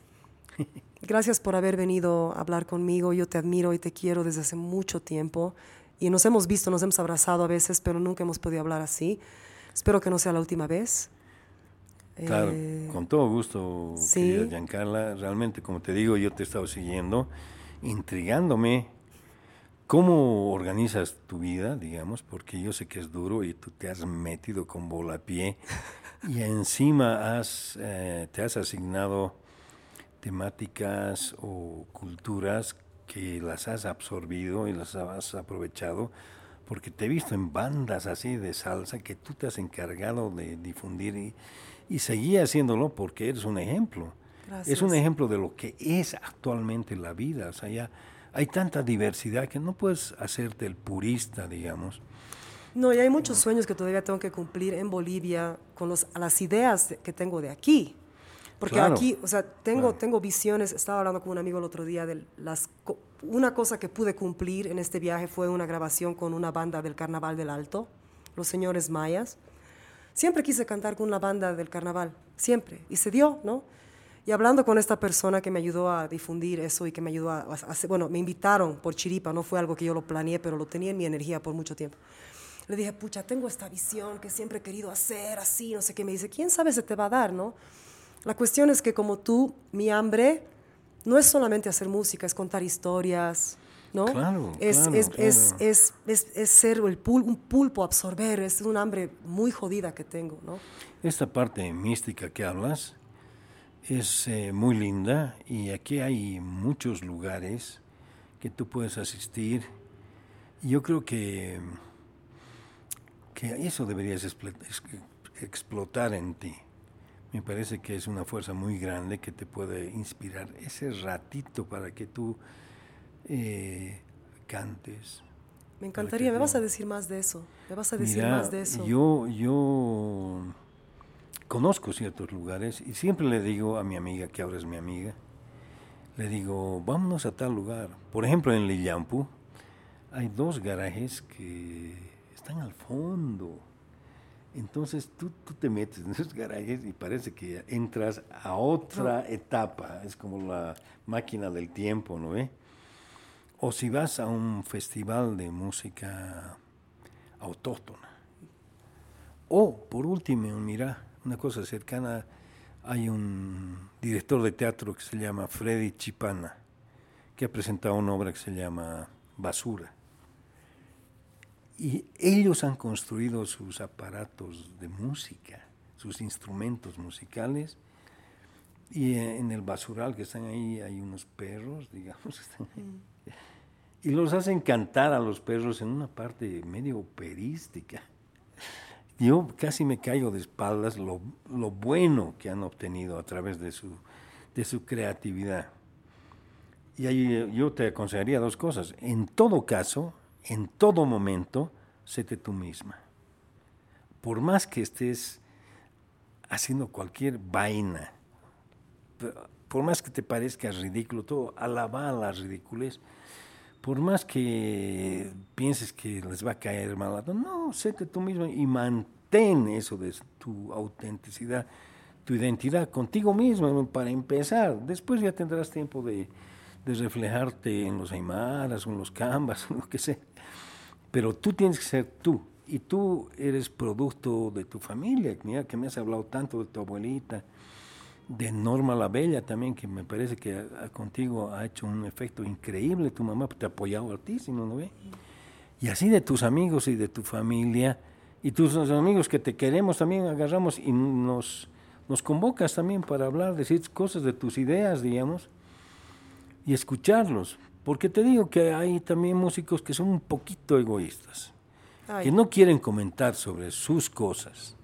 (laughs) Gracias por haber venido a hablar conmigo. Yo te admiro y te quiero desde hace mucho tiempo. Y nos hemos visto, nos hemos abrazado a veces, pero nunca hemos podido hablar así. Espero que no sea la última vez. Claro, eh, con todo gusto, ¿sí? Giancarla. Realmente, como te digo, yo te he estado siguiendo, intrigándome ¿Cómo organizas tu vida, digamos? Porque yo sé que es duro y tú te has metido con bola a pie (laughs) y encima has, eh, te has asignado temáticas o culturas que las has absorbido y las has aprovechado, porque te he visto en bandas así de salsa que tú te has encargado de difundir y, y seguí haciéndolo porque eres un ejemplo. Es un ejemplo de lo que es actualmente la vida. O sea, ya hay tanta diversidad que no puedes hacerte el purista, digamos. No, y hay muchos sueños que todavía tengo que cumplir en Bolivia con los, las ideas que tengo de aquí. Porque aquí, o sea, tengo, tengo visiones, estaba hablando con un amigo el otro día de las... Una cosa que pude cumplir en este viaje fue una grabación con una banda del Carnaval del Alto, los señores mayas. Siempre quise cantar con una banda del carnaval, siempre, y se dio, ¿no? Y hablando con esta persona que me ayudó a difundir eso y que me ayudó a, hacer, bueno, me invitaron por Chiripa, no fue algo que yo lo planeé, pero lo tenía en mi energía por mucho tiempo. Le dije, pucha, tengo esta visión que siempre he querido hacer así, no sé qué. Me dice, ¿quién sabe se te va a dar, no? La cuestión es que como tú, mi hambre no es solamente hacer música, es contar historias, ¿no? Claro, es, claro, es, claro. Es, es, es, es, ser el pul un pulpo, absorber, es un hambre muy jodida que tengo, ¿no? Esta parte mística que hablas es eh, muy linda y aquí hay muchos lugares que tú puedes asistir. Yo creo que, que eso deberías explotar en ti. Me parece que es una fuerza muy grande que te puede inspirar ese ratito para que tú eh, cantes. Me encantaría, me vas a decir más de eso, me vas a decir Mira, más de eso. Yo, yo conozco ciertos lugares y siempre le digo a mi amiga, que ahora es mi amiga, le digo, vámonos a tal lugar. Por ejemplo, en Lillampu hay dos garajes que están al fondo. Entonces tú, tú te metes en esos garajes y parece que entras a otra etapa. Es como la máquina del tiempo, ¿no ve? O si vas a un festival de música autóctona. O, por último, mira, una cosa cercana, hay un director de teatro que se llama Freddy Chipana, que ha presentado una obra que se llama Basura. Y ellos han construido sus aparatos de música, sus instrumentos musicales, y en el basural que están ahí hay unos perros, (laughs) digamos, están ahí. y los hacen cantar a los perros en una parte medio operística. Yo casi me caigo de espaldas lo, lo bueno que han obtenido a través de su, de su creatividad. Y ahí yo te aconsejaría dos cosas. En todo caso, en todo momento, séte tú misma. Por más que estés haciendo cualquier vaina, por más que te parezca ridículo, todo, alaba a las ridículas, por más que pienses que les va a caer mal, no, séte tú misma y mantén eso de tu autenticidad, tu identidad contigo misma para empezar. Después ya tendrás tiempo de, de reflejarte en los aymaras en los canvas, (laughs) lo que sea. Pero tú tienes que ser tú. Y tú eres producto de tu familia. Mira que me has hablado tanto de tu abuelita, de Norma la Bella también, que me parece que contigo ha hecho un efecto increíble. Tu mamá te ha apoyado altísimo, ¿no ve? Y así de tus amigos y de tu familia. Y tus amigos que te queremos también agarramos y nos, nos convocas también para hablar, decir cosas de tus ideas, digamos, y escucharlos. Porque te digo que hay también músicos que son un poquito egoístas, Ay. que no quieren comentar sobre sus cosas.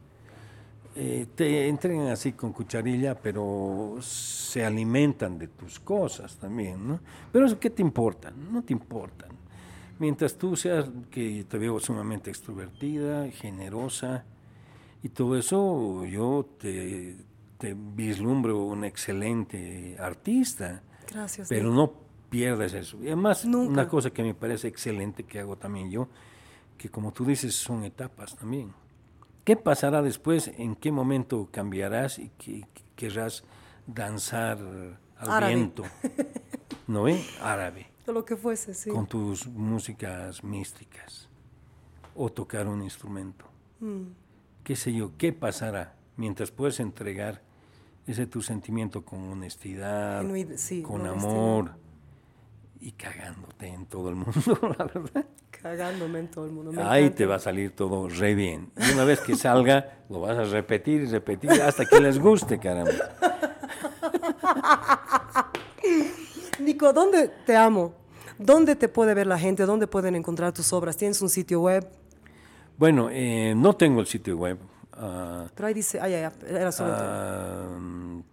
Eh, te entregan así con cucharilla, pero se alimentan de tus cosas también, ¿no? Pero eso, ¿qué te importa? No te importan. Mientras tú seas, que te veo sumamente extrovertida, generosa, y todo eso, yo te, te vislumbro un excelente artista. Gracias. Pero no pierdas eso. Y además, Nunca. una cosa que me parece excelente que hago también yo, que como tú dices, son etapas también. ¿Qué pasará después? ¿En qué momento cambiarás y que, que querrás danzar al Árabe. viento? (laughs) ¿No ve? Árabe. Lo que fuese, sí. Con tus músicas místicas. O tocar un instrumento. Mm. ¿Qué sé yo? ¿Qué pasará? Mientras puedes entregar ese tu sentimiento con honestidad, Genuid- sí, con honestidad. amor y cagándote en todo el mundo, (laughs) la verdad. Cagándome en todo el mundo. Me Ahí encanta. te va a salir todo re bien. Y una vez que salga, lo vas a repetir y repetir hasta que les guste, caramba. (laughs) Nico, ¿dónde te amo? ¿Dónde te puede ver la gente? ¿Dónde pueden encontrar tus obras? ¿Tienes un sitio web? Bueno, eh, no tengo el sitio web Ah, Pero ahí dice, ya, ya, era solo ah,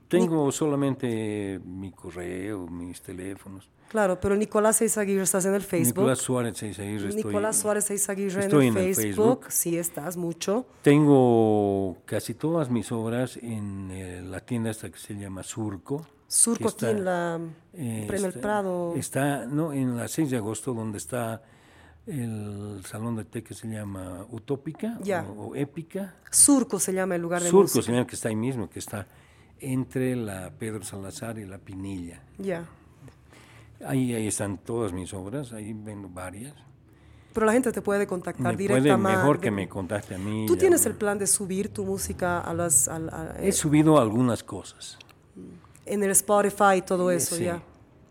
tengo solamente mi correo, mis teléfonos. Claro, pero Nicolás Eizaguirre estás en el Facebook. Nicolás Suárez Eizaguirre, estoy- Nicolás Suárez Eizaguirre en el en el Facebook. Facebook. Sí, estás mucho. Tengo casi todas mis obras en eh, la tienda esta que se llama Surco. Surco aquí está, en, la, eh, en el está- Prado. Está, no, en la 6 de agosto, donde está el salón de té que se llama Utópica Ya. o, o Épica. Surco se llama el lugar de Surco, música. señor, que está ahí mismo, que está entre la Pedro Salazar y la Pinilla. Ya. Ahí, ahí están todas mis obras, ahí vendo varias. Pero la gente te puede contactar Me puede directamente. mejor que me contacte a mí. ¿Tú tienes el plan de subir tu música a las, a- He subido algunas cosas. en el Spotify y todo eso? Sí, Ya.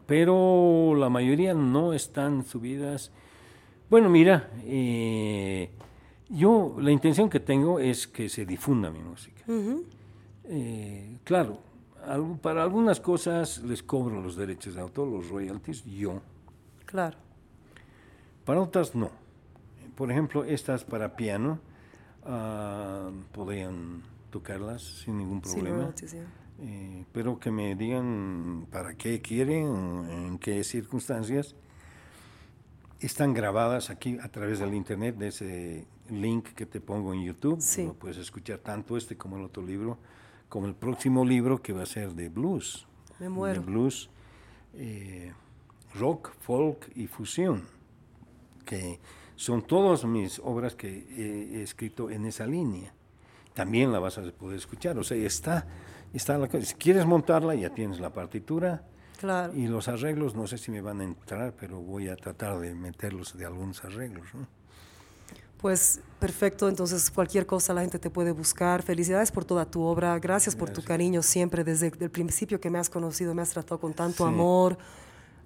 Pero la mayoría no están subidas. Bueno, mira, eh, yo la intención que tengo es que se difunda mi música. Eh, claro, algo- para algunas cosas les cobro los derechos de autor, los royalties, yo. Claro. Para otras no. Por ejemplo, estas para piano, ah, podrían tocarlas sin ningún problema. ya. Eh, pero que me digan para qué quieren, en qué circunstancias. Están grabadas aquí a través del internet, de ese link que te pongo en YouTube. Sí. Puedes escuchar tanto este como el otro libro, como el próximo libro que va a ser de blues. Me muero. De blues, eh, rock, folk y fusión, que son todas mis obras que he, he escrito en esa línea. También la vas a poder escuchar. O sea, está, está la cosa. Si quieres montarla, ya tienes la partitura. Claro. Y los arreglos, no sé si me van a entrar, pero voy a tratar de meterlos de algunos arreglos. ¿no? Pues perfecto, entonces cualquier cosa la gente te puede buscar. Felicidades por toda tu obra, gracias por tu cariño siempre, desde el principio que me has conocido, me has tratado con tanto Sí. amor.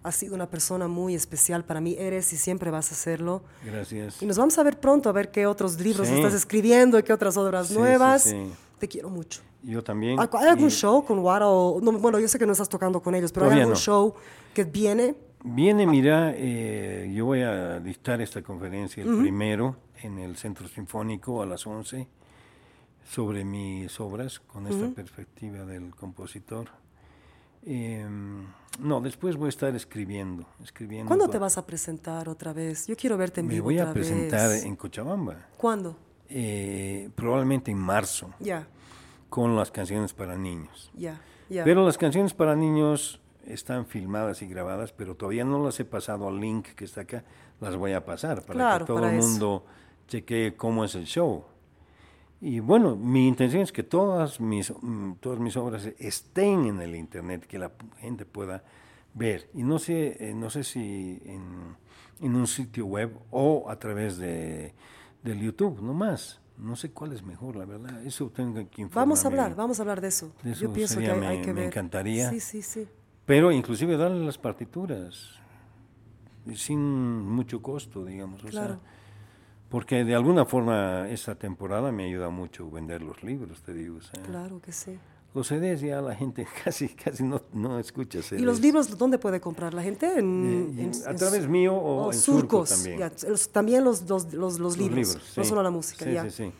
Has sido una persona muy especial para mí, eres y siempre vas a serlo. Gracias. Y nos vamos a ver pronto, a ver qué otros libros Sí. estás escribiendo y qué otras obras sí, nuevas. Te quiero mucho. Yo también. ¿Hay hay algún Y show con Wara o no, bueno, yo sé que no estás tocando con ellos, pero hay Todavía algún no. show que viene? Viene, mira, eh, yo voy a dictar esta conferencia el primero en el Centro Sinfónico a las 11 sobre mis obras con esta perspectiva del compositor. Em, no, después voy a estar escribiendo. escribiendo ¿Cuándo te vas a presentar otra vez? Yo quiero verte en Me vivo voy a otra presentar vez. en Cochabamba, ¿Cuándo? Eh, probablemente en marzo, con las canciones para niños. Pero las canciones para niños están filmadas y grabadas, pero todavía no las he pasado al link que está acá. Las voy a pasar para Claro, que todo el mundo chequee cómo es el show. Y bueno, mi intención es que todas mis, mm, todas mis obras estén en el internet, que la gente pueda ver. Y no sé, eh, no sé si en, en un sitio web o a través de, del YouTube, no más. No sé cuál es mejor, la verdad. Eso tengo que informarme. Vamos a hablar, vamos a hablar de eso. De eso Yo pienso que hay, hay me- que me ver. encantaría. Sí, sí, sí. Pero inclusive darle las partituras y sin mucho costo, digamos. o sea, Claro. porque de alguna forma esta temporada me ayuda mucho vender los libros, te digo. o sea, Claro que sí. Los CDs ya la gente (laughs) casi casi no, no escucha CDs. ¿Y los libros dónde puede comprar la gente? En, Eh, en- a través mío o oh, en Surco surcos. también. ya, los- también los, los, los, los libros, no sí. solo la música. Sí, ya. sí, sí.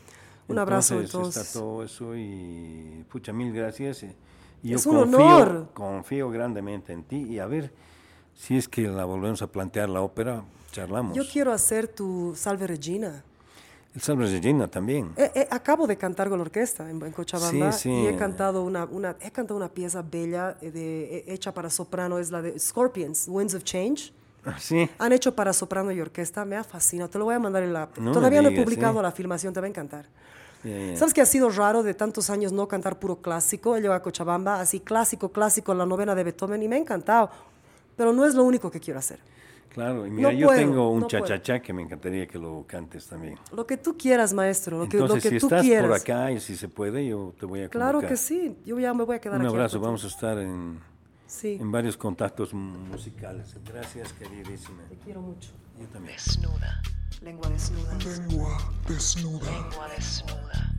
Un abrazo, entonces. Está todo eso y pucha, mil gracias. y- Y yo Es un confío, honor. confío grandemente en ti y a ver si es que la volvemos a plantear la ópera, charlamos. Yo quiero hacer tu Salve Regina. El Salve Regina también. Eh, eh, acabo de cantar con la orquesta en, en Cochabamba Sí, sí. y he cantado una, una, he cantado una pieza bella eh, de, eh, hecha para soprano, es la de Scorpions, Winds of Change. Sí. Han hecho para soprano y orquesta, me ha fascinado. Te lo voy a mandar en la... No Todavía no he digas, publicado la filmación, te va a encantar. Ya, ya. ¿Sabes que ha sido raro de tantos años no cantar puro clásico? Él llegó a Cochabamba, así clásico, clásico, la novena de Beethoven, y me ha encantado. Pero no es lo único que quiero hacer. Claro, y mira, No yo puedo, tengo un no puedo. cha-cha-cha que me encantaría que lo cantes también. Lo que tú quieras, maestro, lo que, Entonces, lo que si tú estás quieras. por acá y si se puede, yo te voy a convocar. Claro que sí, yo ya me voy a quedar Un aquí. abrazo, contigo. vamos a estar en, Sí, en varios contactos musicales. Gracias, queridísima. te quiero mucho. Yo también. Desnuda. Lengua desnuda. Lengua desnuda. Lengua desnuda.